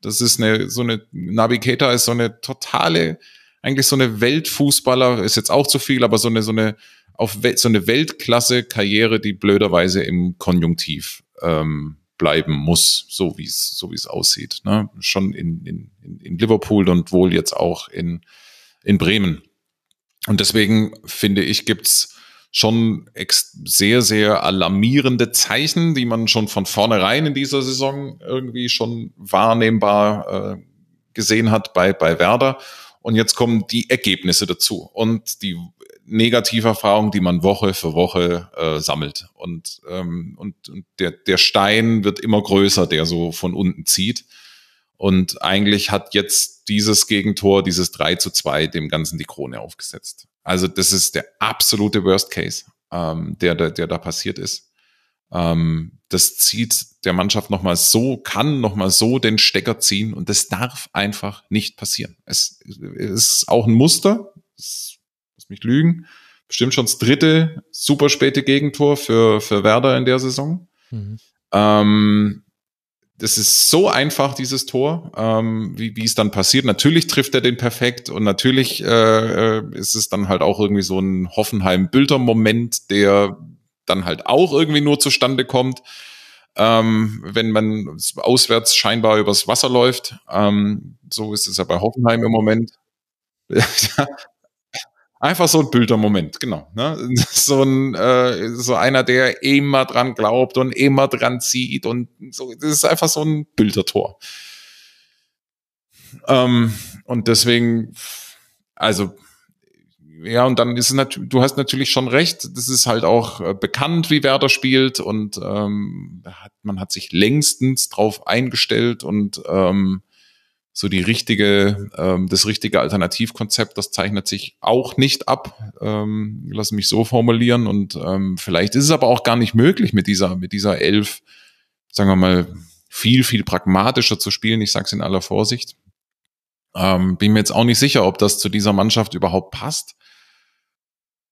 das ist eine so eine Navigator ist so eine totale eigentlich so eine Weltfußballer ist jetzt auch zu viel, aber so eine so eine auf so eine Weltklasse-Karriere, die blöderweise im Konjunktiv ähm, bleiben muss, so wie es so wie es aussieht. Ne? Schon in, in, in Liverpool und wohl jetzt auch in, in Bremen. Und deswegen finde ich, gibt's schon sehr, sehr alarmierende Zeichen, die man schon von vornherein in dieser Saison irgendwie schon wahrnehmbar äh, gesehen hat bei, bei Werder. Und jetzt kommen die Ergebnisse dazu und die Negativerfahrungen, die man Woche für Woche äh, sammelt. Und, ähm, und, und der, der Stein wird immer größer, der so von unten zieht. Und eigentlich hat jetzt dieses Gegentor, dieses 3 zu 2, dem Ganzen die Krone aufgesetzt. Also das ist der absolute Worst Case, ähm, der, der, der da passiert ist. Ähm, das zieht der Mannschaft nochmal so, kann nochmal so den Stecker ziehen und das darf einfach nicht passieren. Es, es ist auch ein Muster, mich lügen, bestimmt schon das dritte super späte Gegentor für, für Werder in der Saison. Mhm. Ähm, das ist so einfach, dieses Tor, ähm, wie, wie es dann passiert. Natürlich trifft er den perfekt und natürlich äh, äh ist es dann halt auch irgendwie so ein Hoffenheim-Bülter-Moment, der dann halt auch irgendwie nur zustande kommt, ähm, wenn man auswärts scheinbar übers Wasser läuft. Ähm, so ist es ja bei Hoffenheim im Moment. <laughs> Einfach so ein Bildermoment, genau. Ne? <laughs> So ein äh, so einer, der immer dran glaubt und immer dran zieht und so. Das ist einfach so ein Bildertor. Ähm, und deswegen, also ja, und dann ist es natürlich, du hast natürlich schon recht, das ist halt auch äh, bekannt, wie Werder spielt und ähm, hat, man hat sich längstens drauf eingestellt und ähm, so die richtige, ähm, das richtige Alternativkonzept, das zeichnet sich auch nicht ab. Ähm, lass mich so formulieren. Und ähm, vielleicht ist es aber auch gar nicht möglich, mit dieser, mit dieser Elf, sagen wir mal, viel, viel pragmatischer zu spielen. Ich sage es in aller Vorsicht. Ähm, bin mir jetzt auch nicht sicher, ob das zu dieser Mannschaft überhaupt passt.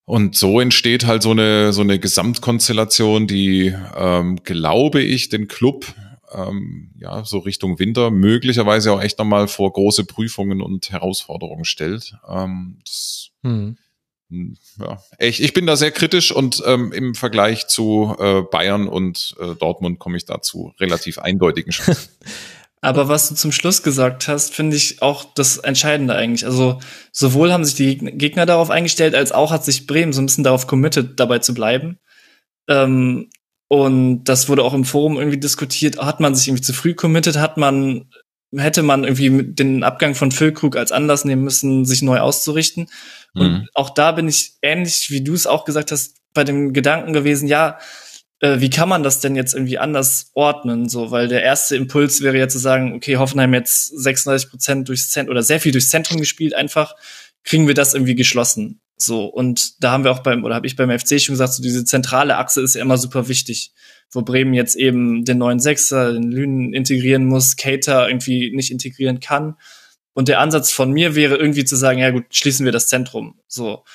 Und so entsteht halt so eine, so eine Gesamtkonstellation, die, ähm, glaube ich, den Club ähm, ja, so Richtung Winter möglicherweise auch echt nochmal vor große Prüfungen und Herausforderungen stellt. Ähm, das, hm. hm. Ja, ich, ich bin da sehr kritisch und ähm, im Vergleich zu äh, Bayern und äh, Dortmund komme ich dazu relativ eindeutigen Schluss. <laughs> Aber was du zum Schluss gesagt hast, finde ich auch das Entscheidende eigentlich. Also sowohl haben sich die Gegner darauf eingestellt, als auch hat sich Bremen so ein bisschen darauf committed, dabei zu bleiben. Ähm, und das wurde auch im Forum irgendwie diskutiert. Hat man sich irgendwie zu früh committed? Hat man, hätte man irgendwie den Abgang von Füllkrug als Anlass nehmen müssen, sich neu auszurichten? Mhm. Und auch da bin ich ähnlich, wie du es auch gesagt hast, bei dem Gedanken gewesen, ja, äh, wie kann man das denn jetzt irgendwie anders ordnen? So, weil der erste Impuls wäre ja zu sagen, okay, Hoffenheim jetzt 36 Prozent durchs Zentrum oder sehr viel durchs Zentrum gespielt, einfach kriegen wir das irgendwie geschlossen. So, und da haben wir auch beim, oder habe ich beim FC schon gesagt, so diese zentrale Achse ist ja immer super wichtig, wo Bremen jetzt eben den neuen Sechser, den Lünen integrieren muss, Cater irgendwie nicht integrieren kann. Und der Ansatz von mir wäre irgendwie zu sagen, ja gut, schließen wir das Zentrum. So.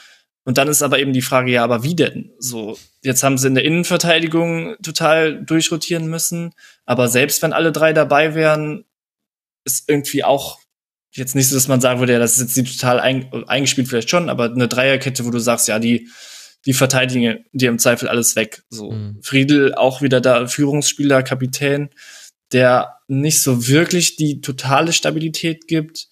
Und dann ist aber eben die Frage, ja, aber wie denn? So, jetzt haben sie in der Innenverteidigung total durchrotieren müssen, aber selbst wenn alle drei dabei wären, ist irgendwie auch jetzt nicht so, dass man sagen würde, ja, das ist jetzt die total ein, eingespielt vielleicht schon, aber eine Dreierkette, wo du sagst, ja, die, die verteidigen dir im Zweifel alles weg. So mhm. Friedel auch wieder da Führungsspieler, Kapitän, der nicht so wirklich die totale Stabilität gibt.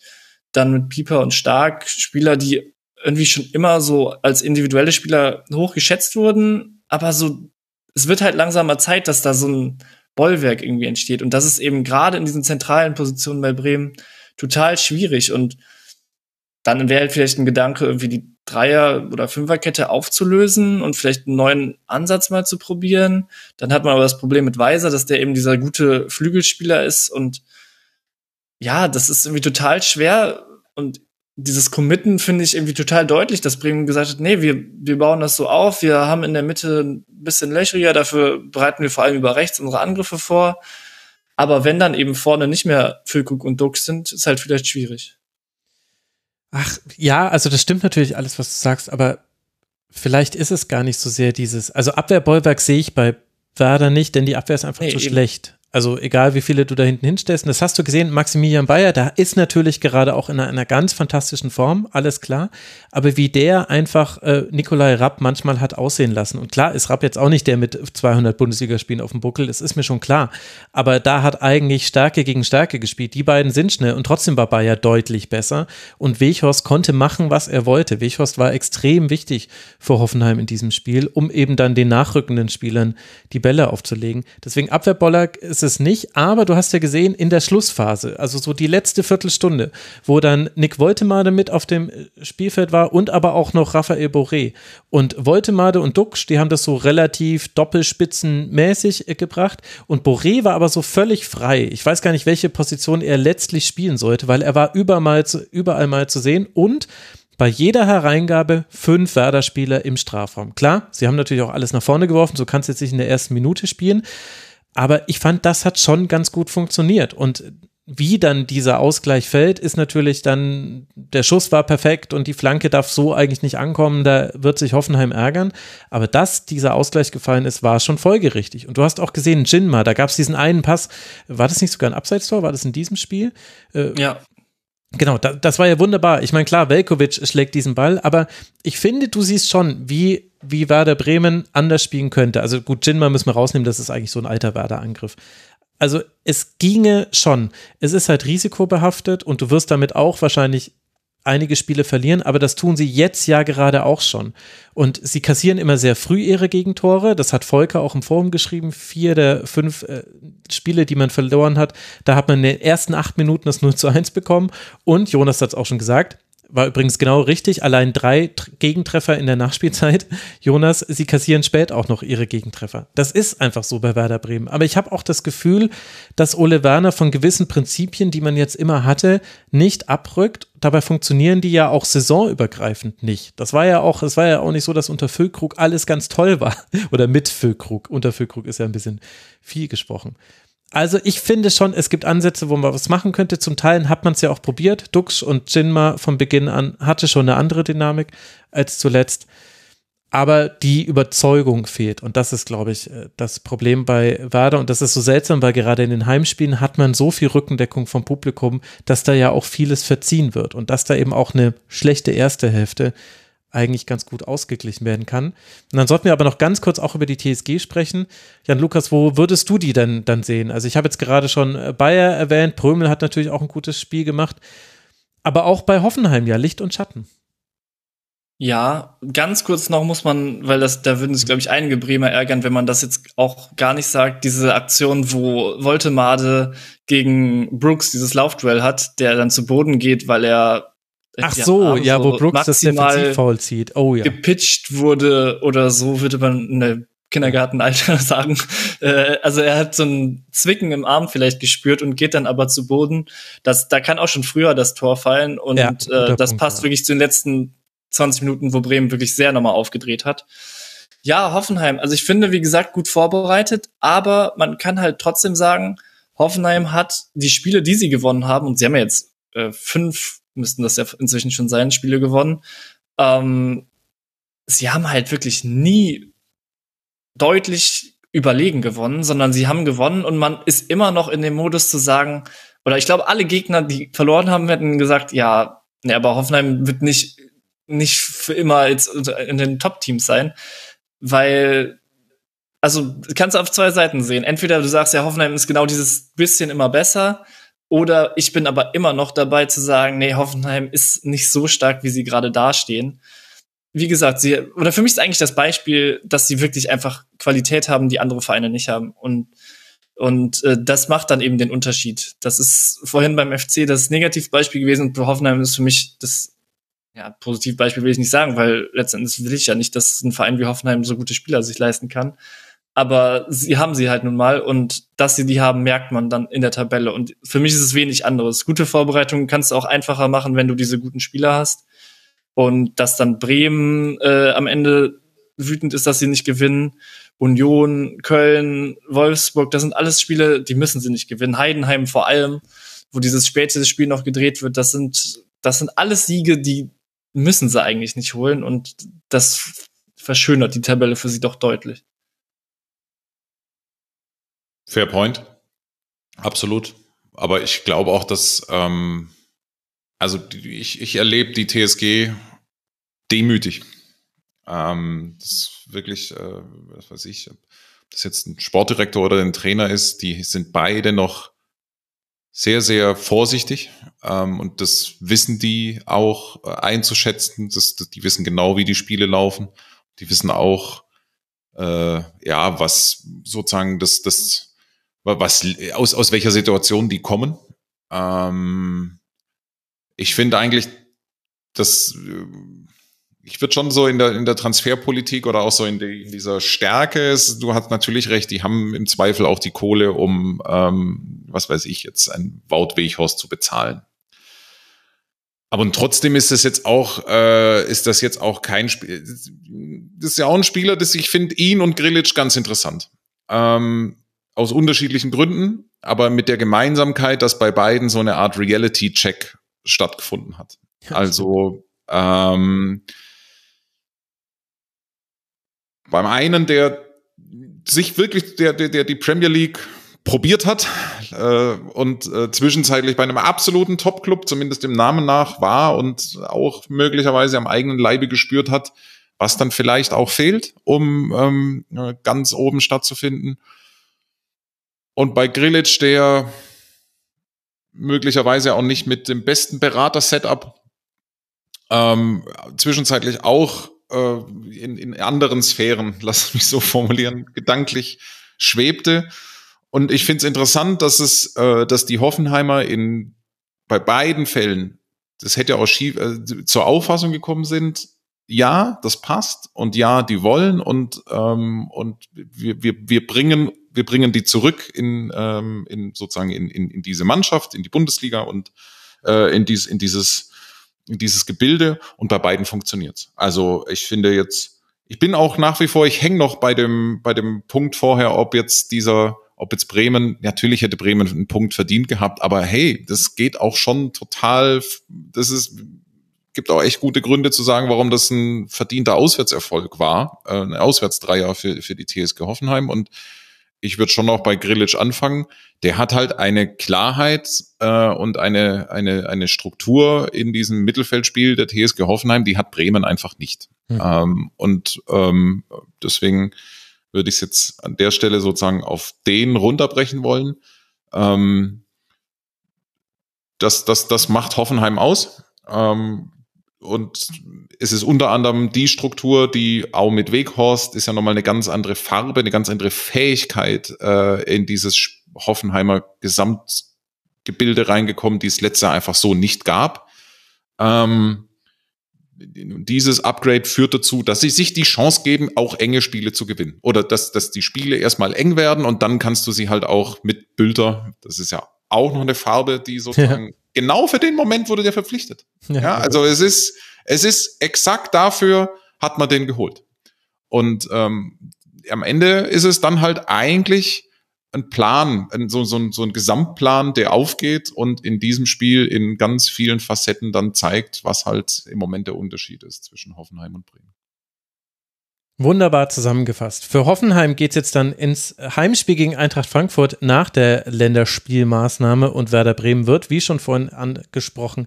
Dann mit Pieper und Stark Spieler, die irgendwie schon immer so als individuelle Spieler hoch geschätzt wurden, aber so es wird halt langsamer Zeit, dass da so ein Bollwerk irgendwie entsteht und das ist eben gerade in diesen zentralen Positionen bei Bremen total schwierig. Und dann wäre halt vielleicht ein Gedanke, irgendwie die Dreier- oder Fünferkette aufzulösen und vielleicht einen neuen Ansatz mal zu probieren. Dann hat man aber das Problem mit Weiser, dass der eben dieser gute Flügelspieler ist und ja, das ist irgendwie total schwer und dieses Committen finde ich irgendwie total deutlich, dass Bremen gesagt hat, nee, wir, wir bauen das so auf, wir haben in der Mitte ein bisschen löchriger, dafür bereiten wir vor allem über rechts unsere Angriffe vor. Aber wenn dann eben vorne nicht mehr Füllkrug und Dux sind, ist halt vielleicht schwierig. Ach, ja, also das stimmt natürlich alles, was du sagst, aber vielleicht ist es gar nicht so sehr dieses, also Abwehrbollwerk sehe ich bei Werder nicht, denn die Abwehr ist einfach nee, zu eben. schlecht. Also egal, wie viele du da hinten hinstellst. Das hast du gesehen, Maximilian Bayer, da ist natürlich gerade auch in einer, einer ganz fantastischen Form, alles klar. Aber wie der einfach äh, Nikolai Rapp manchmal hat aussehen lassen. Und klar ist Rapp jetzt auch nicht der mit 200 Bundesligaspielen auf dem Buckel, das ist mir schon klar. Aber da hat eigentlich Stärke gegen Stärke gespielt. Die beiden sind schnell und trotzdem war Bayer deutlich besser. Und Weghorst konnte machen, was er wollte. Weghorst war extrem wichtig für Hoffenheim in diesem Spiel, um eben dann den nachrückenden Spielern die Bälle aufzulegen. Deswegen Abwehrboller ist es nicht, aber du hast ja gesehen, in der Schlussphase, also so die letzte Viertelstunde, wo dann Nick Woltemade mit auf dem Spielfeld war und aber auch noch Raphael Boré. Und Woltemade und Duxch, die haben das so relativ doppelspitzenmäßig äh, gebracht. Und Boré war aber so völlig frei. Ich weiß gar nicht, welche Position er letztlich spielen sollte, weil er war überall überall mal zu sehen und bei jeder Hereingabe fünf Werder-Spieler im Strafraum. Klar, sie haben natürlich auch alles nach vorne geworfen, so kannst du jetzt nicht in der ersten Minute spielen. Aber ich fand, das hat schon ganz gut funktioniert. Und wie dann dieser Ausgleich fällt, ist natürlich dann, der Schuss war perfekt und die Flanke darf so eigentlich nicht ankommen, da wird sich Hoffenheim ärgern. Aber dass dieser Ausgleich gefallen ist, war schon folgerichtig. Und du hast auch gesehen, Jinma, da gab es diesen einen Pass, war das nicht sogar ein Abseitstor, war das in diesem Spiel? Äh, ja. Genau, da, das war ja wunderbar. Ich meine, klar, Velkovic schlägt diesen Ball, aber ich finde, du siehst schon, wie, wie Werder Bremen anders spielen könnte. Also gut, Jinma müssen wir rausnehmen, das ist eigentlich so ein alter Werder-Angriff. Also es ginge schon. Es ist halt risikobehaftet und du wirst damit auch wahrscheinlich einige Spiele verlieren, aber das tun sie jetzt ja gerade auch schon. Und sie kassieren immer sehr früh ihre Gegentore. Das hat Volker auch im Forum geschrieben. Vier der fünf äh, Spiele, die man verloren hat, da hat man in den ersten acht Minuten das 0 zu 1 bekommen. Und Jonas hat es auch schon gesagt, war übrigens genau richtig. Allein drei Gegentreffer in der Nachspielzeit. <laughs> Jonas, sie kassieren spät auch noch ihre Gegentreffer. Das ist einfach so bei Werder Bremen. Aber ich habe auch das Gefühl, dass Ole Werner von gewissen Prinzipien, die man jetzt immer hatte, nicht abrückt. Dabei funktionieren die ja auch saisonübergreifend nicht. Das war ja auch, es war ja auch nicht so, dass unter Füllkrug alles ganz toll war. <laughs> Oder mit Füllkrug. Unter Füllkrug ist ja ein bisschen viel gesprochen. Also ich finde schon, es gibt Ansätze, wo man was machen könnte. Zum Teil hat man es ja auch probiert. Dux und Jinma von Beginn an hatte schon eine andere Dynamik als zuletzt. Aber die Überzeugung fehlt. Und das ist, glaube ich, äh, das Problem bei Werder. Und das ist so seltsam, weil gerade in den Heimspielen hat man so viel Rückendeckung vom Publikum, dass da ja auch vieles verziehen wird. Und dass da eben auch eine schlechte erste Hälfte eigentlich ganz gut ausgeglichen werden kann. Und dann sollten wir aber noch ganz kurz auch über die TSG sprechen. Jan Lukas, wo würdest du die denn dann sehen? Also ich habe jetzt gerade schon äh, Bayer erwähnt, Prömel hat natürlich auch ein gutes Spiel gemacht, aber auch bei Hoffenheim ja Licht und Schatten. Ja, ganz kurz noch muss man, weil das, da würden sich, glaube ich, einige Bremer ärgern, wenn man das jetzt auch gar nicht sagt, diese Aktion, wo Voltemade gegen Brooks dieses Laufduell hat, der dann zu Boden geht, weil er Ach so, ja, wo Brooks das Defensivfoul zieht. Oh ja. Gepitcht wurde oder so würde man in der Kindergartenalter <laughs> sagen. Äh, also er hat so ein Zwicken im Arm vielleicht gespürt und geht dann aber zu Boden. Das, da kann auch schon früher das Tor fallen und ja, äh, das Punkt, passt ja. wirklich zu den letzten 20 Minuten, wo Bremen wirklich sehr nochmal aufgedreht hat. Ja, Hoffenheim. Also ich finde, wie gesagt, gut vorbereitet, aber man kann halt trotzdem sagen, Hoffenheim hat die Spiele, die sie gewonnen haben, und sie haben ja jetzt äh, fünf müssten das ja inzwischen schon sein, Spiele gewonnen. Ähm, sie haben halt wirklich nie deutlich überlegen gewonnen, sondern sie haben gewonnen und man ist immer noch in dem Modus zu sagen, oder ich glaube, alle Gegner, die verloren haben, hätten gesagt, ja, ne, aber Hoffenheim wird nicht, nicht für immer jetzt in den Top-Teams sein, weil, also, kannst du auf zwei Seiten sehen. Entweder du sagst, ja, Hoffenheim ist genau dieses bisschen immer besser, oder ich bin aber immer noch dabei zu sagen, nee, Hoffenheim ist nicht so stark, wie sie gerade dastehen. Wie gesagt, sie, oder für mich ist eigentlich das Beispiel, dass sie wirklich einfach Qualität haben, die andere Vereine nicht haben. Und, und äh, das macht dann eben den Unterschied. Das ist vorhin beim FC das Negativbeispiel gewesen und Hoffenheim ist für mich das ja, Positivbeispiel will ich nicht sagen, weil letztendlich will ich ja nicht, dass ein Verein wie Hoffenheim so gute Spieler sich leisten kann aber sie haben sie halt nun mal und dass sie die haben, merkt man dann in der Tabelle. Und für mich ist es wenig anderes. Gute Vorbereitungen kannst du auch einfacher machen, wenn du diese guten Spieler hast. Und dass dann Bremen äh, am Ende wütend ist, dass sie nicht gewinnen. Union, Köln, Wolfsburg, das sind alles Spiele, die müssen sie nicht gewinnen. Heidenheim vor allem, wo dieses späte Spiel noch gedreht wird, das sind, das sind alles Siege, die müssen sie eigentlich nicht holen und das verschönert die Tabelle für sie doch deutlich. Fair point. Absolut. Aber ich glaube auch, dass, ähm, also ich, ich erlebe die TSG demütig. Ähm, das ist wirklich, äh, was weiß ich, ob das jetzt ein Sportdirektor oder ein Trainer ist, die sind beide noch sehr, sehr vorsichtig ähm, und das wissen die auch äh, einzuschätzen. Das, das, die wissen genau, wie die Spiele laufen. Die wissen auch, äh, ja, was sozusagen das, das, was aus, aus welcher Situation die kommen. Ähm, ich finde eigentlich, dass äh, ich würde schon so in der, in der Transferpolitik oder auch so in, die, in dieser Stärke, du hast natürlich recht, die haben im Zweifel auch die Kohle, um, ähm, was weiß ich, jetzt ein Wout Weghorst zu bezahlen. Aber trotzdem ist das jetzt auch, äh, ist das jetzt auch kein Spiel. Das ist ja auch ein Spieler, das ich finde ihn und Grilic ganz interessant. Ähm, aus unterschiedlichen Gründen, aber mit der Gemeinsamkeit, dass bei beiden so eine Art Reality-Check stattgefunden hat. Also ähm, beim einen, der sich wirklich, der, der, der die Premier League probiert hat äh, und äh, zwischenzeitlich bei einem absoluten Top-Club, zumindest dem Namen nach, war und auch möglicherweise am eigenen Leibe gespürt hat, was dann vielleicht auch fehlt, um ähm, ganz oben stattzufinden. Und bei Grilic, der möglicherweise auch nicht mit dem besten Berater-Setup ähm, zwischenzeitlich auch äh, in, in anderen Sphären, <laughs> lass mich so formulieren, gedanklich schwebte. Und ich finde es interessant, dass es, äh, dass die Hoffenheimer in bei beiden Fällen, das hätte auch schief, äh, zur Auffassung gekommen sind, ja, das passt und ja, die wollen und ähm, und wir, wir, wir bringen wir bringen die zurück in, ähm, in sozusagen in, in, in diese Mannschaft, in die Bundesliga und äh, in, dies, in dieses dieses Gebilde und bei beiden funktioniert's. Also ich finde jetzt, ich bin auch nach wie vor, ich hänge noch bei dem, bei dem Punkt vorher, ob jetzt dieser, ob jetzt Bremen, natürlich hätte Bremen einen Punkt verdient gehabt, aber hey, das geht auch schon total, das ist, gibt auch echt gute Gründe zu sagen, warum das ein verdienter Auswärtserfolg war, äh, ein Auswärtsdreier für, für die TSG Hoffenheim und ich würde schon auch bei Grillic anfangen. Der hat halt eine Klarheit äh, und eine, eine, eine Struktur in diesem Mittelfeldspiel der TSG Hoffenheim, die hat Bremen einfach nicht. Mhm. Ähm, und ähm, deswegen würde ich es jetzt an der Stelle sozusagen auf den runterbrechen wollen. Ähm, das, das, das macht Hoffenheim aus. Ähm, und es ist unter anderem die Struktur, die auch mit Weghorst ist ja nochmal eine ganz andere Farbe, eine ganz andere Fähigkeit äh, in dieses Hoffenheimer Gesamtgebilde reingekommen, die es letztes Jahr einfach so nicht gab. Ähm, dieses Upgrade führt dazu, dass sie sich die Chance geben, auch enge Spiele zu gewinnen. Oder dass, dass die Spiele erstmal eng werden und dann kannst du sie halt auch mit Bülter, das ist ja auch noch eine Farbe, die <laughs> sozusagen ja genau für den Moment wurde der verpflichtet. Ja, ja also es ist, es ist exakt dafür hat man den geholt. Und ähm, am Ende ist es dann halt eigentlich ein Plan, ein, so, so, ein, so ein Gesamtplan, der aufgeht und in diesem Spiel in ganz vielen Facetten dann zeigt, was halt im Moment der Unterschied ist zwischen Hoffenheim und Bremen. Wunderbar zusammengefasst. Für Hoffenheim geht es jetzt dann ins Heimspiel gegen Eintracht Frankfurt nach der Länderspielmaßnahme und Werder Bremen wird, wie schon vorhin angesprochen,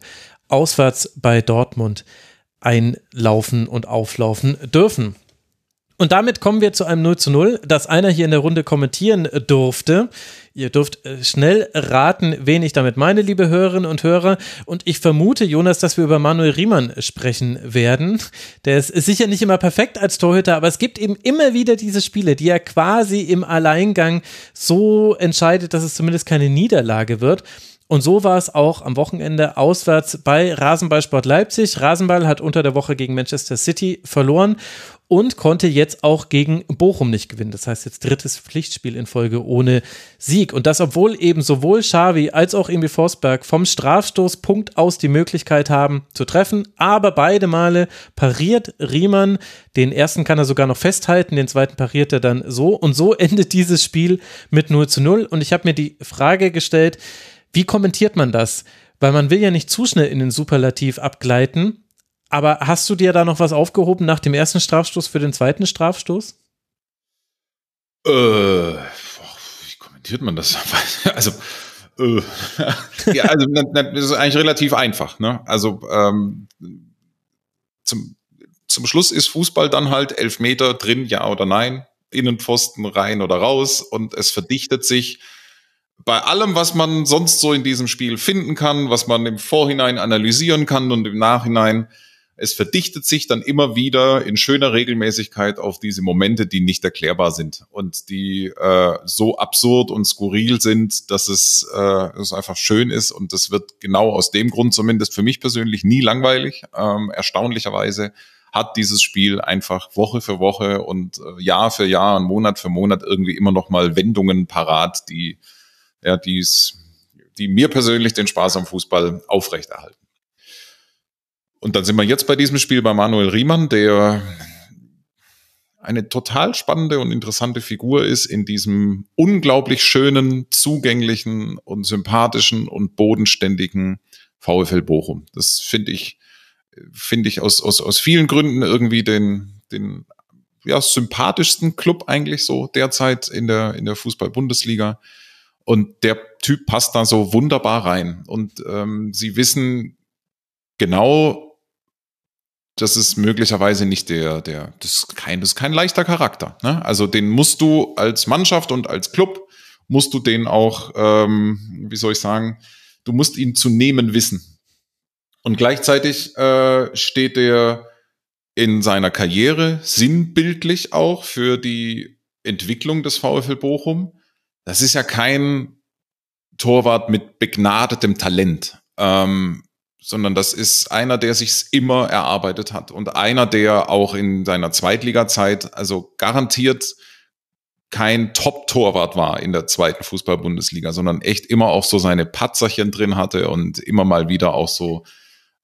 auswärts bei Dortmund einlaufen und auflaufen dürfen. Und damit kommen wir zu einem 0 zu 0, das einer hier in der Runde kommentieren durfte. Ihr dürft äh, schnell raten, wen ich damit meine, liebe Hörerinnen und Hörer. Und ich vermute, Jonas, dass wir über Manuel Riemann sprechen werden. Der ist, sicher nicht immer perfekt als Torhüter, aber es gibt eben immer wieder diese Spiele, die er quasi im Alleingang so entscheidet, dass es zumindest keine Niederlage wird. Und so war es auch am Wochenende auswärts bei Rasenballsport Leipzig. Rasenball hat unter der Woche gegen Manchester City verloren und konnte jetzt auch gegen Bochum nicht gewinnen. Das heißt jetzt drittes Pflichtspiel in Folge ohne Sieg. Und das, obwohl eben sowohl Xavi als auch Emil Forsberg vom Strafstoßpunkt aus die Möglichkeit haben zu treffen. Aber beide Male pariert Riemann. Den ersten kann er sogar noch festhalten, den zweiten pariert er dann so. Und so <laughs> endet dieses Spiel mit 0 zu 0. Und ich habe mir die Frage gestellt, wie kommentiert man das? Weil man will ja nicht zu schnell in den Superlativ abgleiten. Aber hast du dir da noch was aufgehoben nach dem ersten Strafstoß für den zweiten Strafstoß? Äh, wie interpretiert man das? <laughs> Also, äh, <laughs> ja, also das ist eigentlich relativ einfach. Ne? Also ähm, zum, zum Schluss ist Fußball dann halt elf Meter drin, ja oder nein, Innenpfosten rein oder raus und es verdichtet sich bei allem, was man sonst so in diesem Spiel finden kann, was man im Vorhinein analysieren kann und im Nachhinein es verdichtet sich dann immer wieder in schöner Regelmäßigkeit auf diese Momente, die nicht erklärbar sind und die äh, so absurd und skurril sind, dass es, äh, es einfach schön ist und das wird genau aus dem Grund zumindest für mich persönlich nie langweilig. Ähm, erstaunlicherweise hat dieses Spiel einfach Woche für Woche und äh, Jahr für Jahr und Monat für Monat irgendwie immer noch mal Wendungen parat, die ja, die's, die mir persönlich den Spaß am Fußball aufrechterhalten. Und dann sind wir jetzt bei diesem Spiel bei Manuel Riemann, der eine total spannende und interessante Figur ist in diesem unglaublich schönen, zugänglichen und sympathischen und bodenständigen VfL Bochum. Das finde ich, finde ich aus, aus, aus vielen Gründen irgendwie den, den ja, sympathischsten Club eigentlich so derzeit in der, in der Fußball-Bundesliga. Und der Typ passt da so wunderbar rein. Und ähm, sie wissen genau, das ist möglicherweise nicht der, der, das ist kein, das ist kein leichter Charakter. Ne? Also den musst du als Mannschaft und als Club musst du den auch, ähm, wie soll ich sagen, du musst ihn zu nehmen wissen. Und gleichzeitig äh, steht er in seiner Karriere sinnbildlich auch für die Entwicklung des VfL Bochum. Das ist ja kein Torwart mit begnadetem Talent. Ähm, sondern das ist einer, der sich's immer erarbeitet hat und einer, der auch in seiner Zweitliga-Zeit also garantiert kein Top-Torwart war in der zweiten Fußball-Bundesliga, sondern echt immer auch so seine Patzerchen drin hatte und immer mal wieder auch so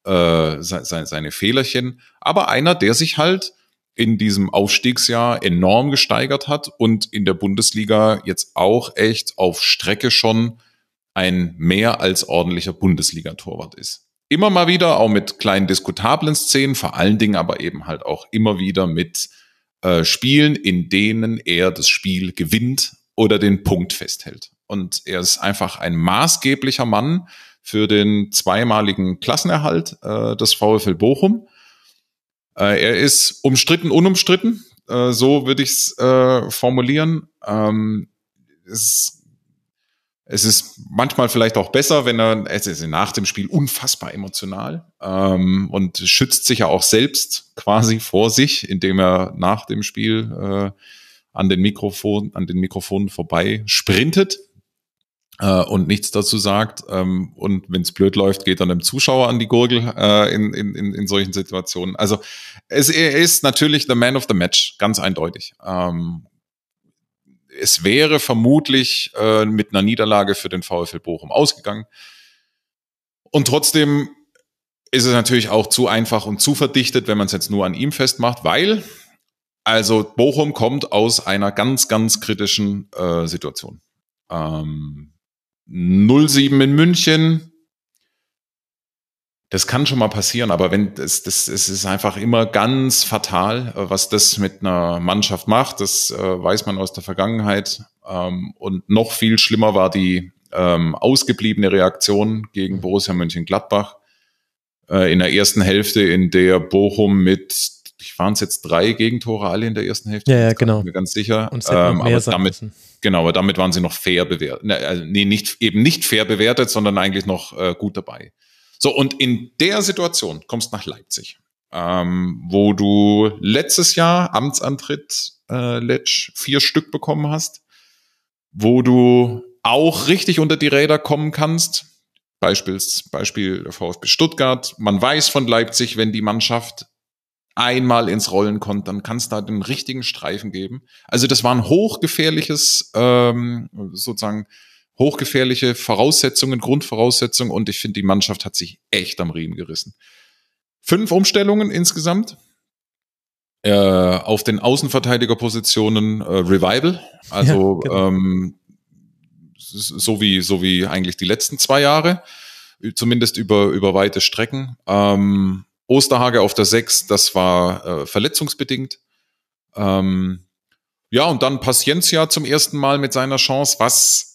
äh, seine, seine Fehlerchen. Aber einer, der sich halt in diesem Aufstiegsjahr enorm gesteigert hat und in der Bundesliga jetzt auch echt auf Strecke schon ein mehr als ordentlicher Bundesliga-Torwart ist immer mal wieder, auch mit kleinen diskutablen Szenen, vor allen Dingen aber eben halt auch immer wieder mit äh, Spielen, in denen er das Spiel gewinnt oder den Punkt festhält. Und er ist einfach ein maßgeblicher Mann für den zweimaligen Klassenerhalt äh, des VfL Bochum. Äh, er ist umstritten, unumstritten, äh, so würde ich es äh, formulieren. Ähm, es es ist manchmal vielleicht auch besser, wenn er, es ist nach dem Spiel unfassbar emotional ähm, und schützt sich ja auch selbst quasi vor sich, indem er nach dem Spiel äh, an den Mikrofon, an den Mikrofonen vorbei sprintet äh, und nichts dazu sagt. Ähm, und wenn es blöd läuft, geht dann dem Zuschauer an die Gurgel äh, in, in, in solchen Situationen. Also es, er ist natürlich the man of the match, ganz eindeutig. Ähm, es wäre vermutlich äh, mit einer Niederlage für den VfL Bochum ausgegangen. Und trotzdem ist es natürlich auch zu einfach und zu verdichtet, wenn man es jetzt nur an ihm festmacht, weil also Bochum kommt aus einer ganz, ganz kritischen äh, Situation. Ähm, 0-7 in München, das kann schon mal passieren, aber wenn das, das, es ist einfach immer ganz fatal, äh, was das mit einer Mannschaft macht. Das äh, weiß man aus der Vergangenheit. Ähm, und noch viel schlimmer war die ähm, ausgebliebene Reaktion gegen Borussia Mönchengladbach äh, in der ersten Hälfte, in der Bochum mit, ich waren es jetzt drei Gegentore alle in der ersten Hälfte. Ja, ja genau. Bin mir ganz sicher. Und ähm, aber damit, müssen. genau, aber damit waren sie noch fair bewertet. Ne, also, nee, nicht eben nicht fair bewertet, sondern eigentlich noch äh, gut dabei. So, und in der Situation kommst nach Leipzig, ähm, wo du letztes Jahr Amtsantritt äh, Letsch vier Stück bekommen hast, wo du auch richtig unter die Räder kommen kannst. Beispiels, Beispiel VfB Stuttgart. Man weiß von Leipzig, wenn die Mannschaft einmal ins Rollen kommt, dann kann es da den richtigen Streifen geben. Also das war ein hochgefährliches, ähm, sozusagen hochgefährliche Voraussetzungen, Grundvoraussetzungen und ich finde, die Mannschaft hat sich echt am Riemen gerissen. Fünf Umstellungen insgesamt. Äh, auf den Außenverteidigerpositionen äh, Revival, also ja, genau. ähm, so wie so wie eigentlich die letzten zwei Jahre, zumindest über über weite Strecken. Ähm, Osterhage auf der Sechs, das war äh, verletzungsbedingt. Ähm, ja, und dann Paciencia zum ersten Mal mit seiner Chance, was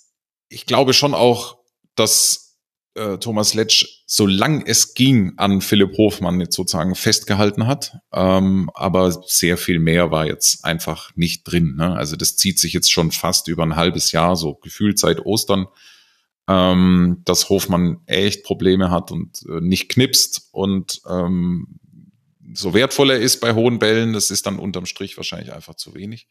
ich glaube schon auch, dass äh, Thomas Letsch, solange es ging, an Philipp Hofmann jetzt sozusagen festgehalten hat. Ähm, aber sehr viel mehr war jetzt einfach nicht drin. Ne? Also das zieht sich jetzt schon fast über ein halbes Jahr, so gefühlt seit Ostern, ähm, dass Hofmann echt Probleme hat und äh, nicht knipst und ähm, so wertvoll er ist bei hohen Bällen, das ist dann unterm Strich wahrscheinlich einfach zu wenig.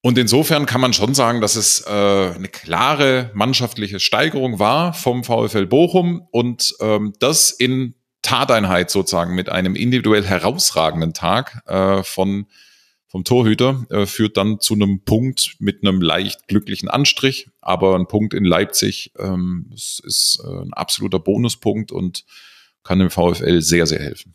Und insofern kann man schon sagen, dass es äh, eine klare mannschaftliche Steigerung war vom VfL Bochum und ähm, das in Tateinheit sozusagen mit einem individuell herausragenden Tag äh, von vom Torhüter äh, führt dann zu einem Punkt mit einem leicht glücklichen Anstrich, aber ein Punkt in Leipzig ähm, ist, ist äh, ein absoluter Bonuspunkt und kann dem VfL sehr sehr helfen.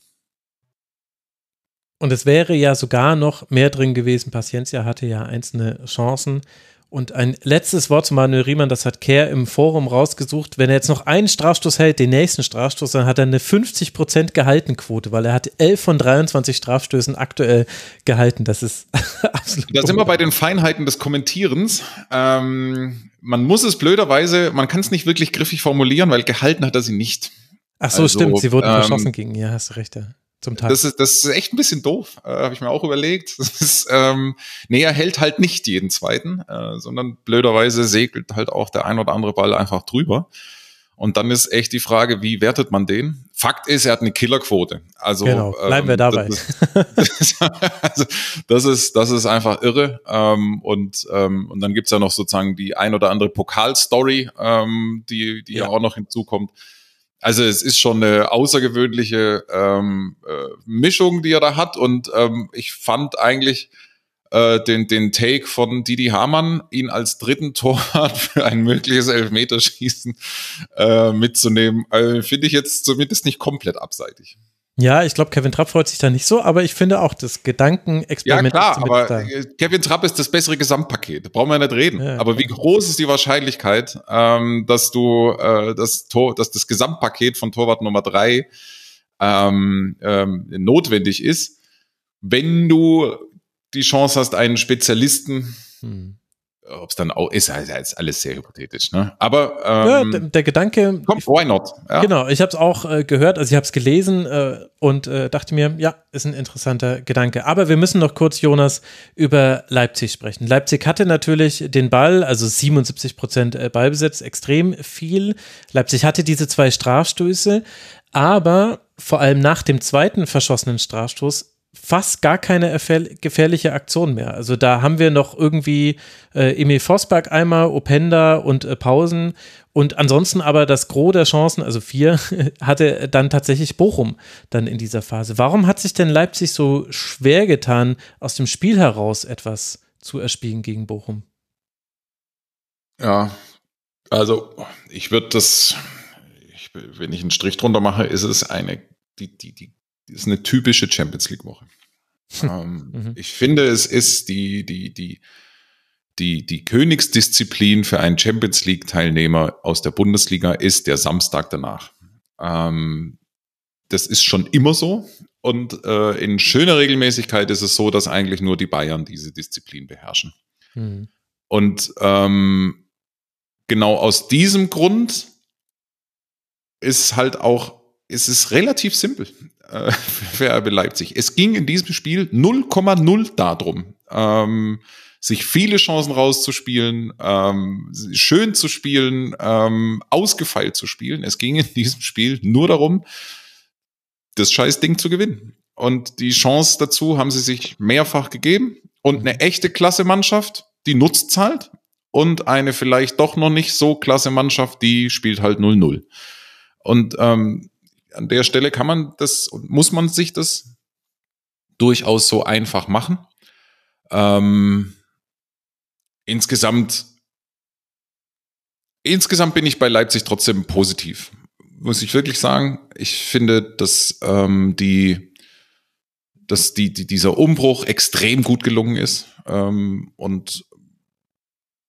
Und es wäre ja sogar noch mehr drin gewesen. Paciencia hatte ja einzelne Chancen. Und ein letztes Wort zu Manuel Riemann, das hat Kerr im Forum rausgesucht. Wenn er jetzt noch einen Strafstoß hält, den nächsten Strafstoß, dann hat er eine 50% Gehaltenquote, weil er hat 11 von 23 Strafstößen aktuell gehalten. Das ist <laughs> absolut. Da sind wir bei den Feinheiten des Kommentierens. Ähm, man muss es blöderweise, man kann es nicht wirklich griffig formulieren, weil gehalten hat er sie nicht. Ach so, also, stimmt, sie wurden ähm, verschossen gegen, ja, hast du recht. Ja zum Teil. Das ist, das ist echt ein bisschen doof, äh, habe ich mir auch überlegt. <laughs> Das ist, ähm, nee, er hält halt nicht jeden zweiten, äh, sondern blöderweise segelt halt auch der ein oder andere Ball einfach drüber. Und dann ist echt die Frage, wie wertet man den? Fakt ist, er hat eine Killerquote. Also genau, bleiben ähm, wir dabei. Das ist, <laughs> also, das ist, das ist einfach irre. Ähm, und, ähm, und dann gibt's ja noch sozusagen die ein oder andere Pokalstory, ähm, die, die ja. ja auch noch hinzukommt. Also es ist schon eine außergewöhnliche ähm, äh, Mischung, die er da hat. Und ähm, ich fand eigentlich äh, den, den Take von Didi Hamann, ihn als dritten Torwart <laughs> für ein mögliches Elfmeterschießen äh, mitzunehmen, äh, finde ich jetzt zumindest nicht komplett abseitig. Ja, ich glaube, Kevin Trapp freut sich da nicht so, aber ich finde auch, das Gedankenexperiment. Ja, klar, aber da. Kevin Trapp ist das bessere Gesamtpaket. Da brauchen wir nicht reden. Ja, aber wie groß ist die Wahrscheinlichkeit, ähm, dass du äh, das Tor, dass das Gesamtpaket von Torwart Nummer drei ähm, ähm, notwendig ist, wenn du die Chance hast, einen Spezialisten hm ob es dann auch ist, also ist alles sehr hypothetisch, ne? Aber ähm, ja, der, der, Gedanke, kommt, why not? Ja. Genau, ich habe es auch äh, gehört, also ich habe es gelesen äh, und äh, dachte mir, ja, ist ein interessanter Gedanke. Aber wir müssen noch kurz, Jonas, über Leipzig sprechen. Leipzig hatte natürlich den Ball, also 77 Prozent äh, Ballbesitz, extrem viel. Leipzig hatte diese zwei Strafstöße, aber vor allem nach dem zweiten verschossenen Strafstoß fast gar keine gefährliche Aktion mehr. Also da haben wir noch irgendwie äh, Emil Vosberg einmal, Openda und äh, Pausen und ansonsten aber das Gros der Chancen, also vier, <laughs> hatte dann tatsächlich Bochum dann in dieser Phase. Warum hat sich denn Leipzig so schwer getan, aus dem Spiel heraus etwas zu erspielen gegen Bochum? Ja, also ich würde das, ich, wenn ich einen Strich drunter mache, ist es eine, die, die, die ist eine typische Champions League Woche. ähm, mhm. Ich finde, es ist die, die, die, die, die Königsdisziplin für einen Champions League Teilnehmer aus der Bundesliga ist der Samstag danach. Ähm, das ist schon immer so. Und äh, in schöner Regelmäßigkeit ist es so, dass eigentlich nur die Bayern diese Disziplin beherrschen. Mhm. Und ähm, genau aus diesem Grund ist halt auch, ist es relativ simpel äh, <laughs> für RB Leipzig. Es ging in diesem Spiel 0,0 darum, ähm, sich viele Chancen rauszuspielen, ähm, schön zu spielen, ähm, ausgefeilt zu spielen. Es ging in diesem Spiel nur darum, das scheiß Ding zu gewinnen. Und die Chance dazu haben sie sich mehrfach gegeben. Und eine echte klasse Mannschaft, die nutzt halt. Und eine vielleicht doch noch nicht so klasse Mannschaft, die spielt halt 0-0. Und ähm, an der Stelle kann man das und muss man sich das durchaus so einfach machen. Ähm, insgesamt, insgesamt bin ich bei Leipzig trotzdem positiv. Muss ich wirklich sagen. Ich finde, dass ähm, die, dass die, die, dieser Umbruch extrem gut gelungen ist. Ähm, und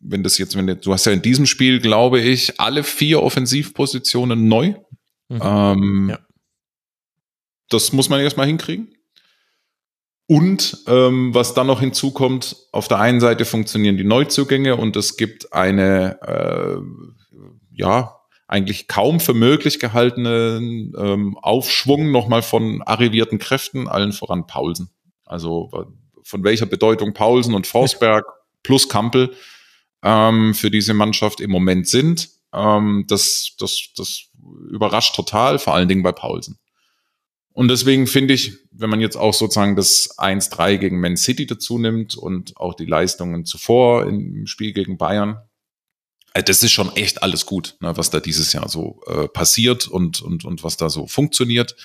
wenn das jetzt, wenn du hast ja in diesem Spiel, glaube ich, alle vier Offensivpositionen neu. Mhm. Ähm, ja. Das muss man erstmal hinkriegen. Und ähm, was dann noch hinzukommt, auf der einen Seite funktionieren die Neuzugänge und es gibt eine, äh, ja, eigentlich kaum für möglich gehaltenen ähm, Aufschwung nochmal von arrivierten Kräften, allen voran Paulsen. Also von welcher Bedeutung Paulsen und Forsberg plus Kampel ähm, für diese Mannschaft im Moment sind, ähm, das, das, das überrascht total, vor allen Dingen bei Paulsen. Und deswegen finde ich, wenn man jetzt auch sozusagen das 1-3 gegen Man City dazu nimmt und auch die Leistungen zuvor im Spiel gegen Bayern, äh, das ist schon echt alles gut, ne, was da dieses Jahr so äh, passiert und, und, und was da so funktioniert.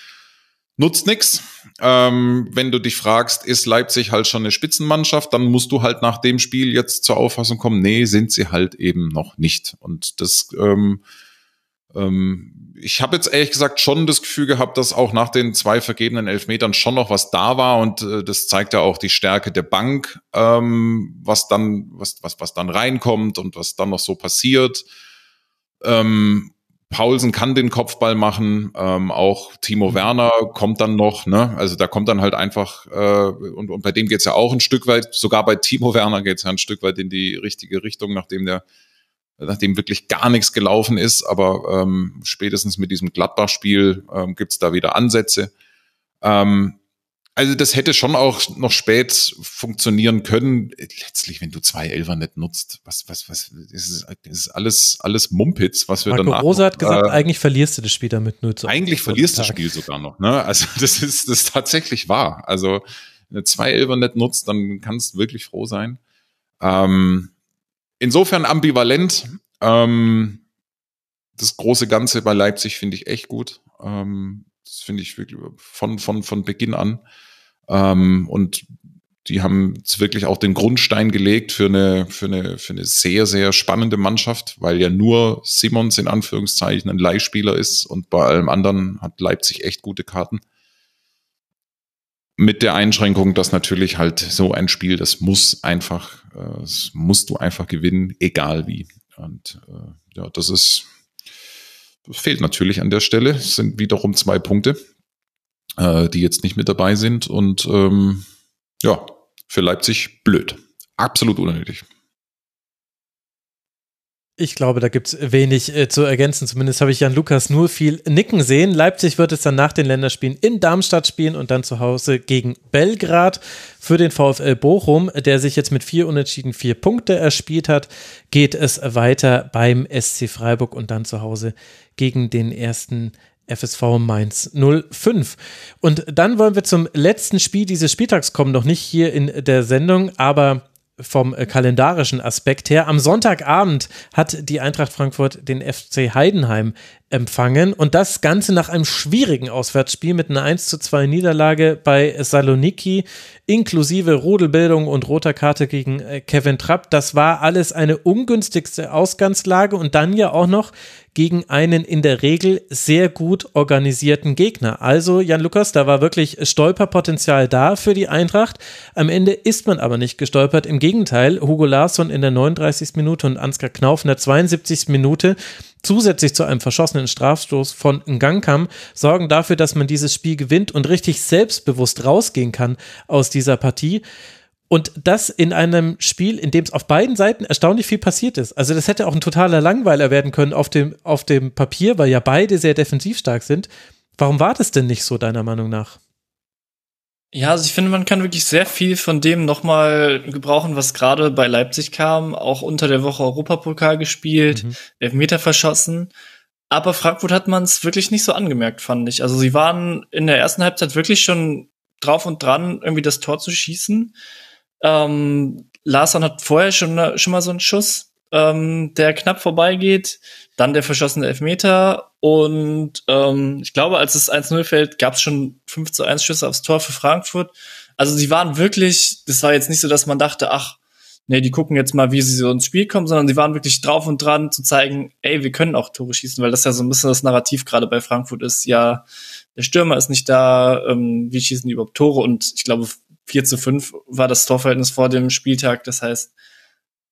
Nutzt nix. Ähm, wenn du dich fragst, ist Leipzig halt schon eine Spitzenmannschaft, dann musst du halt nach dem Spiel jetzt zur Auffassung kommen, nee, sind sie halt eben noch nicht. Und das ähm, ähm, ich habe jetzt ehrlich gesagt schon das Gefühl gehabt, dass auch nach den zwei vergebenen Elfmetern schon noch was da war und äh, das zeigt ja auch die Stärke der Bank, ähm, was dann was was was dann reinkommt und was dann noch so passiert. Ähm, Paulsen kann den Kopfball machen, ähm, auch Timo Werner kommt dann noch, ne? Also da kommt dann halt einfach äh, und, und bei dem geht's ja auch ein Stück weit, sogar bei Timo <laughs> Werner geht's ja ein Stück weit in die richtige Richtung, nachdem der nachdem wirklich gar nichts gelaufen ist, aber ähm, spätestens mit diesem Gladbach-Spiel ähm, gibt da wieder Ansätze. Ähm, also das hätte schon auch noch spät funktionieren können. Letztlich, wenn du zwei Elfer nicht nutzt, was, was, was, ist, ist alles, alles Mumpitz, was wir Marco danach. Rosa hat gesagt, äh, eigentlich verlierst du das Spiel damit nur zu. Eigentlich verlierst du das Spiel sogar noch, ne? Also <laughs> das ist, das ist tatsächlich wahr. Also, wenn du zwei Elfer nicht nutzt, dann kannst du wirklich froh sein. Ähm, insofern ambivalent. Ähm, das große Ganze bei Leipzig finde ich echt gut. Ähm, das finde ich wirklich von, von, von Beginn an. Ähm, und die haben wirklich auch den Grundstein gelegt für eine, für eine, für eine sehr, sehr spannende Mannschaft, weil ja nur Simons in Anführungszeichen ein Leihspieler ist und bei allem anderen hat Leipzig echt gute Karten. Mit der Einschränkung, dass natürlich halt so ein Spiel, das muss einfach, äh, das musst du einfach gewinnen, egal wie. Und äh, ja, das ist, das fehlt natürlich an der Stelle. Es sind wiederum zwei Punkte, äh, die jetzt nicht mit dabei sind. Und ähm, ja, für Leipzig blöd. Absolut unnötig. Ich glaube, da gibt es wenig äh, zu ergänzen. Zumindest habe ich Jan Lukas nur viel nicken sehen. Leipzig wird es dann nach den Länderspielen in Darmstadt spielen und dann zu Hause gegen Belgrad. Für den VfL Bochum, der sich jetzt mit vier Unentschieden vier Punkte erspielt hat, geht es weiter beim SC Freiburg und dann zu Hause gegen den ersten FSV Mainz 05. Und dann wollen wir zum letzten Spiel dieses Spieltags kommen, noch nicht hier in der Sendung, aber vom äh, kalendarischen Aspekt her. Am Sonntagabend hat die Eintracht Frankfurt den FC Heidenheim empfangen und das Ganze nach einem schwierigen Auswärtsspiel mit einer 1 zu 2 Niederlage bei Saloniki inklusive Rudelbildung und roter Karte gegen äh, Kevin Trapp. Das war alles eine ungünstigste Ausgangslage und dann ja auch noch gegen einen in der Regel sehr gut organisierten Gegner. Also Jan Lukas, da war wirklich Stolperpotenzial da für die Eintracht. Am Ende ist man aber nicht gestolpert. Im Gegenteil, Hugo Larsson in der 39. Minute und Ansgar Knauf in der 72. Minute zusätzlich zu einem verschossenen Strafstoß von Ngangkam sorgen dafür, dass man dieses Spiel gewinnt und richtig selbstbewusst rausgehen kann aus dieser Partie. Und das in einem Spiel, in dem es auf beiden Seiten erstaunlich viel passiert ist. Also das hätte auch ein totaler Langweiler werden können auf dem, auf dem Papier, weil ja beide sehr defensiv stark sind. Warum war das denn nicht so, deiner Meinung nach? Ja, also ich finde, man kann wirklich sehr viel von dem nochmal gebrauchen, was gerade bei Leipzig kam. Auch unter der Woche Europapokal gespielt, mhm. Elfmeter verschossen. Aber Frankfurt hat man es wirklich nicht so angemerkt, fand ich. Also sie waren in der ersten Halbzeit wirklich schon drauf und dran, irgendwie das Tor zu schießen. Ähm, Larsson hat vorher schon, schon mal so einen Schuss, ähm, der knapp vorbeigeht. Dann der verschossene Elfmeter. Und ähm, ich glaube, als es 1-0 fällt, gab es schon 5 zu 1 Schüsse aufs Tor für Frankfurt. Also sie waren wirklich, das war jetzt nicht so, dass man dachte, ach, nee, die gucken jetzt mal, wie sie so ins Spiel kommen, sondern sie waren wirklich drauf und dran zu zeigen, ey, wir können auch Tore schießen, weil das ja so ein bisschen das Narrativ gerade bei Frankfurt ist, ja, der Stürmer ist nicht da, ähm, wie schießen die überhaupt Tore? Und ich glaube, 4 zu 5 war das Torverhältnis vor dem Spieltag. Das heißt,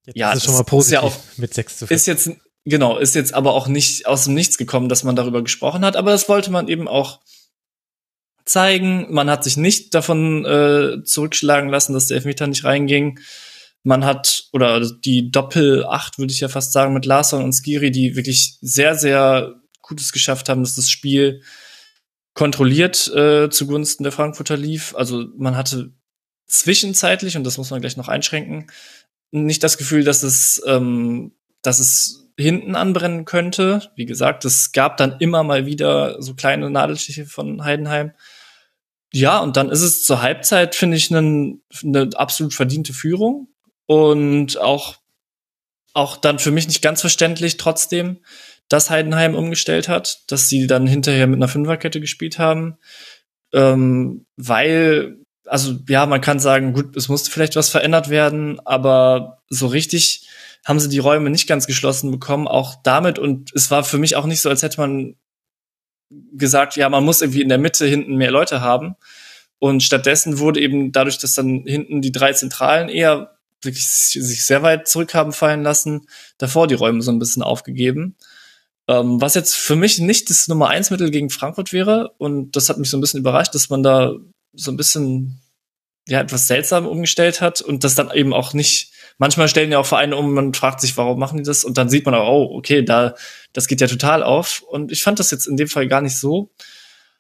jetzt ja, ist schon mal positiv ja auch, mit 6 zu 5. Ist jetzt, genau, ist jetzt aber auch nicht aus dem Nichts gekommen, dass man darüber gesprochen hat. Aber das wollte man eben auch zeigen. Man hat sich nicht davon äh, zurückschlagen lassen, dass der Elfmeter nicht reinging. Man hat, oder die Doppel-Acht, würde ich ja fast sagen, mit Larsson und Skiri, die wirklich sehr, sehr Gutes geschafft haben, dass das Spiel kontrolliert äh, zugunsten der Frankfurter lief. Also man hatte zwischenzeitlich, und das muss man gleich noch einschränken, nicht das Gefühl, dass es, ähm, dass es hinten anbrennen könnte. Wie gesagt, es gab dann immer mal wieder so kleine Nadelstiche von Heidenheim. Ja, und dann ist es zur Halbzeit, finde ich, eine, absolut verdiente Führung. Und auch, auch dann für mich nicht ganz verständlich trotzdem, dass Heidenheim umgestellt hat, dass sie dann hinterher mit einer Fünferkette gespielt haben. Ähm, weil, also ja, man kann sagen, gut, es musste vielleicht was verändert werden, aber so richtig haben sie die Räume nicht ganz geschlossen bekommen, auch damit. Und es war für mich auch nicht so, als hätte man gesagt, ja, man muss irgendwie in der Mitte hinten mehr Leute haben. Und stattdessen wurde eben dadurch, dass dann hinten die drei Zentralen eher wirklich sich sehr weit zurück haben fallen lassen, davor die Räume so ein bisschen aufgegeben. Ähm, was jetzt für mich nicht das Nummer eins Mittel gegen Frankfurt wäre. Und das hat mich so ein bisschen überrascht, dass man da so ein bisschen ja etwas seltsam umgestellt hat und das dann eben auch nicht. Manchmal stellen ja auch Vereine um, man fragt sich, warum machen die das? Und dann sieht man auch, oh, okay, da, das geht ja total auf. Und ich fand das jetzt in dem Fall gar nicht so.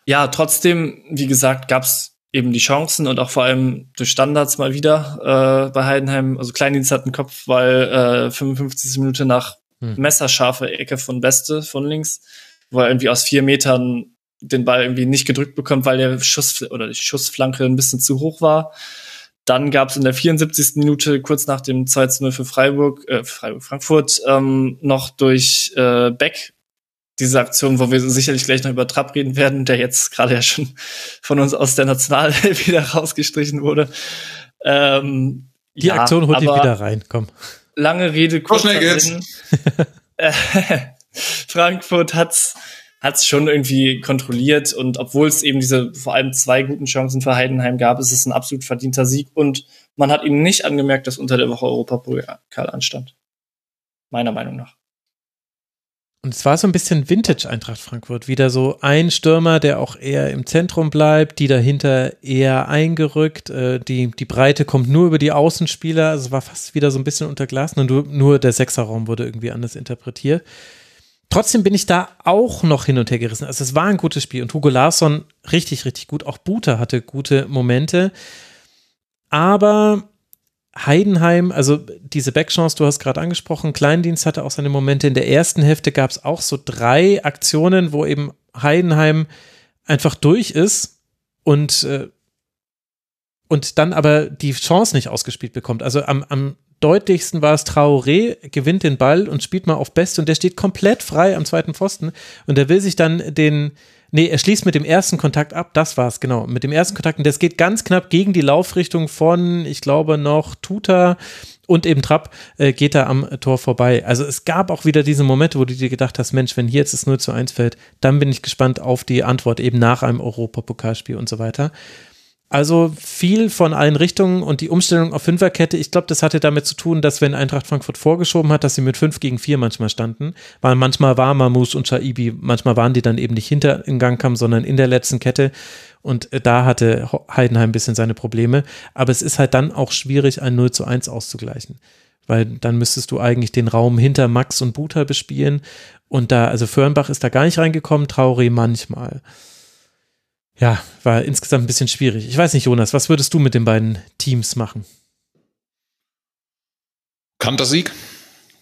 Ja, trotzdem, wie gesagt, gab's eben die Chancen und auch vor allem durch Standards mal wieder äh, bei Heidenheim. Also Kleindienst hat einen Kopf, weil äh, 55. Minute nach hm. messerscharfe Ecke von Beste von links, wo er irgendwie aus vier Metern den Ball irgendwie nicht gedrückt bekommt, weil der Schuss oder die Schussflanke ein bisschen zu hoch war. Dann gab es in der 74. Minute, kurz nach dem 2-0 für Freiburg, äh, Freiburg Frankfurt, ähm, noch durch äh, Beck diese Aktion, wo wir sicherlich gleich noch über Trapp reden werden, der jetzt gerade ja schon <laughs> von uns aus der National <laughs> wieder rausgestrichen wurde. Ähm, die ja, Aktion holt ihn wieder rein, komm. Lange Rede, kurzer Sinn. Äh, <laughs> Frankfurt hat's hat's schon irgendwie kontrolliert und obwohl es eben diese vor allem zwei guten Chancen für Heidenheim gab, ist es ein absolut verdienter Sieg und man hat ihm nicht angemerkt, dass unter der Woche Europapokal anstand. Meiner Meinung nach. Und es war so ein bisschen Vintage Eintracht Frankfurt. Wieder so ein Stürmer, der auch eher im Zentrum bleibt, die dahinter eher eingerückt. Äh, die, die Breite kommt nur über die Außenspieler. Also es war fast wieder so ein bisschen unter Glas. Nur, nur der Sechserraum wurde irgendwie anders interpretiert. Trotzdem bin ich da auch noch hin und her gerissen. Also es war ein gutes Spiel und Hugo Larsson richtig, richtig gut. Auch Buter hatte gute Momente. Aber Heidenheim, also diese Backchance, du hast gerade angesprochen, Kleindienst hatte auch seine Momente. In der ersten Hälfte gab es auch so drei Aktionen, wo eben Heidenheim einfach durch ist und, äh, und dann aber die Chance nicht ausgespielt bekommt. Also am, am deutlichsten war es Traoré, gewinnt den Ball und spielt mal auf Best und der steht komplett frei am zweiten Pfosten und der will sich dann den, Nee, er schließt mit dem ersten Kontakt ab, das war's, genau. Mit dem ersten Kontakt, und das geht ganz knapp gegen die Laufrichtung von, ich glaube, noch Tuta und eben Trapp äh, geht er am Tor vorbei. Also es gab auch wieder diese Momente, wo du dir gedacht hast, Mensch, wenn hier jetzt das 0 zu 1 fällt, dann bin ich gespannt auf die Antwort eben nach einem Europapokalspiel und so weiter. Also viel von allen Richtungen und die Umstellung auf Fünferkette, ich glaube, das hatte damit zu tun, dass wenn Eintracht Frankfurt vorgeschoben hat, dass sie mit fünf gegen vier manchmal standen, weil manchmal war Mamus und Shaibi, manchmal waren die dann eben nicht hinter in Gang kamen, sondern in der letzten Kette. Und äh, da hatte Heidenheim ein bisschen seine Probleme, aber es ist halt dann auch schwierig, ein 0 zu 1 auszugleichen, weil dann müsstest du eigentlich den Raum hinter Max und Buta bespielen. Und da, also Förnbach ist da gar nicht reingekommen, Trauri manchmal ja, war insgesamt ein bisschen schwierig. Ich weiß nicht, Jonas, was würdest du mit den beiden Teams machen? Kantersieg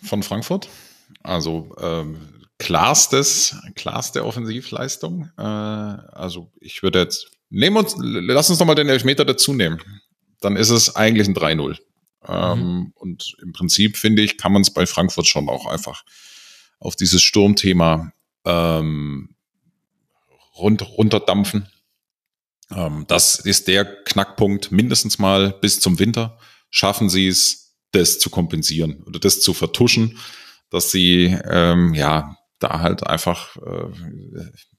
von Frankfurt. Also ähm, klarstes, klarste Offensivleistung. Äh, also ich würde jetzt, nehmen uns, lass uns nochmal den Elfmeter dazu nehmen. Dann ist es eigentlich ein 3-0. Ähm, mhm. Und im Prinzip, finde ich, kann man es bei Frankfurt schon auch einfach auf dieses Sturmthema ähm, rund, runterdampfen. Ähm, das ist der Knackpunkt mindestens mal bis zum Winter. Schaffen sie es, das zu kompensieren oder das zu vertuschen, dass sie ähm, ja da halt einfach, äh,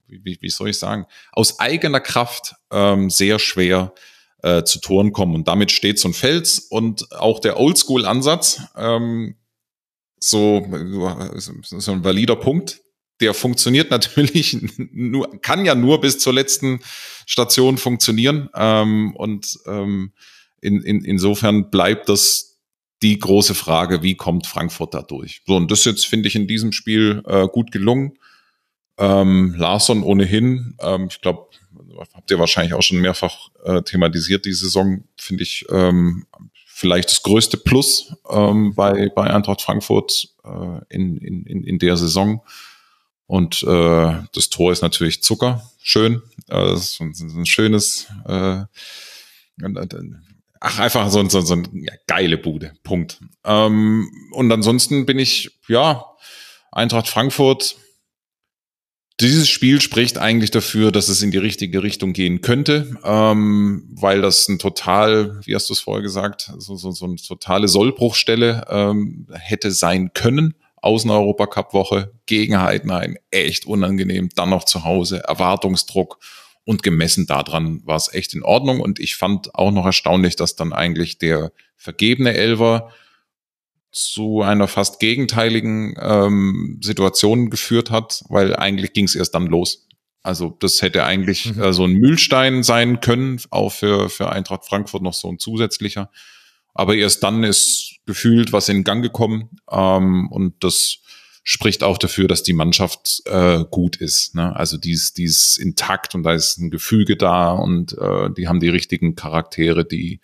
wie, wie soll ich sagen, aus eigener Kraft ähm, sehr schwer äh, zu Toren kommen. Und damit steht so ein Fels und auch der Oldschool-Ansatz, ähm, so, so ein valider Punkt, der funktioniert <laughs> natürlich nur, kann ja nur bis zur letzten Station funktionieren. Ähm, und ähm, in, in, insofern bleibt das die große Frage, wie kommt Frankfurt da durch? So, und das jetzt finde ich in diesem Spiel äh, gut gelungen. Ähm, Larsson ohnehin, ähm, ich glaube, habt ihr wahrscheinlich auch schon mehrfach äh, thematisiert, die Saison, finde ich ähm, vielleicht das größte Plus ähm, bei, bei Eintracht Frankfurt äh, in, in, in der Saison. Und äh, das Tor ist natürlich Zucker, schön. Äh, das ist ein, ein schönes, äh, ach, einfach so, so, so eine ja, geile Bude. Punkt. Ähm, und ansonsten bin ich, ja, Eintracht Frankfurt. Dieses Spiel spricht eigentlich dafür, dass es in die richtige Richtung gehen könnte, ähm, weil das ein total, wie hast du es vorher gesagt, so, so, so eine totale Sollbruchstelle ähm, hätte sein können. Außen-Europacup-Woche gegen Heidenheim, echt unangenehm, dann noch zu Hause, Erwartungsdruck und gemessen daran war es echt in Ordnung und ich fand auch noch erstaunlich, dass dann eigentlich der vergebene Elver zu einer fast gegenteiligen ähm, Situation geführt hat, weil eigentlich ging es erst dann los. Also das hätte eigentlich mhm. äh, so ein Mühlstein sein können, auch für, für Eintracht Frankfurt noch so ein zusätzlicher. Aber erst dann ist gefühlt was in Gang gekommen ähm, und das spricht auch dafür, dass die Mannschaft äh, gut ist. Ne? Also die ist, die ist intakt und da ist ein Gefüge da und äh, die haben die richtigen Charaktere, die,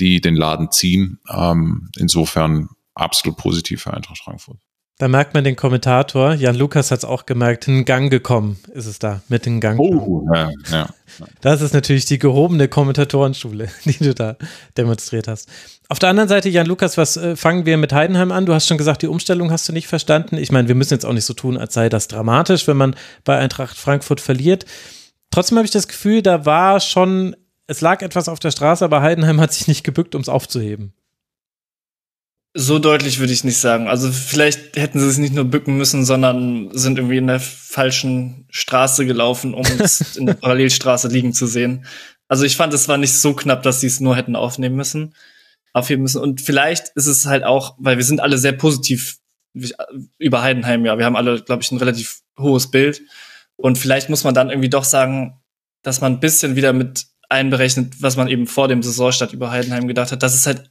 die den Laden ziehen. Ähm, insofern absolut positiv für Eintracht Frankfurt. Da merkt man den Kommentator, Jan Lukas hat es auch gemerkt, ein Gang gekommen ist es da, mit dem Gang. Oh, ja, ja. Das ist natürlich die gehobene Kommentatorenschule, <laughs> die du da demonstriert hast. Auf der anderen Seite, Jan Lukas, was äh, fangen wir mit Heidenheim an? Du hast schon gesagt, die Umstellung hast du nicht verstanden. Ich meine, wir müssen jetzt auch nicht so tun, als sei das dramatisch, wenn man bei Eintracht Frankfurt verliert. Trotzdem habe ich das Gefühl, da war schon, es lag etwas auf der Straße, aber Heidenheim hat sich nicht gebückt, um es aufzuheben. So deutlich würde ich nicht sagen. Also vielleicht hätten sie es nicht nur bücken müssen, sondern sind irgendwie in der falschen Straße gelaufen, um es <laughs> in der Parallelstraße liegen zu sehen. Also ich fand, es war nicht so knapp, dass sie es nur hätten aufnehmen müssen, aufheben müssen. Und vielleicht ist es halt auch, weil wir sind alle sehr positiv über Heidenheim, ja. Wir haben alle, glaube ich, ein relativ hohes Bild. Und vielleicht muss man dann irgendwie doch sagen, dass man ein bisschen wieder mit einberechnet, was man eben vor dem Saisonstart über Heidenheim gedacht hat, dass es halt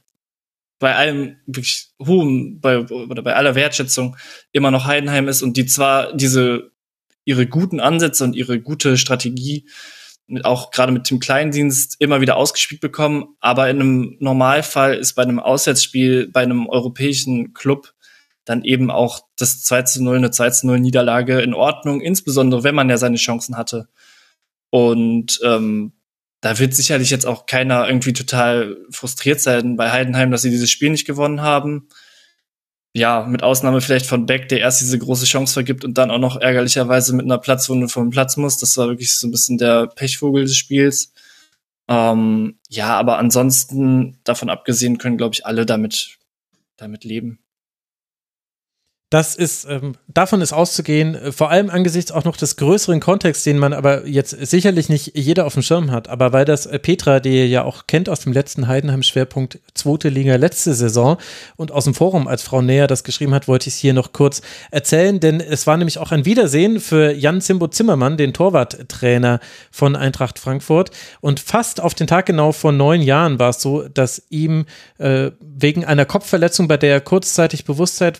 bei allem wirklich hohen, bei, oder bei aller Wertschätzung immer noch Heidenheim ist und die zwar diese, ihre guten Ansätze und ihre gute Strategie mit, auch gerade mit dem Kleindienst immer wieder ausgespielt bekommen, aber in einem Normalfall ist bei einem Auswärtsspiel, bei einem europäischen Club dann eben auch das 2 zu 0, eine 2 zu 0 Niederlage in Ordnung, insbesondere wenn man ja seine Chancen hatte. Und ähm, da wird sicherlich jetzt auch keiner irgendwie total frustriert sein bei Heidenheim, dass sie dieses Spiel nicht gewonnen haben. Ja, mit Ausnahme vielleicht von Beck, der erst diese große Chance vergibt und dann auch noch ärgerlicherweise mit einer Platzwunde vom Platz muss. Das war wirklich so ein bisschen der Pechvogel des Spiels. Ähm, ja, aber ansonsten, davon abgesehen, können, glaube ich, alle damit, damit leben. Das ist, ähm, davon ist auszugehen, äh, vor allem angesichts auch noch des größeren Kontexts, den man aber jetzt sicherlich nicht jeder auf dem Schirm hat, aber weil das äh, Petra, die ihr ja auch kennt aus dem letzten Heidenheim-Schwerpunkt, zweite Liga letzte Saison und aus dem Forum, als Frau Näher das geschrieben hat, wollte ich es hier noch kurz erzählen, denn es war nämlich auch ein Wiedersehen für Jan Zimbo Zimmermann, den Torwarttrainer von Eintracht Frankfurt. Und fast auf den Tag genau vor neun Jahren war es so, dass ihm äh, wegen einer Kopfverletzung, bei der er kurzzeitig Bewusstsein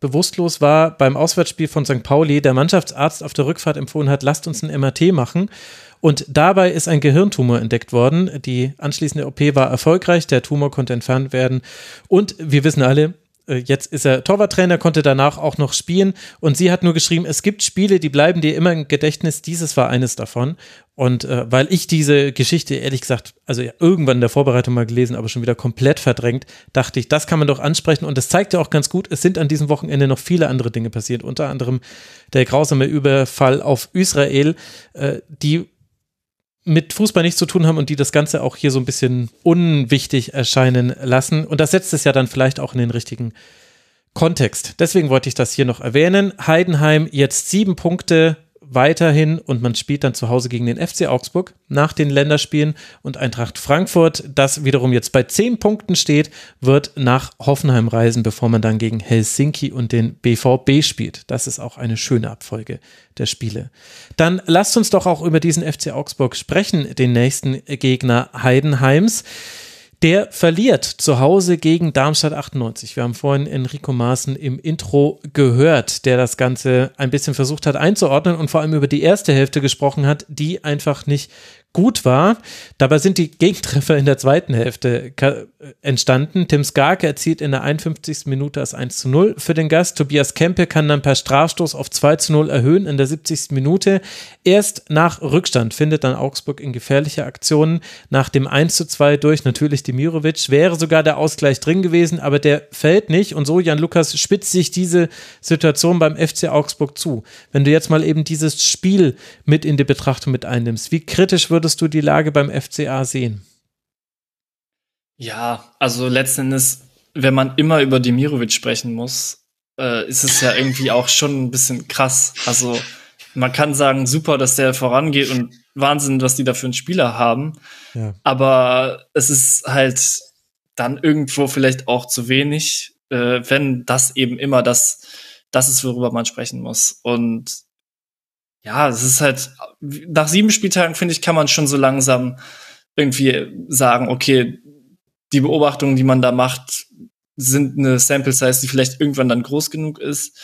bewusstlos war beim Auswärtsspiel von St. Pauli, der Mannschaftsarzt auf der Rückfahrt empfohlen hat, lasst uns ein MRT machen. Und dabei ist ein Gehirntumor entdeckt worden. Die anschließende OP war erfolgreich, der Tumor konnte entfernt werden. Und wir wissen alle, jetzt ist er Torwarttrainer, konnte danach auch noch spielen. Und sie hat nur geschrieben, es gibt Spiele, die bleiben dir immer im Gedächtnis, dieses war eines davon. Und äh, weil ich diese Geschichte ehrlich gesagt, also ja, irgendwann in der Vorbereitung mal gelesen, aber schon wieder komplett verdrängt, dachte ich, das kann man doch ansprechen. Und das zeigt ja auch ganz gut, es sind an diesem Wochenende noch viele andere Dinge passiert, unter anderem der grausame Überfall auf Israel, äh, die mit Fußball nichts zu tun haben und die das Ganze auch hier so ein bisschen unwichtig erscheinen lassen. Und das setzt es ja dann vielleicht auch in den richtigen Kontext. Deswegen wollte ich das hier noch erwähnen. Heidenheim jetzt sieben Punkte weiterhin und man spielt dann zu Hause gegen den FC Augsburg nach den Länderspielen und Eintracht Frankfurt, das wiederum jetzt bei zehn Punkten steht, wird nach Hoffenheim reisen, bevor man dann gegen Helsinki und den BVB spielt. Das ist auch eine schöne Abfolge der Spiele. Dann lasst uns doch auch über diesen FC Augsburg sprechen, den nächsten Gegner Heidenheims. Der verliert zu Hause gegen Darmstadt 98. Wir haben vorhin Enrico Maaßen im Intro gehört, der das Ganze ein bisschen versucht hat einzuordnen und vor allem über die erste Hälfte gesprochen hat, die einfach nicht gut war. Dabei sind die Gegentreffer in der zweiten Hälfte entstanden. Tim Skarke erzielt in der 51. Minute das 1 zu 0 für den Gast. Tobias Kempe kann dann per Strafstoß auf 2 zu 0 erhöhen in der 70. Minute. Erst nach Rückstand findet dann Augsburg in gefährliche Aktionen nach dem 1 zu 2 durch natürlich Demirovic. Wäre sogar der Ausgleich drin gewesen, aber der fällt nicht. Und so, Jan Lukas, spitzt sich diese Situation beim FC Augsburg zu. Wenn du jetzt mal eben dieses Spiel mit in die Betrachtung mit einnimmst, wie kritisch würde würdest du die Lage beim FCA sehen? Ja, also letzten Endes, wenn man immer über Demirovic sprechen muss, äh, ist es ja irgendwie auch schon ein bisschen krass. Also man kann sagen, super, dass der vorangeht und Wahnsinn, was die da für einen Spieler haben. Ja. Aber es ist halt dann irgendwo vielleicht auch zu wenig, äh, wenn das eben immer das, das ist, worüber man sprechen muss. Und ja, es ist halt, nach sieben Spieltagen, finde ich, kann man schon so langsam irgendwie sagen, okay, die Beobachtungen, die man da macht, sind eine Sample Size, die vielleicht irgendwann dann groß genug ist.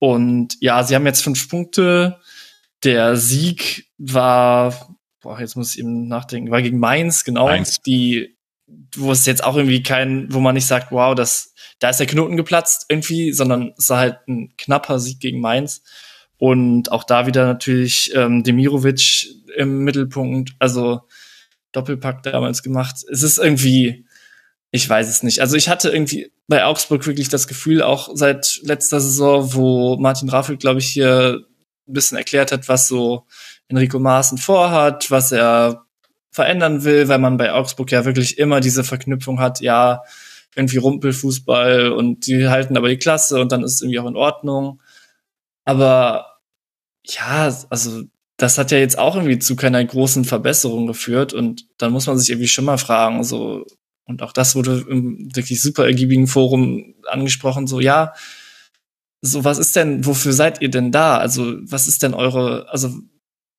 Und ja, sie haben jetzt fünf Punkte. Der Sieg war, boah, jetzt muss ich eben nachdenken, war gegen Mainz, genau, Mainz. die, wo es jetzt auch irgendwie kein, wo man nicht sagt, wow, das, da ist der Knoten geplatzt irgendwie, sondern es war halt ein knapper Sieg gegen Mainz. Und auch da wieder natürlich ähm, Demirovic im Mittelpunkt, also Doppelpack damals gemacht. Es ist irgendwie, ich weiß es nicht. Also ich hatte irgendwie bei Augsburg wirklich das Gefühl, auch seit letzter Saison, wo Martin Raffel, glaube ich, hier ein bisschen erklärt hat, was so Enrico Maaßen vorhat, was er verändern will, weil man bei Augsburg ja wirklich immer diese Verknüpfung hat, ja, irgendwie Rumpelfußball und die halten aber die Klasse und dann ist es irgendwie auch in Ordnung. Aber ja, also das hat ja jetzt auch irgendwie zu keiner großen Verbesserung geführt und dann muss man sich irgendwie schon mal fragen, so, und auch das wurde im wirklich super ergiebigen Forum angesprochen, so, ja, so, was ist denn, wofür seid ihr denn da? Also, was ist denn eure, also,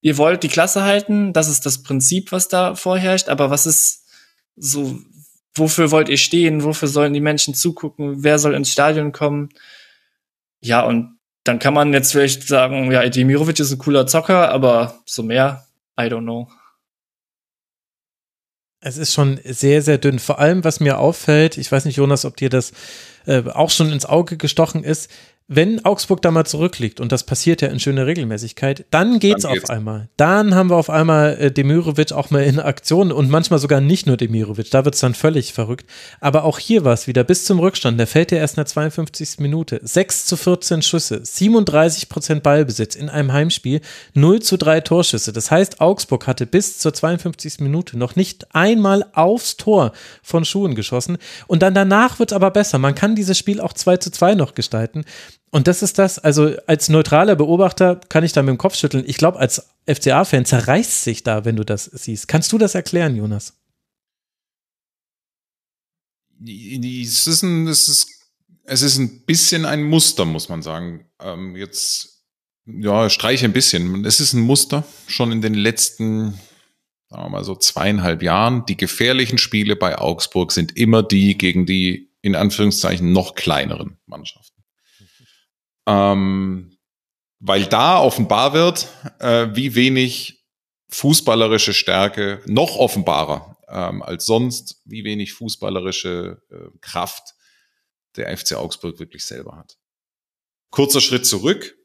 ihr wollt die Klasse halten, das ist das Prinzip, was da vorherrscht, aber was ist so, wofür wollt ihr stehen? Wofür sollen die Menschen zugucken? Wer soll ins Stadion kommen? Ja, und dann kann man jetzt vielleicht sagen, ja, Edimirovic ist ein cooler Zocker, aber so mehr, I don't know. Es ist schon sehr, sehr dünn. Vor allem, was mir auffällt, ich weiß nicht, Jonas, ob dir das äh, auch schon ins Auge gestochen ist, wenn Augsburg da mal zurückliegt, und das passiert ja in schöner Regelmäßigkeit, dann geht's, dann geht's. auf einmal. Dann haben wir auf einmal äh, Demirovic auch mal in Aktion und manchmal sogar nicht nur Demirovic, da wird's dann völlig verrückt. Aber auch hier war es wieder bis zum Rückstand, der fällt ja erst in der 52. Minute. 6 zu 14 Schüsse, 37 Prozent Ballbesitz in einem Heimspiel, 0 zu 3 Torschüsse. Das heißt, Augsburg hatte bis zur 52. Minute noch nicht einmal aufs Tor von Schuhen geschossen. Und dann danach wird's aber besser. Man kann dieses Spiel auch 2 zu 2 noch gestalten. Und das ist das, also als neutraler Beobachter kann ich da mit dem Kopf schütteln. Ich glaube, als FCA-Fan zerreißt sich da, wenn du das siehst. Kannst du das erklären, Jonas? Es ist ein, es ist, es ist ein bisschen ein Muster, muss man sagen. Ähm, jetzt, ja, streiche ein bisschen. Es ist ein Muster schon in den letzten, sagen wir mal so zweieinhalb Jahren. Die gefährlichen Spiele bei Augsburg sind immer die gegen die in Anführungszeichen noch kleineren Mannschaften ähm, weil da offenbar wird, äh, wie wenig fußballerische Stärke noch offenbarer ähm, als sonst, wie wenig fußballerische äh, Kraft der FC Augsburg wirklich selber hat. Kurzer Schritt zurück.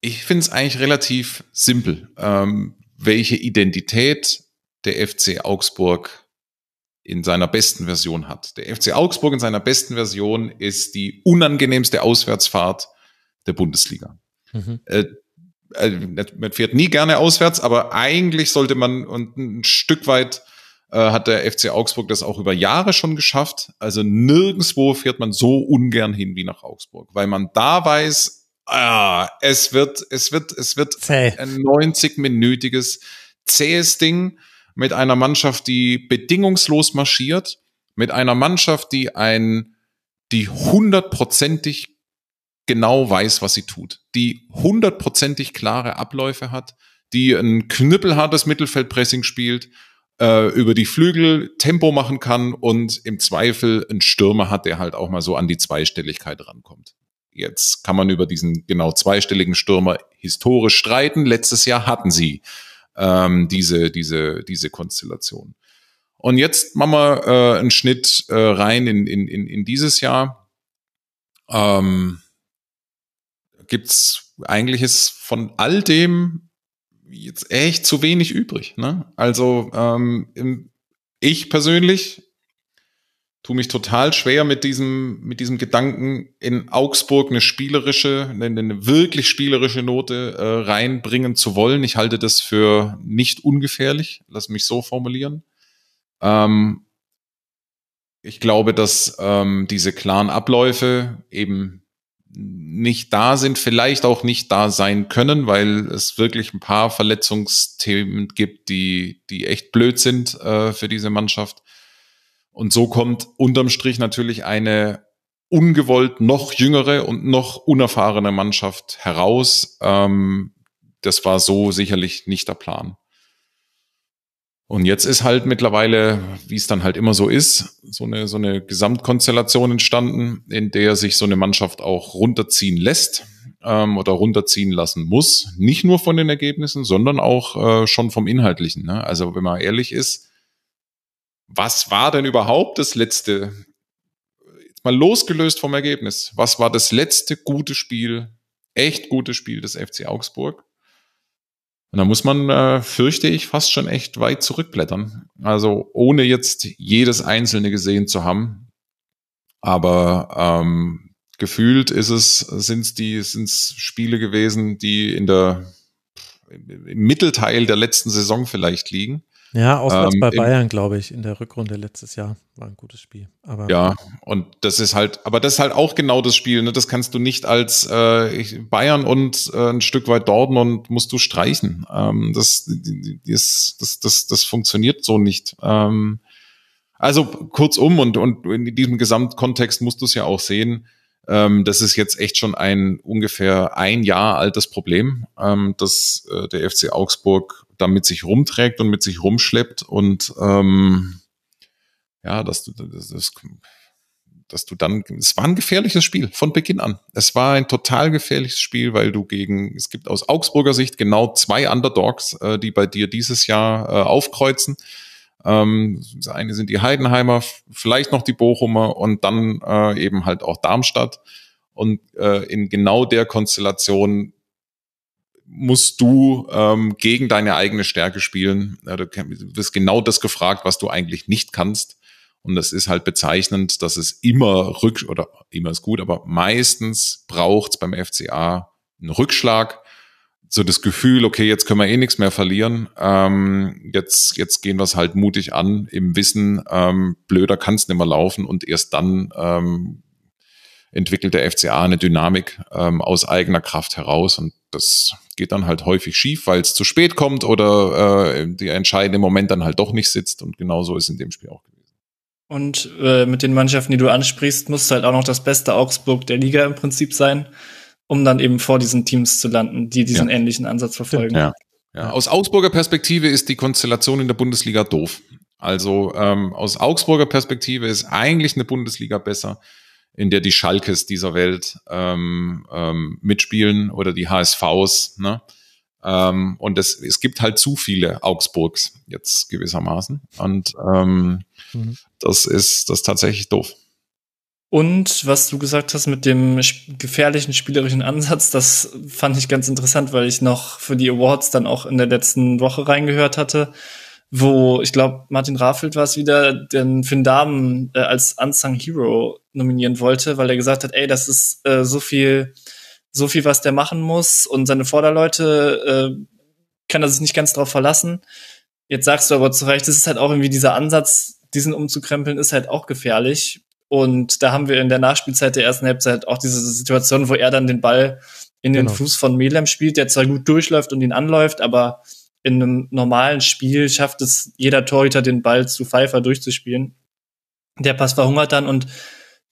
Ich finde es eigentlich relativ simpel, ähm, welche Identität der FC Augsburg in seiner besten Version hat. Der FC Augsburg in seiner besten Version ist die unangenehmste Auswärtsfahrt der Bundesliga. Mhm. Äh, äh, man fährt nie gerne auswärts, aber eigentlich sollte man und ein Stück weit äh, hat der FC Augsburg das auch über Jahre schon geschafft. Also nirgendswo fährt man so ungern hin wie nach Augsburg, weil man da weiß, Ah, es wird, es wird, es wird Zäh. ein 90-minütiges zähes Ding mit einer Mannschaft, die bedingungslos marschiert, mit einer Mannschaft, die ein, die hundertprozentig genau weiß, was sie tut, die hundertprozentig klare Abläufe hat, die ein knüppelhartes Mittelfeldpressing spielt, äh, über die Flügel Tempo machen kann und im Zweifel einen Stürmer hat, der halt auch mal so an die Zweistelligkeit rankommt. Jetzt kann man über diesen genau zweistelligen Stürmer historisch streiten. Letztes Jahr hatten sie ähm, diese, diese, diese Konstellation. Und jetzt machen wir äh, einen Schnitt äh, rein in, in, in, in dieses Jahr. Ähm, gibt's eigentlich ist von all dem jetzt echt zu wenig übrig. Ne? Also ähm, ich persönlich tue mich total schwer mit diesem, mit diesem Gedanken, in Augsburg eine spielerische, eine, eine wirklich spielerische Note äh, reinbringen zu wollen. Ich halte das für nicht ungefährlich, lass mich so formulieren. Ähm, ich glaube, dass ähm, diese klaren Abläufe eben nicht da sind, vielleicht auch nicht da sein können, weil es wirklich ein paar Verletzungsthemen gibt, die, die echt blöd sind äh, für diese Mannschaft. Und so kommt unterm Strich natürlich eine ungewollt noch jüngere und noch unerfahrene Mannschaft heraus. Ähm, das war so sicherlich nicht der Plan. Und jetzt ist halt mittlerweile, wie es dann halt immer so ist, so eine, so eine Gesamtkonstellation entstanden, in der sich so eine Mannschaft auch runterziehen lässt ähm, oder runterziehen lassen muss. Nicht nur von den Ergebnissen, sondern auch äh, schon vom Inhaltlichen. Ne? Also wenn man ehrlich ist, was war denn überhaupt das letzte, jetzt mal losgelöst vom Ergebnis, was war das letzte gute Spiel, echt gute Spiel des FC Augsburg? Und da muss man, äh, fürchte ich, fast schon echt weit zurückblättern. Also ohne jetzt jedes einzelne gesehen zu haben. Aber ähm, gefühlt ist es, sind es die, sind's Spiele gewesen, die in der im Mittelteil der letzten Saison vielleicht liegen. Ja, auswärts ähm, bei Bayern, glaube ich, in der Rückrunde letztes Jahr war ein gutes Spiel. Aber ja, und das ist halt, aber das ist halt auch genau das Spiel. Ne? Das kannst du nicht als äh, Bayern und äh, ein Stück weit Dortmund musst du streichen. Ähm, das, das, das, das, das funktioniert so nicht. Ähm, also kurzum und und in diesem Gesamtkontext musst du es ja auch sehen. Ähm, das ist jetzt echt schon ein ungefähr ein Jahr altes Problem, ähm, dass äh, der FC Augsburg da mit sich rumträgt und mit sich rumschleppt und ähm, ja, dass du das, das, dass du dann, es war ein gefährliches Spiel von Beginn an. Es war ein total gefährliches Spiel, weil du gegen, es gibt aus Augsburger Sicht genau zwei Underdogs, äh, die bei dir dieses Jahr äh, aufkreuzen. Ähm, das eine sind die Heidenheimer, vielleicht noch die Bochumer und dann äh, eben halt auch Darmstadt. Und äh, in genau der Konstellation musst du ähm, gegen deine eigene Stärke spielen. Ja, du wirst genau das gefragt, was du eigentlich nicht kannst. Und das ist halt bezeichnend, dass es immer rück oder immer ist gut, aber meistens braucht es beim FCA einen Rückschlag. So das Gefühl, okay, jetzt können wir eh nichts mehr verlieren. Ähm, jetzt, jetzt gehen wir es halt mutig an, im Wissen, ähm, blöder kann es nicht mehr laufen und erst dann ähm, entwickelt der FCA eine Dynamik ähm, aus eigener Kraft heraus und das geht dann halt häufig schief, weil es zu spät kommt oder äh, der entscheidende Moment dann halt doch nicht sitzt und genauso ist in dem Spiel auch gewesen. Und äh, mit den Mannschaften, die du ansprichst, muss halt auch noch das beste Augsburg der Liga im Prinzip sein, um dann eben vor diesen Teams zu landen, die diesen ja. ähnlichen Ansatz verfolgen. Ja. Ja. Aus Augsburger Perspektive ist die Konstellation in der Bundesliga doof. Also ähm, aus Augsburger Perspektive ist eigentlich eine Bundesliga besser in der die Schalkes dieser Welt ähm, ähm, mitspielen oder die HSVs. Ne? Ähm, und es, es gibt halt zu viele Augsburgs jetzt gewissermaßen. Und ähm, mhm. das ist das ist tatsächlich doof. Und was du gesagt hast mit dem gefährlichen spielerischen Ansatz, das fand ich ganz interessant, weil ich noch für die Awards dann auch in der letzten Woche reingehört hatte wo ich glaube, Martin Raffelt war es wieder, den Finn Damen äh, als Unsung Hero nominieren wollte, weil er gesagt hat, ey, das ist äh, so viel, so viel, was der machen muss und seine Vorderleute äh, kann er sich nicht ganz drauf verlassen. Jetzt sagst du aber zu Recht, das ist halt auch irgendwie dieser Ansatz, diesen umzukrempeln, ist halt auch gefährlich. Und da haben wir in der Nachspielzeit der ersten Halbzeit auch diese Situation, wo er dann den Ball in den genau. Fuß von Melem spielt, der zwar gut durchläuft und ihn anläuft, aber in einem normalen Spiel schafft es jeder Torhüter, den Ball zu Pfeiffer durchzuspielen. Der Pass verhungert dann und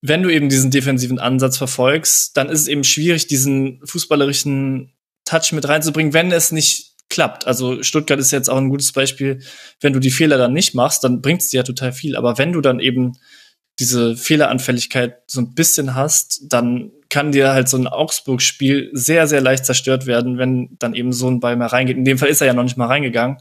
wenn du eben diesen defensiven Ansatz verfolgst, dann ist es eben schwierig, diesen fußballerischen Touch mit reinzubringen, wenn es nicht klappt. Also Stuttgart ist jetzt auch ein gutes Beispiel. Wenn du die Fehler dann nicht machst, dann bringt es dir ja total viel. Aber wenn du dann eben diese Fehleranfälligkeit so ein bisschen hast, dann kann dir halt so ein Augsburg-Spiel sehr, sehr leicht zerstört werden, wenn dann eben so ein Ball mal reingeht. In dem Fall ist er ja noch nicht mal reingegangen.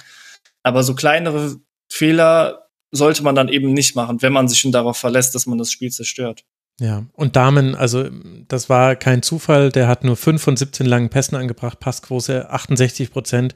Aber so kleinere Fehler sollte man dann eben nicht machen, wenn man sich schon darauf verlässt, dass man das Spiel zerstört. Ja, und Damen, also das war kein Zufall, der hat nur 5 von 17 langen Pässen angebracht, Passquote 68 Prozent.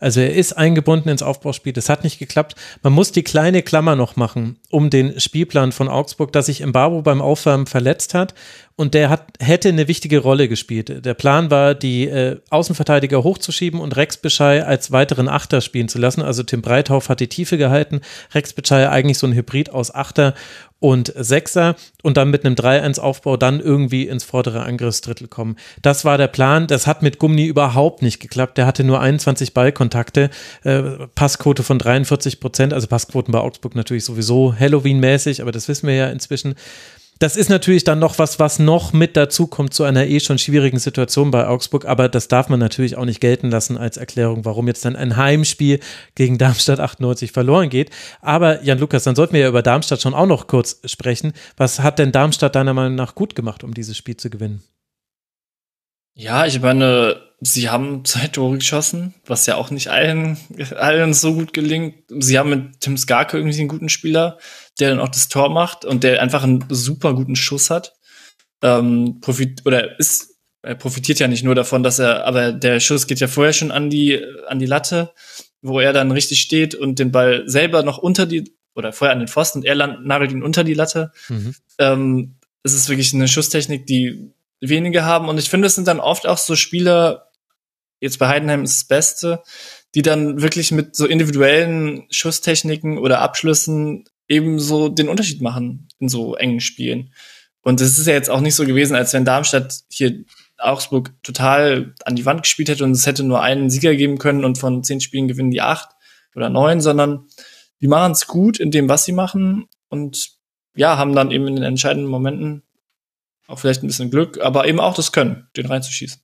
Also er ist eingebunden ins Aufbauspiel. Das hat nicht geklappt. Man muss die kleine Klammer noch machen um den Spielplan von Augsburg, dass sich Mbabo beim Aufwärmen verletzt hat und der hat, hätte eine wichtige Rolle gespielt. Der Plan war, die äh, Außenverteidiger hochzuschieben und Rex Beschei als weiteren Achter spielen zu lassen. Also Tim Breithoff hat die Tiefe gehalten, Rex Beschei eigentlich so ein Hybrid aus Achter und Sechser und dann mit einem 3-1-Aufbau dann irgendwie ins vordere Angriffsdrittel kommen. Das war der Plan. Das hat mit Gummi überhaupt nicht geklappt. Der hatte nur 21 Ballkontakte, äh, Passquote von 43 Prozent, also Passquoten bei Augsburg natürlich sowieso Halloween-mäßig, aber das wissen wir ja inzwischen. Das ist natürlich dann noch was, was noch mit dazu kommt zu einer eh schon schwierigen Situation bei Augsburg, aber das darf man natürlich auch nicht gelten lassen als Erklärung, warum jetzt dann ein Heimspiel gegen Darmstadt 98 verloren geht. Aber Jan Lukas, dann sollten wir ja über Darmstadt schon auch noch kurz sprechen. Was hat denn Darmstadt deiner Meinung nach gut gemacht, um dieses Spiel zu gewinnen? Ja, ich meine, sie haben zwei Tore geschossen, was ja auch nicht allen, allen so gut gelingt. Sie haben mit Tim Skarke irgendwie einen guten Spieler der dann auch das Tor macht und der einfach einen super guten Schuss hat. Ähm, profit oder ist er profitiert ja nicht nur davon, dass er, aber der Schuss geht ja vorher schon an die an die Latte, wo er dann richtig steht und den Ball selber noch unter die oder vorher an den Pfosten und er nagelt ihn unter die Latte. Mhm. Ähm, es ist wirklich eine Schusstechnik, die wenige haben und ich finde, es sind dann oft auch so Spieler. Jetzt bei Heidenheim ist das Beste, die dann wirklich mit so individuellen Schusstechniken oder Abschlüssen eben so den Unterschied machen in so engen Spielen. Und es ist ja jetzt auch nicht so gewesen, als wenn Darmstadt hier Augsburg total an die Wand gespielt hätte und es hätte nur einen Sieger geben können und von zehn Spielen gewinnen die acht oder neun, sondern die machen es gut in dem, was sie machen und ja, haben dann eben in den entscheidenden Momenten auch vielleicht ein bisschen Glück, aber eben auch das Können, den reinzuschießen.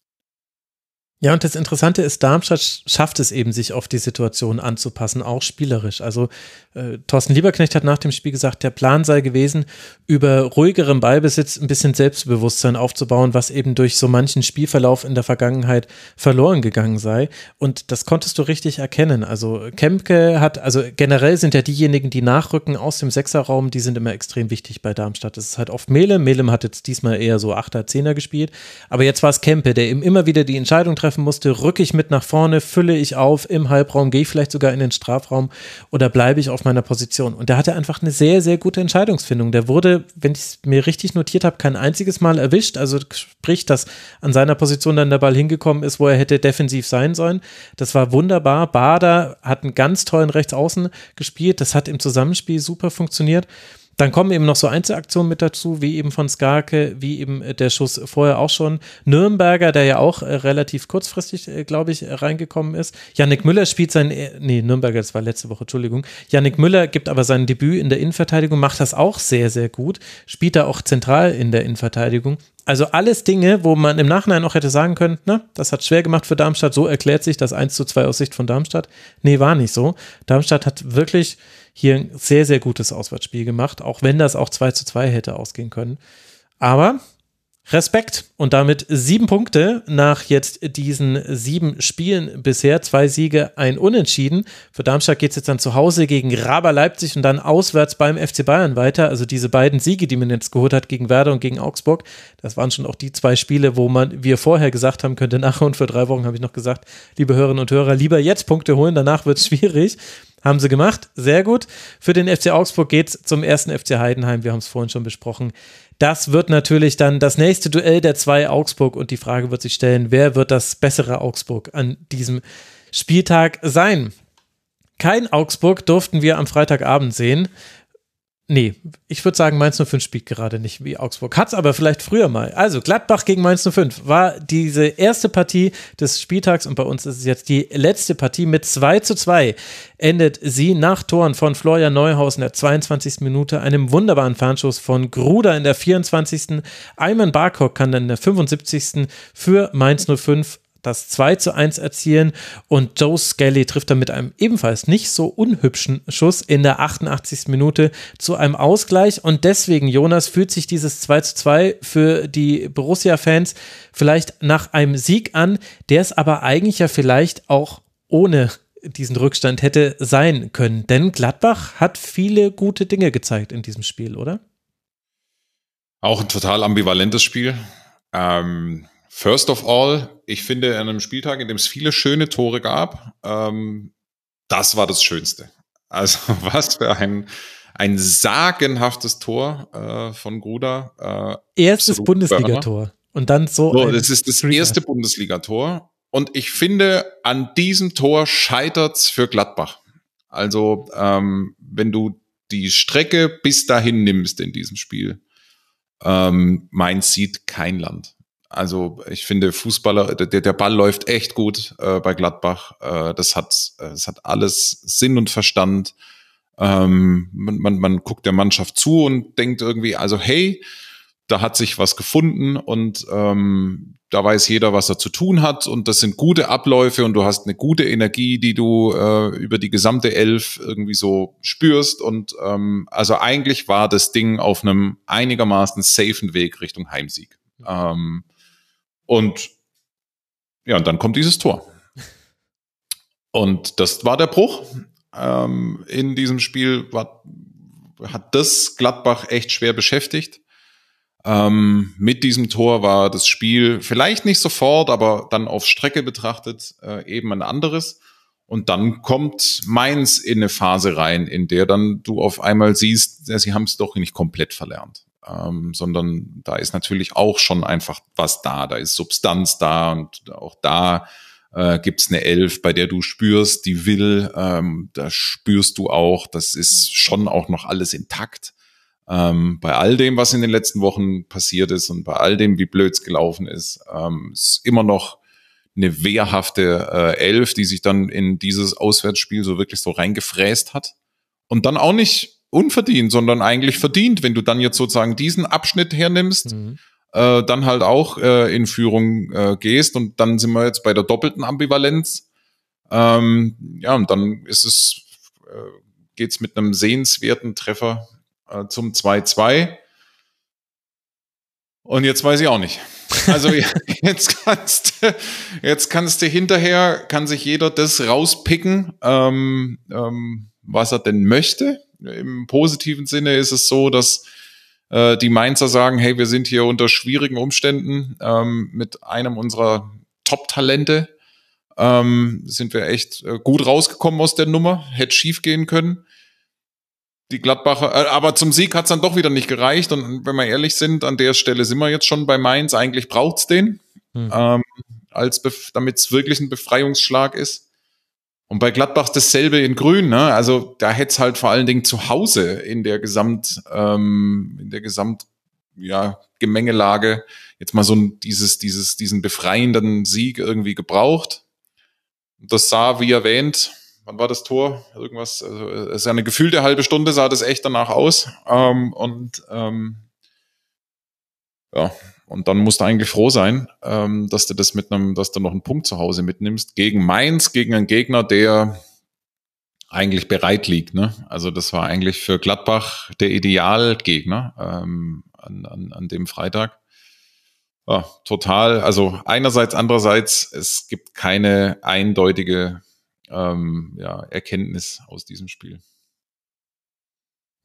Ja, und das Interessante ist, Darmstadt schafft es eben, sich auf die Situation anzupassen, auch spielerisch. Also äh, Thorsten Lieberknecht hat nach dem Spiel gesagt, der Plan sei gewesen, über ruhigerem Ballbesitz ein bisschen Selbstbewusstsein aufzubauen, was eben durch so manchen Spielverlauf in der Vergangenheit verloren gegangen sei. Und das konntest du richtig erkennen. Also Kempke hat, also generell sind ja diejenigen, die nachrücken aus dem Sechserraum, die sind immer extrem wichtig bei Darmstadt. Das ist halt oft Melem. Melem hat jetzt diesmal eher so Achter, Zehner gespielt. Aber jetzt war es Kempe, der eben immer wieder die Entscheidung trifft, treffen musste, rücke ich mit nach vorne, fülle ich auf im Halbraum, gehe ich vielleicht sogar in den Strafraum oder bleibe ich auf meiner Position? Und der hatte einfach eine sehr, sehr gute Entscheidungsfindung. Der wurde, wenn ich es mir richtig notiert habe, kein einziges Mal erwischt. Also sprich, dass an seiner Position dann der Ball hingekommen ist, wo er hätte defensiv sein sollen. Das war wunderbar. Bader hat einen ganz tollen Rechtsaußen gespielt. Das hat im Zusammenspiel super funktioniert. Dann kommen eben noch so Einzelaktionen mit dazu, wie eben von Skarke, wie eben äh, der Schuss vorher auch schon. Nürnberger, der ja auch äh, relativ kurzfristig, äh, glaube ich, reingekommen ist. Yannick Müller spielt sein, nee, Nürnberger, das war letzte Woche, Entschuldigung. Yannick Müller gibt aber sein Debüt in der Innenverteidigung, macht das auch sehr, sehr gut. Spielt da auch zentral in der Innenverteidigung. Also alles Dinge, wo man im Nachhinein auch hätte sagen können, na, das hat schwer gemacht für Darmstadt, so erklärt sich das 1 zu 2 aus Sicht von Darmstadt. Nee, war nicht so. Darmstadt hat wirklich hier ein sehr, sehr gutes Auswärtsspiel gemacht, auch wenn das auch 2 zu 2 hätte ausgehen können. Aber Respekt und damit sieben Punkte nach jetzt diesen sieben Spielen bisher. Zwei Siege, ein Unentschieden. Für Darmstadt geht es jetzt dann zu Hause gegen Raber Leipzig und dann auswärts beim FC Bayern weiter. Also diese beiden Siege, die man jetzt geholt hat gegen Werder und gegen Augsburg, das waren schon auch die zwei Spiele, wo man, wir vorher gesagt haben, könnte <laughs> nachher und für drei Wochen habe ich noch gesagt, liebe Hörerinnen und Hörer, lieber jetzt Punkte holen, danach wird es schwierig. Haben sie gemacht, sehr gut. Für den FC Augsburg geht es zum ersten FC Heidenheim, wir haben es vorhin schon besprochen. Das wird natürlich dann das nächste Duell der zwei Augsburg und die Frage wird sich stellen, wer wird das bessere Augsburg an diesem Spieltag sein? Kein Augsburg durften wir am Freitagabend sehen. Nee, ich würde sagen, Mainz 05 spielt gerade nicht wie Augsburg. Hat es aber vielleicht früher mal. Also, Gladbach gegen Mainz 05 war diese erste Partie des Spieltags und bei uns ist es jetzt die letzte Partie mit 2 zu 2. Endet sie nach Toren von Florian Neuhaus in der 22. Minute, einem wunderbaren Fernschuss von Gruder in der 24. Ayman Barkok kann dann in der 75. für Mainz 05 das 2 zu 1 erzielen und Joe Skelly trifft dann mit einem ebenfalls nicht so unhübschen Schuss in der 88. Minute zu einem Ausgleich und deswegen, Jonas, fühlt sich dieses 2 zu 2 für die Borussia-Fans vielleicht nach einem Sieg an, der es aber eigentlich ja vielleicht auch ohne diesen Rückstand hätte sein können. Denn Gladbach hat viele gute Dinge gezeigt in diesem Spiel, oder? Auch ein total ambivalentes Spiel. Ähm, First of all, ich finde an einem Spieltag, in dem es viele schöne Tore gab, ähm, das war das Schönste. Also <laughs> was für ein, ein sagenhaftes Tor äh, von Gruda. Äh, Erstes Bundesligator. Und dann so. so das ist das Streamer. erste Bundesligator. Und ich finde, an diesem Tor scheitert's für Gladbach. Also, ähm, wenn du die Strecke bis dahin nimmst in diesem Spiel, ähm, Mainz sieht kein Land. Also ich finde Fußballer, der, der Ball läuft echt gut äh, bei Gladbach. Äh, das hat, äh, das hat alles Sinn und Verstand. Ähm, man, man, man guckt der Mannschaft zu und denkt irgendwie, also hey, da hat sich was gefunden und ähm, da weiß jeder, was er zu tun hat und das sind gute Abläufe und du hast eine gute Energie, die du äh, über die gesamte Elf irgendwie so spürst und ähm, also eigentlich war das Ding auf einem einigermaßen safen Weg Richtung Heimsieg. Ähm, und ja, und dann kommt dieses Tor. Und das war der Bruch. Ähm, in diesem Spiel war, hat das Gladbach echt schwer beschäftigt. Ähm, mit diesem Tor war das Spiel vielleicht nicht sofort, aber dann auf Strecke betrachtet äh, eben ein anderes. Und dann kommt Mainz in eine Phase rein, in der dann du auf einmal siehst, ja, sie haben es doch nicht komplett verlernt ähm, sondern da ist natürlich auch schon einfach was da, da ist Substanz da und auch da äh, gibt eine Elf, bei der du spürst, die will, ähm, da spürst du auch, das ist schon auch noch alles intakt. Ähm, bei all dem, was in den letzten Wochen passiert ist und bei all dem, wie blöds gelaufen ist, ähm, ist immer noch eine wehrhafte äh, Elf, die sich dann in dieses Auswärtsspiel so wirklich so reingefräst hat. Und dann auch nicht unverdient, sondern eigentlich verdient, wenn du dann jetzt sozusagen diesen Abschnitt hernimmst, mhm. äh, dann halt auch äh, in Führung äh, gehst und dann sind wir jetzt bei der doppelten Ambivalenz. Ähm, ja, und dann ist es, äh, geht's mit einem sehenswerten Treffer äh, zum 2-2. Und jetzt weiß ich auch nicht. Also <laughs> jetzt kannst du, jetzt kannst du hinterher, kann sich jeder das rauspicken, ähm, ähm, was er denn möchte. Im positiven Sinne ist es so, dass äh, die Mainzer sagen, hey, wir sind hier unter schwierigen Umständen ähm, mit einem unserer Top-Talente. Ähm, sind wir echt äh, gut rausgekommen aus der Nummer, hätte schief gehen können. Die Gladbacher, äh, aber zum Sieg hat es dann doch wieder nicht gereicht. Und wenn wir ehrlich sind, an der Stelle sind wir jetzt schon bei Mainz. Eigentlich braucht's den, hm. ähm, als damit es wirklich ein Befreiungsschlag ist. Und bei Gladbach dasselbe in Grün, ne? Also da hätte es halt vor allen Dingen zu Hause in der Gesamt, ähm, in der Gesamt, ja, Gemengelage jetzt mal so dieses, dieses, diesen befreienden Sieg irgendwie gebraucht. Das sah, wie erwähnt, wann war das Tor? Irgendwas, also es ist ja eine gefühlte halbe Stunde, sah das echt danach aus. Ähm, und ähm, ja, und dann musst du eigentlich froh sein, ähm, dass du das mit einem, dass du noch einen Punkt zu Hause mitnimmst. Gegen Mainz, gegen einen Gegner, der eigentlich bereit liegt. Ne? Also das war eigentlich für Gladbach der Idealgegner ähm, an, an, an dem Freitag. Ja, total. Also einerseits, andererseits, es gibt keine eindeutige ähm, ja, Erkenntnis aus diesem Spiel.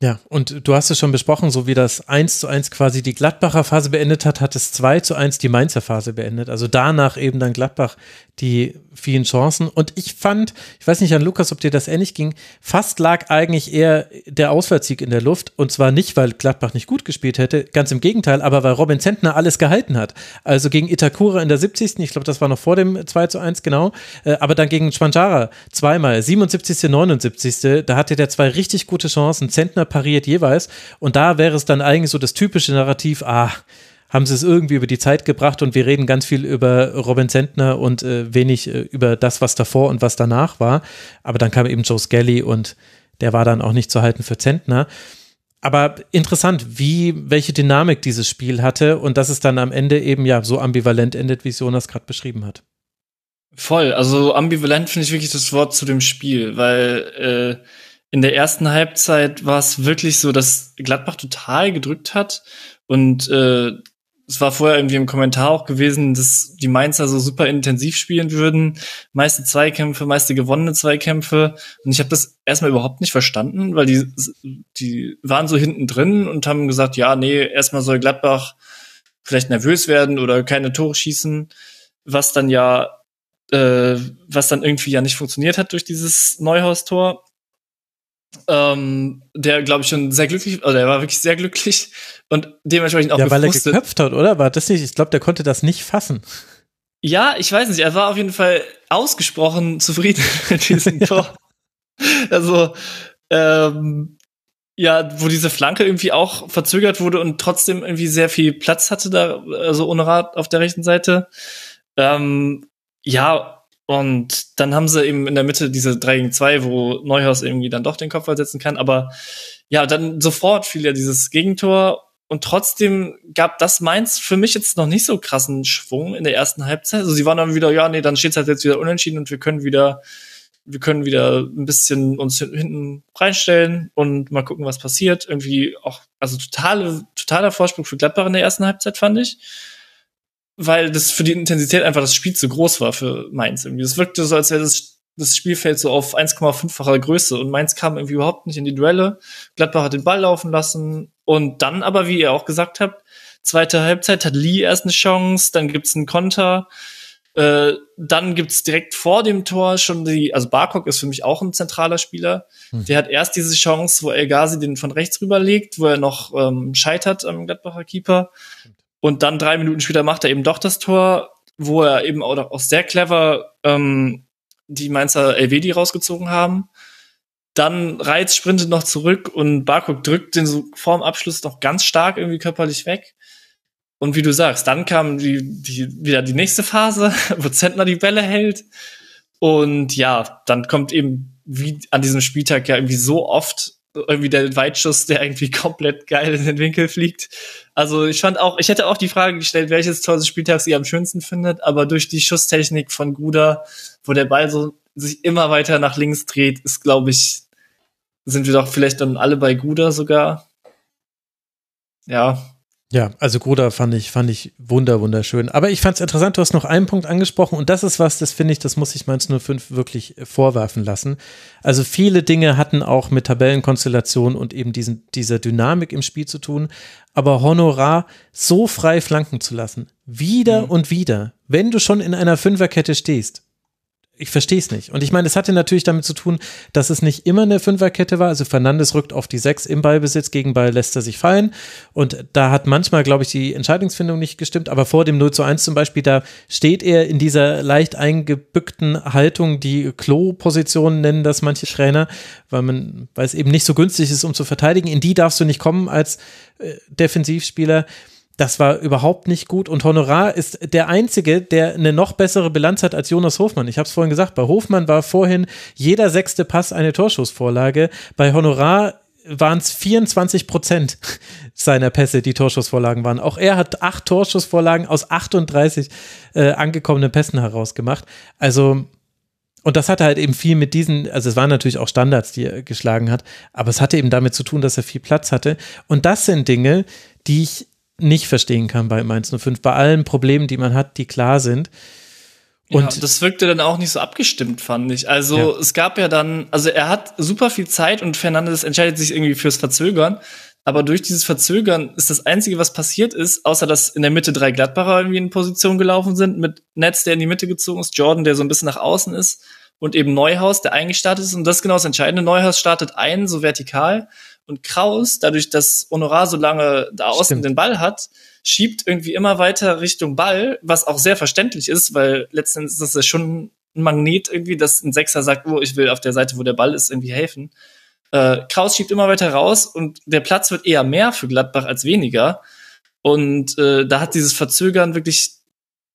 Ja, und du hast es schon besprochen, so wie das 1 zu 1 quasi die Gladbacher Phase beendet hat, hat es 2 zu 1 die Mainzer Phase beendet. Also danach eben dann Gladbach die vielen Chancen. Und ich fand, ich weiß nicht an Lukas, ob dir das ähnlich ging, fast lag eigentlich eher der Auswärtssieg in der Luft. Und zwar nicht, weil Gladbach nicht gut gespielt hätte, ganz im Gegenteil, aber weil Robin Zentner alles gehalten hat. Also gegen Itakura in der 70. Ich glaube, das war noch vor dem 2 zu 1, genau. Äh, aber dann gegen Schwanjara zweimal, 77., 79. Da hatte der zwei richtig gute Chancen. Zentner pariert jeweils. Und da wäre es dann eigentlich so das typische Narrativ, ah, haben sie es irgendwie über die Zeit gebracht und wir reden ganz viel über Robin Zentner und äh, wenig äh, über das, was davor und was danach war. Aber dann kam eben Joe Skelly und der war dann auch nicht zu halten für Zentner. Aber interessant, wie, welche Dynamik dieses Spiel hatte und dass es dann am Ende eben ja so ambivalent endet, wie Jonas gerade beschrieben hat. Voll, also ambivalent finde ich wirklich das Wort zu dem Spiel, weil äh, in der ersten Halbzeit war es wirklich so, dass Gladbach total gedrückt hat und äh, es war vorher irgendwie im Kommentar auch gewesen, dass die Mainzer so super intensiv spielen würden. Meiste Zweikämpfe, meiste gewonnene Zweikämpfe. Und ich habe das erstmal überhaupt nicht verstanden, weil die, die waren so hinten drin und haben gesagt, ja, nee, erstmal soll Gladbach vielleicht nervös werden oder keine Tore schießen, was dann ja, äh, was dann irgendwie ja nicht funktioniert hat durch dieses Neuhaus-Tor ähm, der, glaube ich, schon sehr glücklich, oder er war wirklich sehr glücklich und dementsprechend auch Ja, weil er geköpft hat, oder? War das nicht, ich glaube, der konnte das nicht fassen. Ja, ich weiß nicht, er war auf jeden Fall ausgesprochen zufrieden <laughs> mit diesem <laughs> Tor. Also, ähm, ja, wo diese Flanke irgendwie auch verzögert wurde und trotzdem irgendwie sehr viel Platz hatte da, also ohne Rad auf der rechten Seite. Ähm, ja, und dann haben sie eben in der Mitte diese 3 gegen 2, wo Neuhaus irgendwie dann doch den Kopf setzen kann. Aber ja, dann sofort fiel ja dieses Gegentor. Und trotzdem gab das Mainz für mich jetzt noch nicht so krassen Schwung in der ersten Halbzeit. Also sie waren dann wieder, ja, nee, dann steht es halt jetzt wieder unentschieden und wir können wieder, wir können wieder ein bisschen uns hinten reinstellen und mal gucken, was passiert. Irgendwie auch, also totale, totaler Vorsprung für Gladbach in der ersten Halbzeit, fand ich weil das für die Intensität einfach das Spiel zu groß war für Mainz irgendwie. Es wirkte so, als wäre das, das Spielfeld so auf 1,5-facher Größe und Mainz kam irgendwie überhaupt nicht in die Duelle. Gladbach hat den Ball laufen lassen und dann aber, wie ihr auch gesagt habt, zweite Halbzeit hat Lee erst eine Chance, dann gibt's einen Konter, äh, dann gibt's direkt vor dem Tor schon die, also Barkok ist für mich auch ein zentraler Spieler. Hm. Der hat erst diese Chance, wo El Ghazi den von rechts rüberlegt, wo er noch ähm, scheitert am Gladbacher Keeper. Und dann drei Minuten später macht er eben doch das Tor, wo er eben auch, auch sehr clever ähm, die Mainzer Elvedi rausgezogen haben. Dann Reiz sprintet noch zurück und Barkok drückt den so vorm Abschluss noch ganz stark irgendwie körperlich weg. Und wie du sagst, dann kam die, die, wieder die nächste Phase, <laughs> wo Zentner die Bälle hält. Und ja, dann kommt eben wie an diesem Spieltag ja irgendwie so oft irgendwie der Weitschuss, der irgendwie komplett geil in den Winkel fliegt. Also ich fand auch, ich hätte auch die Frage gestellt, welches Tor des Spieltags ihr am schönsten findet, aber durch die Schusstechnik von Guda, wo der Ball so sich immer weiter nach links dreht, ist, glaube ich, sind wir doch vielleicht dann alle bei Guda sogar. Ja, ja, also Gruda fand ich, fand ich wunder, wunderschön. Aber ich fand es interessant, du hast noch einen Punkt angesprochen und das ist was, das finde ich, das muss ich Mainz 05 wirklich vorwerfen lassen. Also viele Dinge hatten auch mit Tabellenkonstellation und eben diesen, dieser Dynamik im Spiel zu tun, aber Honorar so frei flanken zu lassen, wieder mhm. und wieder, wenn du schon in einer Fünferkette stehst, ich verstehe es nicht. Und ich meine, es hatte natürlich damit zu tun, dass es nicht immer eine Fünferkette war. Also Fernandes rückt auf die Sechs im Ballbesitz, gegen Ball lässt er sich fallen. Und da hat manchmal, glaube ich, die Entscheidungsfindung nicht gestimmt. Aber vor dem 0 zu 1 zum Beispiel, da steht er in dieser leicht eingebückten Haltung, die Klo-Position nennen das manche Trainer, weil man, weil es eben nicht so günstig ist, um zu verteidigen. In die darfst du nicht kommen als äh, Defensivspieler. Das war überhaupt nicht gut. Und Honorar ist der Einzige, der eine noch bessere Bilanz hat als Jonas Hofmann. Ich habe es vorhin gesagt, bei Hofmann war vorhin jeder sechste Pass eine Torschussvorlage. Bei Honorar waren es 24 Prozent seiner Pässe, die Torschussvorlagen waren. Auch er hat acht Torschussvorlagen aus 38 äh, angekommenen Pässen herausgemacht. Also und das hatte halt eben viel mit diesen, also es waren natürlich auch Standards, die er geschlagen hat, aber es hatte eben damit zu tun, dass er viel Platz hatte. Und das sind Dinge, die ich nicht verstehen kann bei Mainz 05, bei allen Problemen, die man hat, die klar sind. Und ja, das wirkte dann auch nicht so abgestimmt, fand ich. Also ja. es gab ja dann, also er hat super viel Zeit und Fernandes entscheidet sich irgendwie fürs Verzögern. Aber durch dieses Verzögern ist das Einzige, was passiert ist, außer dass in der Mitte drei Gladbacher irgendwie in Position gelaufen sind, mit Netz, der in die Mitte gezogen ist, Jordan, der so ein bisschen nach außen ist und eben Neuhaus, der eingestartet ist. Und das ist genau das Entscheidende. Neuhaus startet ein, so vertikal. Und Kraus, dadurch, dass Honorar so lange da außen Stimmt. den Ball hat, schiebt irgendwie immer weiter Richtung Ball, was auch sehr verständlich ist, weil letztendlich ist das ja schon ein Magnet irgendwie, dass ein Sechser sagt, oh, ich will auf der Seite, wo der Ball ist, irgendwie helfen. Äh, Kraus schiebt immer weiter raus und der Platz wird eher mehr für Gladbach als weniger. Und äh, da hat dieses Verzögern wirklich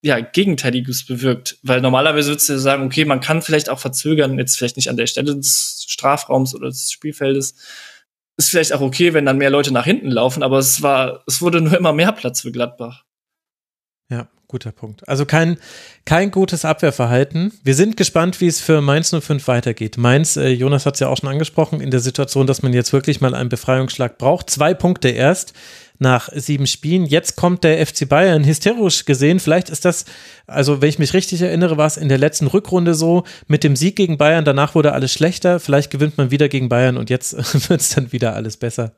ja, Gegenteiliges bewirkt. Weil normalerweise würdest du sagen, okay, man kann vielleicht auch verzögern, jetzt vielleicht nicht an der Stelle des Strafraums oder des Spielfeldes. Ist vielleicht auch okay, wenn dann mehr Leute nach hinten laufen, aber es war, es wurde nur immer mehr Platz für Gladbach. Ja, guter Punkt. Also kein, kein gutes Abwehrverhalten. Wir sind gespannt, wie es für Mainz 05 weitergeht. Mainz, äh, Jonas hat es ja auch schon angesprochen, in der Situation, dass man jetzt wirklich mal einen Befreiungsschlag braucht. Zwei Punkte erst nach sieben Spielen. Jetzt kommt der FC Bayern hysterisch gesehen. Vielleicht ist das, also wenn ich mich richtig erinnere, war es in der letzten Rückrunde so, mit dem Sieg gegen Bayern, danach wurde alles schlechter. Vielleicht gewinnt man wieder gegen Bayern und jetzt <laughs> wird es dann wieder alles besser.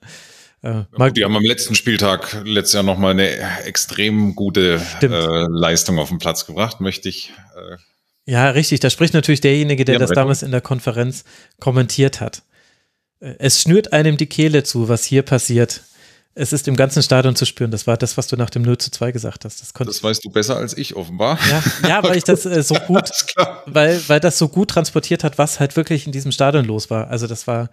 Äh, die haben am letzten Spieltag letztes Jahr nochmal eine extrem gute äh, Leistung auf den Platz gebracht, möchte ich. Äh, ja, richtig. Da spricht natürlich derjenige, der das damals in der Konferenz kommentiert hat. Äh, es schnürt einem die Kehle zu, was hier passiert. Es ist im ganzen Stadion zu spüren. Das war das, was du nach dem 0 zu 2 gesagt hast. Das, das weißt du besser als ich, offenbar. Ja, ja <laughs> weil ich das äh, so gut, weil, weil das so gut transportiert hat, was halt wirklich in diesem Stadion los war. Also das war,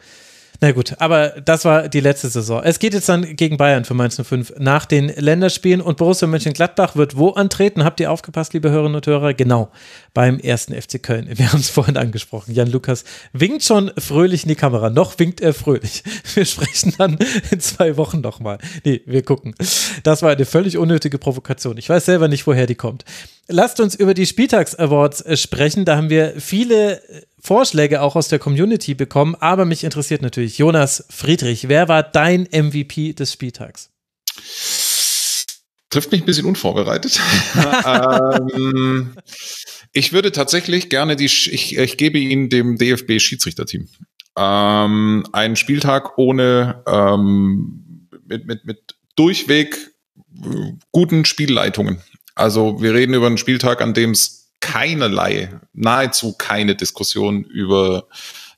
na gut, aber das war die letzte Saison. Es geht jetzt dann gegen Bayern für Mainz 05 nach den Länderspielen und Borussia Mönchengladbach wird wo antreten? Habt ihr aufgepasst, liebe Hörerinnen und Hörer? Genau, beim ersten FC Köln. Wir haben es vorhin angesprochen. Jan Lukas winkt schon fröhlich in die Kamera. Noch winkt er fröhlich. Wir sprechen dann in zwei Wochen nochmal. Nee, wir gucken. Das war eine völlig unnötige Provokation. Ich weiß selber nicht, woher die kommt. Lasst uns über die Spieltags-Awards äh, sprechen. Da haben wir viele äh, Vorschläge auch aus der Community bekommen, aber mich interessiert natürlich Jonas Friedrich. Wer war dein MVP des Spieltags? Trifft mich ein bisschen unvorbereitet. <laughs> ähm, ich würde tatsächlich gerne die, ich, ich gebe Ihnen dem DFB-Schiedsrichterteam. Ähm, einen Spieltag ohne, ähm, mit, mit, mit durchweg äh, guten Spielleitungen. Also wir reden über einen Spieltag, an dem es keinerlei, nahezu keine Diskussion über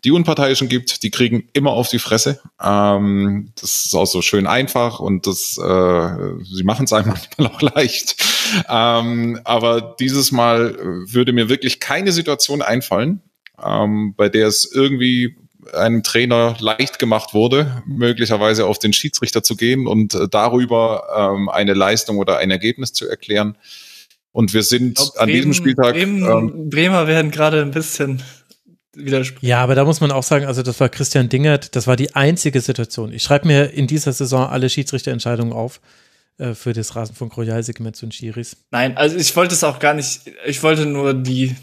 die Unparteiischen gibt, die kriegen immer auf die Fresse. Ähm, das ist auch so schön einfach und das, äh, sie machen es einem <laughs> manchmal auch leicht. Ähm, aber dieses Mal würde mir wirklich keine Situation einfallen, ähm, bei der es irgendwie einem Trainer leicht gemacht wurde, möglicherweise auf den Schiedsrichter zu gehen und äh, darüber ähm, eine Leistung oder ein Ergebnis zu erklären. Und wir sind glaub, an Bremen, diesem Spieltag. Bremen, ähm, Bremer werden gerade ein bisschen widersprechen. Ja, aber da muss man auch sagen, also das war Christian Dingert, das war die einzige Situation. Ich schreibe mir in dieser Saison alle Schiedsrichterentscheidungen auf äh, für das Rasenfunk Royal-Segment zu den Schiris. Nein, also ich wollte es auch gar nicht, ich wollte nur die,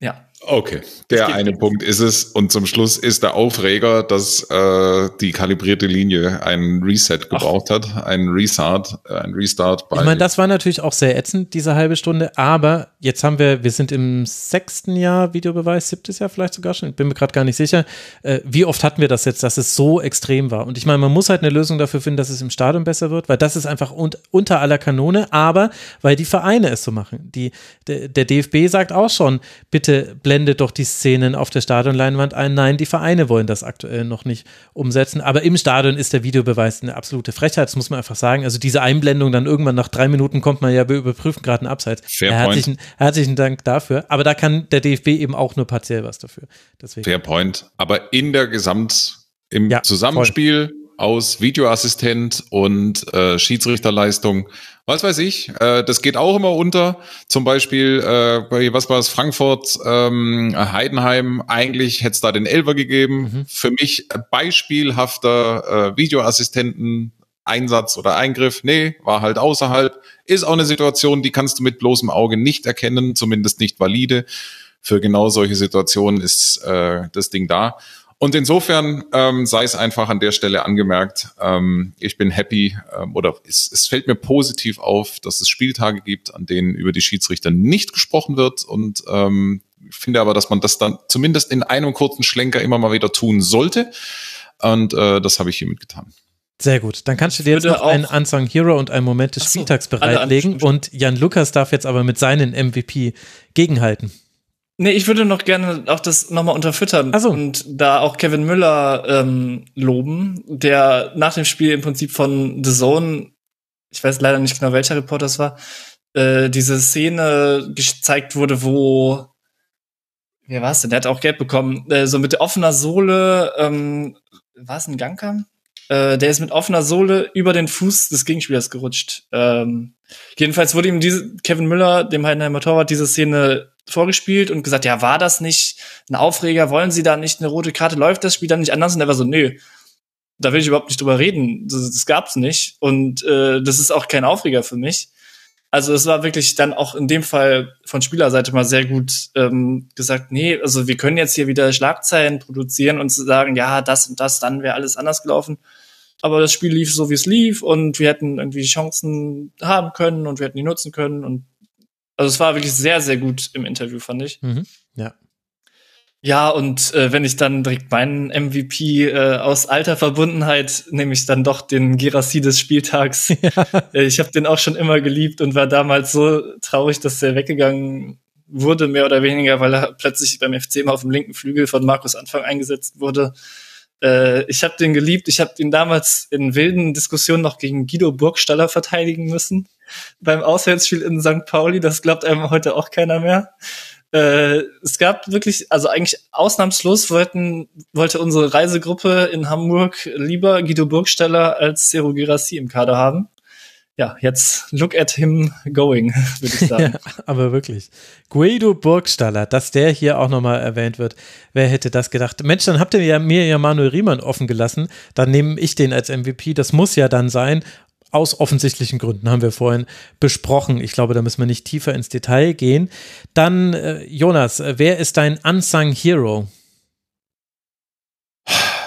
ja, Okay, der eine Punkt ist es. Und zum Schluss ist der Aufreger, dass äh, die kalibrierte Linie einen Reset gebraucht Ach. hat, einen Restart, äh, ein Restart. Bei ich meine, das war natürlich auch sehr ätzend, diese halbe Stunde. Aber jetzt haben wir, wir sind im sechsten Jahr Videobeweis, siebtes Jahr vielleicht sogar schon, bin mir gerade gar nicht sicher. Äh, wie oft hatten wir das jetzt, dass es so extrem war? Und ich meine, man muss halt eine Lösung dafür finden, dass es im Stadion besser wird, weil das ist einfach un unter aller Kanone. Aber weil die Vereine es so machen. Die, der, der DFB sagt auch schon, bitte blenden blendet doch die Szenen auf der Stadionleinwand ein. Nein, die Vereine wollen das aktuell noch nicht umsetzen. Aber im Stadion ist der Videobeweis eine absolute Frechheit, das muss man einfach sagen. Also diese Einblendung dann irgendwann nach drei Minuten kommt man ja, wir überprüfen gerade einen Abseits. Fair herzlichen, point. herzlichen Dank dafür. Aber da kann der DFB eben auch nur partiell was dafür. Deswegen. Fair point. Aber in der Gesamt, im ja, Zusammenspiel voll. aus Videoassistent und äh, Schiedsrichterleistung was weiß ich, äh, das geht auch immer unter. Zum Beispiel äh, bei, was war es, Frankfurt, ähm, Heidenheim, eigentlich hätte es da den Elver gegeben. Mhm. Für mich beispielhafter äh, Videoassistenten Einsatz oder Eingriff, nee, war halt außerhalb. Ist auch eine Situation, die kannst du mit bloßem Auge nicht erkennen, zumindest nicht valide. Für genau solche Situationen ist äh, das Ding da. Und insofern ähm, sei es einfach an der Stelle angemerkt, ähm, ich bin happy ähm, oder es, es fällt mir positiv auf, dass es Spieltage gibt, an denen über die Schiedsrichter nicht gesprochen wird und ähm, ich finde aber, dass man das dann zumindest in einem kurzen Schlenker immer mal wieder tun sollte. Und äh, das habe ich hiermit getan. Sehr gut. Dann kannst du dir jetzt noch einen Unsung Hero und einen Moment des Spieltags bereitlegen. Und Jan Lukas darf jetzt aber mit seinen MVP gegenhalten. Nee, ich würde noch gerne auch das nochmal unterfüttern so. und da auch Kevin Müller ähm, loben, der nach dem Spiel im Prinzip von The Zone, ich weiß leider nicht genau, welcher Reporter es war, äh, diese Szene gezeigt wurde, wo wer war es denn? Der hat auch Geld bekommen. Äh, so mit offener Sohle, ähm, war es ein Ganker? Äh, der ist mit offener Sohle über den Fuß des Gegenspielers gerutscht. Ähm, jedenfalls wurde ihm diese, Kevin Müller, dem Heidenheimer Torwart, diese Szene vorgespielt und gesagt, ja, war das nicht ein Aufreger? Wollen Sie da nicht eine rote Karte? Läuft das Spiel dann nicht anders? Und er war so, nö, da will ich überhaupt nicht drüber reden. Das, das gab's nicht. Und äh, das ist auch kein Aufreger für mich. Also es war wirklich dann auch in dem Fall von Spielerseite mal sehr gut ähm, gesagt, nee, also wir können jetzt hier wieder Schlagzeilen produzieren und sagen, ja, das und das, dann wäre alles anders gelaufen. Aber das Spiel lief so, wie es lief und wir hätten irgendwie Chancen haben können und wir hätten die nutzen können. Und also es war wirklich sehr, sehr gut im Interview, fand ich. Mhm, ja. Ja, und äh, wenn ich dann direkt meinen MVP äh, aus alter Verbundenheit, nehme ich dann doch den Girassi des Spieltags. <laughs> Ja. Äh, ich habe den auch schon immer geliebt und war damals so traurig, dass er weggegangen wurde, mehr oder weniger, weil er plötzlich beim FC immer auf dem linken Flügel von Markus Anfang eingesetzt wurde. Äh, ich habe den geliebt. Ich habe ihn damals in wilden Diskussionen noch gegen Guido Burgstaller verteidigen müssen beim Auswärtsspiel in St. Pauli. Das glaubt einem heute auch keiner mehr. Äh, es gab wirklich, also eigentlich ausnahmslos wollten, wollte unsere Reisegruppe in Hamburg lieber Guido Burgstaller als Zero Girassi im Kader haben. Ja, jetzt look at him going, <laughs> würde ich <laughs> sagen. ja, aber wirklich. Guido Burgstaller, dass der hier auch nochmal erwähnt wird. Wer hätte das gedacht? Mensch, dann habt ihr ja mir ja Manuel Riemann offen gelassen. Dann nehme ich den als MVP. Das muss ja dann sein aus offensichtlichen Gründen haben wir vorhin besprochen. Ich glaube, da müssen wir nicht tiefer ins Detail gehen. Dann, äh, Jonas, äh, wer ist dein Unsung Hero?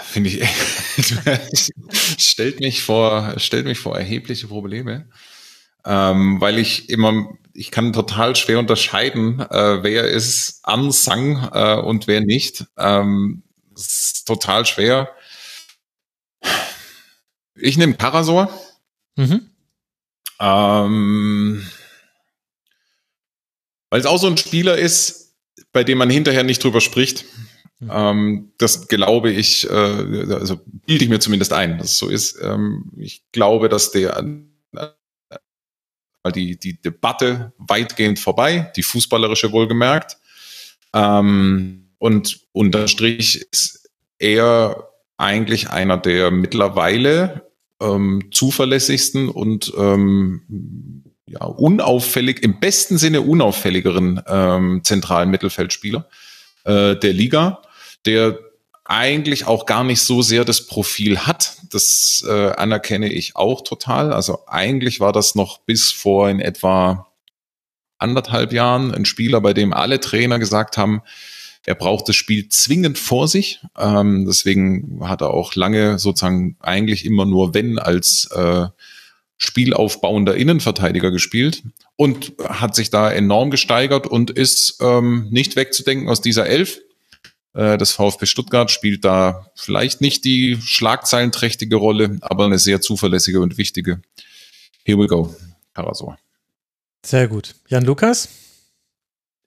Finde ich, <laughs> stellt mich vor, stellt mich vor erhebliche Probleme, ähm, weil ich immer, ich kann total schwer unterscheiden, äh, wer ist unsung äh, und wer nicht. Ähm, ist total schwer. Ich nehme Parasor Mhm. Ähm, weil es auch so ein Spieler ist, bei dem man hinterher nicht drüber spricht. Mhm. Ähm, das glaube ich, äh, also bilde ich mir zumindest ein, dass es so ist. Ähm, ich glaube, dass der äh, die, die Debatte weitgehend vorbei, die fußballerische wohlgemerkt. Ähm, und unterstrich ist er eigentlich einer der mittlerweile ähm, zuverlässigsten und ähm, ja, unauffällig, im besten Sinne unauffälligeren ähm, zentralen Mittelfeldspieler äh, der Liga, der eigentlich auch gar nicht so sehr das Profil hat. Das äh, anerkenne ich auch total. Also eigentlich war das noch bis vor in etwa anderthalb Jahren ein Spieler, bei dem alle Trainer gesagt haben, er braucht das Spiel zwingend vor sich. Ähm, deswegen hat er auch lange sozusagen eigentlich immer nur wenn als äh, spielaufbauender Innenverteidiger gespielt und hat sich da enorm gesteigert und ist ähm, nicht wegzudenken aus dieser Elf. Äh, das VfB Stuttgart spielt da vielleicht nicht die schlagzeilenträchtige Rolle, aber eine sehr zuverlässige und wichtige. Here we go, Karasor. Sehr gut. Jan Lukas?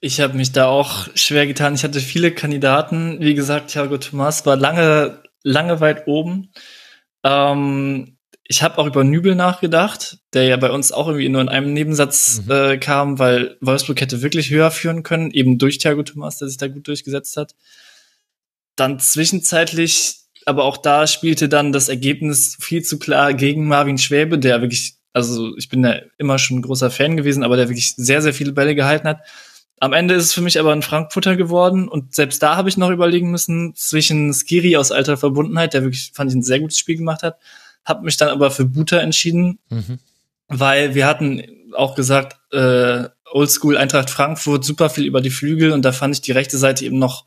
Ich habe mich da auch schwer getan. Ich hatte viele Kandidaten. Wie gesagt, Thiago Thomas war lange, lange weit oben. Ähm, ich habe auch über Nübel nachgedacht, der ja bei uns auch irgendwie nur in einem Nebensatz mhm. äh, kam, weil Wolfsburg hätte wirklich höher führen können, eben durch Thiago Thomas, der sich da gut durchgesetzt hat. Dann zwischenzeitlich, aber auch da spielte dann das Ergebnis viel zu klar gegen Marvin Schwäbe, der wirklich, also ich bin ja immer schon ein großer Fan gewesen, aber der wirklich sehr, sehr viele Bälle gehalten hat. Am Ende ist es für mich aber ein Frankfurter geworden und selbst da habe ich noch überlegen müssen zwischen Skiri aus alter Verbundenheit, der wirklich, fand ich, ein sehr gutes Spiel gemacht hat, habe mich dann aber für Buta entschieden, mhm. weil wir hatten auch gesagt, äh, Oldschool Eintracht Frankfurt, super viel über die Flügel und da fand ich die rechte Seite eben noch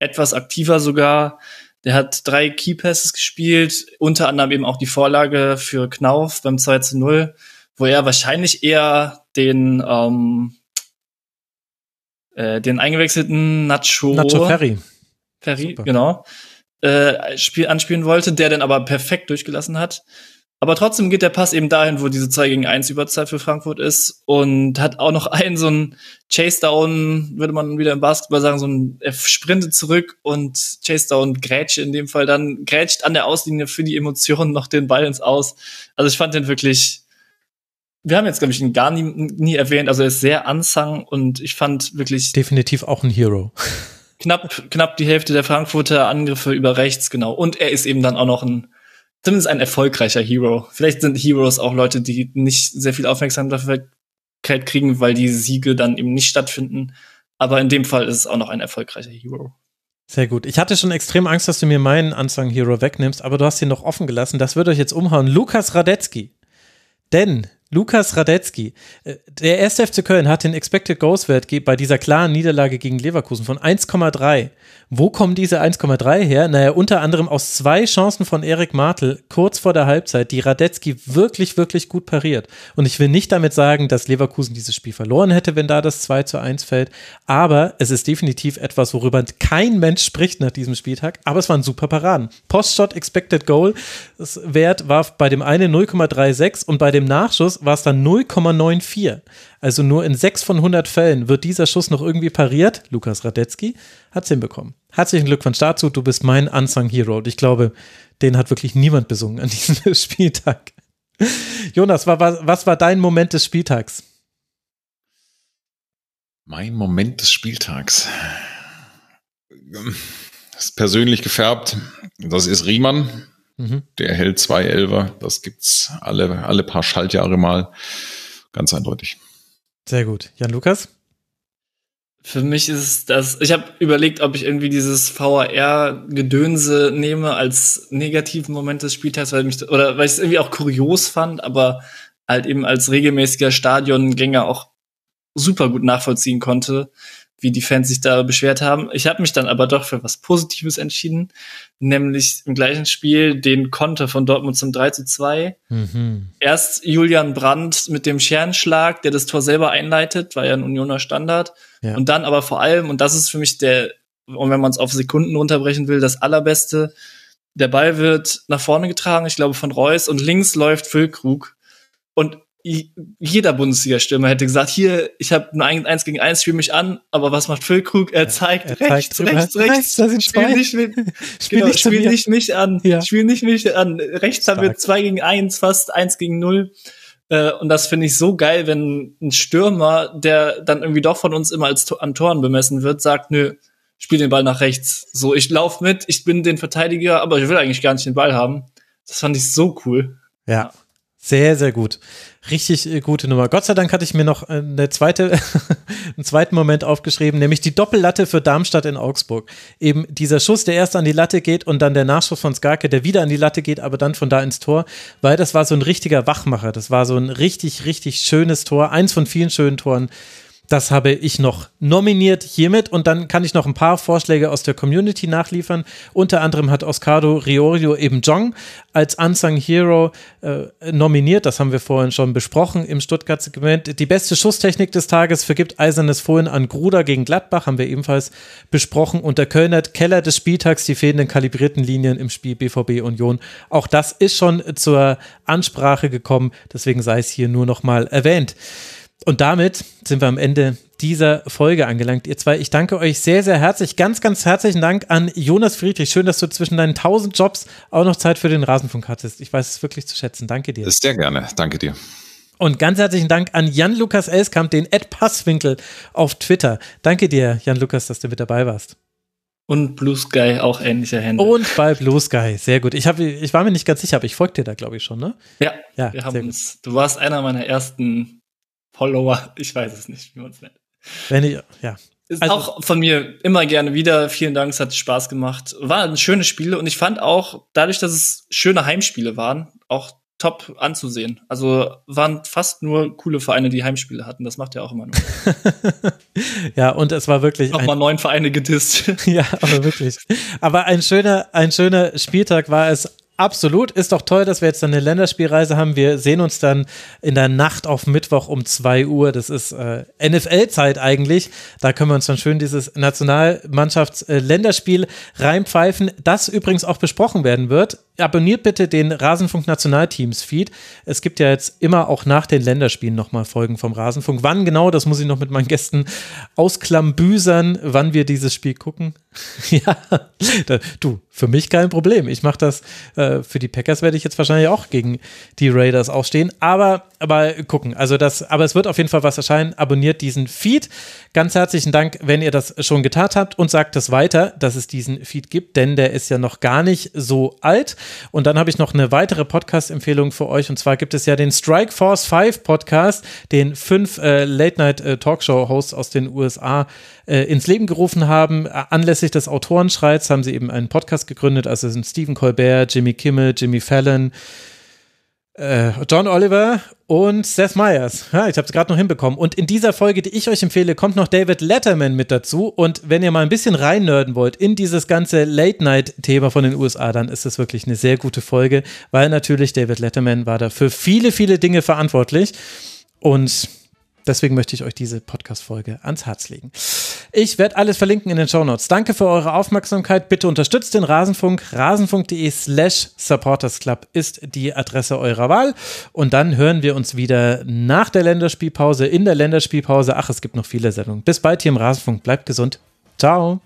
etwas aktiver sogar. Der hat drei Key Passes gespielt, unter anderem eben auch die Vorlage für Knauf beim 2 zu 0, wo er wahrscheinlich eher den ähm, äh, den eingewechselten Nacho, Nacho Ferry. Ferry, Super. genau. Äh, Spiel anspielen wollte, der dann aber perfekt durchgelassen hat. Aber trotzdem geht der Pass eben dahin, wo diese 2 gegen 1 Überzeit für Frankfurt ist und hat auch noch einen so ein Chase Down, würde man wieder im Basketball sagen, so ein, sprintet zurück und Chase Down grätscht in dem Fall dann, grätscht an der Auslinie für die Emotionen noch den Ball ins Aus. Also ich fand den wirklich wir haben jetzt, glaube ich, ihn gar nie, nie erwähnt. Also er ist sehr unsung und ich fand wirklich. Definitiv auch ein Hero. knapp, knapp die Hälfte der Frankfurter Angriffe über rechts, genau. Und er ist eben dann auch noch ein, zumindest ein erfolgreicher Hero. Vielleicht sind Heroes auch Leute, die nicht sehr viel Aufmerksamkeit kriegen, weil die Siege dann eben nicht stattfinden. Aber in dem Fall ist es auch noch ein erfolgreicher Hero. Sehr gut. Ich hatte schon extrem Angst, dass du mir meinen Unsung Hero wegnimmst, aber du hast ihn noch offen gelassen. Das wird euch jetzt umhauen. Lukas Radetzky. Denn Lukas Radetzky, äh, der erste FC Köln hat den Expected Goals Wert bei dieser klaren Niederlage gegen Leverkusen von 1,3. Wo kommen diese 1,3 her? Naja, unter anderem aus zwei Chancen von Erik Martel kurz vor der Halbzeit, die Radetzky wirklich, wirklich gut pariert. Und ich will nicht damit sagen, dass Leverkusen dieses Spiel verloren hätte, wenn da das 2 zu 1 fällt. Aber es ist definitiv etwas, worüber kein Mensch spricht nach diesem Spieltag. Aber es waren super Paraden. Postshot Expected Goal Wert war bei dem einen 0,36 und bei dem Nachschuss war es dann 0,94. Also nur in 6 von 100 Fällen wird dieser Schuss noch irgendwie pariert. Lukas Radetzky hat es hinbekommen. Herzlichen Glückwunsch dazu, du bist mein Unsung Hero. Und ich glaube, den hat wirklich niemand besungen an <laughs> diesem Spieltag. Jonas, was war dein Moment des Spieltags? Mein Moment des Spieltags. Das ist persönlich gefärbt. Das ist Riemann. Mhm. Der hält zwei Elfer. Das gibt's alle, alle paar Schaltjahre mal. Ganz eindeutig. Sehr gut. Jan Lukas? Für mich ist das, ich habe überlegt, ob ich irgendwie dieses VAR-Gedönse nehme als negativen Moment des Spieltags, weil mich, oder weil ich es irgendwie auch kurios fand, aber halt eben als regelmäßiger Stadiongänger auch super gut nachvollziehen konnte, wie die Fans sich da beschwert haben. Ich habe mich dann aber doch für was Positives entschieden, nämlich im gleichen Spiel den Konter von Dortmund zum 3 zu 2. Mhm. Erst Julian Brandt mit dem Scherenschlag, der das Tor selber einleitet, war ja ein Unioner Standard. Ja. Und dann aber vor allem, und das ist für mich der, und wenn man es auf Sekunden runterbrechen will, das allerbeste, der Ball wird nach vorne getragen, ich glaube von Reus, und links läuft Füllkrug. Und jeder Bundesliga-Stürmer hätte gesagt, hier, ich habe nur ein, eins gegen eins, spiel mich an, aber was macht Füllkrug? Er zeigt, er rechts, zeigt rechts, rechts, rechts, da sind spiel nicht, mit, <laughs> spiel <laughs> genau, nicht, spiel nicht mich an, ja. spiel nicht mich an. Rechts Stark. haben wir zwei gegen eins, fast eins gegen null. Äh, und das finde ich so geil, wenn ein Stürmer, der dann irgendwie doch von uns immer als an Toren bemessen wird, sagt, nö, spiel den Ball nach rechts. So, ich lauf mit, ich bin den Verteidiger, aber ich will eigentlich gar nicht den Ball haben. Das fand ich so cool. Ja, sehr, sehr gut. Richtig äh, gute Nummer. Gott sei Dank hatte ich mir noch äh, eine zweite, <laughs> einen zweiten Moment aufgeschrieben, nämlich die Doppellatte für Darmstadt in Augsburg. Eben dieser Schuss, der erst an die Latte geht und dann der Nachschuss von Skarke, der wieder an die Latte geht, aber dann von da ins Tor, weil das war so ein richtiger Wachmacher. Das war so ein richtig, richtig schönes Tor. Eins von vielen schönen Toren das habe ich noch nominiert hiermit und dann kann ich noch ein paar Vorschläge aus der Community nachliefern. Unter anderem hat Oscardo Riorio eben Jong als Unsung Hero äh, nominiert. Das haben wir vorhin schon besprochen im Stuttgart-Segment. Die beste Schusstechnik des Tages vergibt Eisernes Fohlen an Gruder gegen Gladbach, haben wir ebenfalls besprochen. Und der Kölner Keller des Spieltags, die fehlenden kalibrierten Linien im Spiel BVB Union. Auch das ist schon zur Ansprache gekommen, deswegen sei es hier nur noch mal erwähnt. Und damit sind wir am Ende dieser Folge angelangt, ihr zwei. Ich danke euch sehr, sehr herzlich. Ganz, ganz herzlichen Dank an Jonas Friedrich. Schön, dass du zwischen deinen tausend Jobs auch noch Zeit für den Rasenfunk hattest. Ich weiß es wirklich zu schätzen. Danke dir. Sehr gerne. Danke dir. Und ganz herzlichen Dank an Jan-Lukas Elskamp, den Ed Passwinkel auf Twitter. Danke dir, Jan-Lukas, dass du mit dabei warst. Und Blue Sky auch ähnlicher Hände. Und bei Blue Sky, sehr gut. Ich, hab, ich war mir nicht ganz sicher, aber ich folge dir da, glaube ich, schon, ne? Ja, ja wir haben uns. Du warst einer meiner ersten Follower, <laughs> ich weiß es nicht, wie man es nennt. Wenn ich, ja. Ist also, auch von mir immer gerne wieder. Vielen Dank, es hat Spaß gemacht. War ein schönes Spiel und ich fand auch, dadurch, dass es schöne Heimspiele waren, auch top anzusehen. Also waren fast nur coole Vereine, die Heimspiele hatten. Das macht ja auch immer nur. <laughs> ja, und es war wirklich. Nochmal neun Vereine gedisst. <laughs> ja, aber wirklich. Aber ein schöner, ein schöner Spieltag war es Absolut. Ist doch toll, dass wir jetzt eine Länderspielreise haben. Wir sehen uns dann in der Nacht auf Mittwoch um 2 Uhr. Das ist äh, NFL-Zeit eigentlich. Da können wir uns dann schön dieses Nationalmannschafts-Länderspiel äh, reinpfeifen, das übrigens auch besprochen werden wird abonniert bitte den Rasenfunk Nationalteams Feed. Es gibt ja jetzt immer auch nach den Länderspielen nochmal Folgen vom Rasenfunk. Wann genau, das muss ich noch mit meinen Gästen ausklambüsern, wann wir dieses Spiel gucken. <laughs> ja, du, für mich kein Problem. Ich mache das, äh, für die Packers werde ich jetzt wahrscheinlich auch gegen die Raiders aufstehen. Aber, aber gucken, also das, aber es wird auf jeden Fall was erscheinen. Abonniert diesen Feed. Ganz herzlichen Dank, wenn ihr das schon getan habt und sagt es weiter, dass es diesen Feed gibt, denn der ist ja noch gar nicht so alt. Und dann habe ich noch eine weitere Podcast-Empfehlung für euch. Und zwar gibt es ja den Strike Force 5 Podcast, den fünf äh, Late-Night-Talkshow-Hosts äh, aus den USA äh, ins Leben gerufen haben. Anlässlich des Autorenschreits haben sie eben einen Podcast gegründet. Also sind Stephen Colbert, Jimmy Kimmel, Jimmy Fallon, äh, John Oliver und Seth Meyers. Ja, ich habe es gerade noch hinbekommen. Und in dieser Folge, die ich euch empfehle, kommt noch David Letterman mit dazu. Und wenn ihr mal ein bisschen reinnörden wollt in dieses ganze Late-Night-Thema von den USA, dann ist es wirklich eine sehr gute Folge, weil natürlich David Letterman war da für viele, viele Dinge verantwortlich. Und Deswegen möchte ich euch diese Podcast-Folge ans Herz legen. Ich werde alles verlinken in den Show Notes. Danke für eure Aufmerksamkeit. Bitte unterstützt den Rasenfunk. Rasenfunk.de slash supportersclub ist die Adresse eurer Wahl. Und dann hören wir uns wieder nach der Länderspielpause, in der Länderspielpause. Ach, es gibt noch viele Sendungen. Bis bald hier im Rasenfunk. Bleibt gesund. Ciao.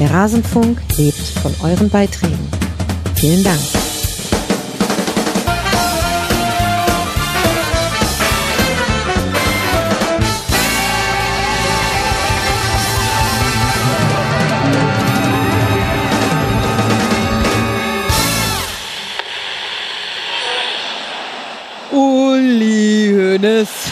Der Rasenfunk lebt von euren Beiträgen. Vielen Dank. Dennis.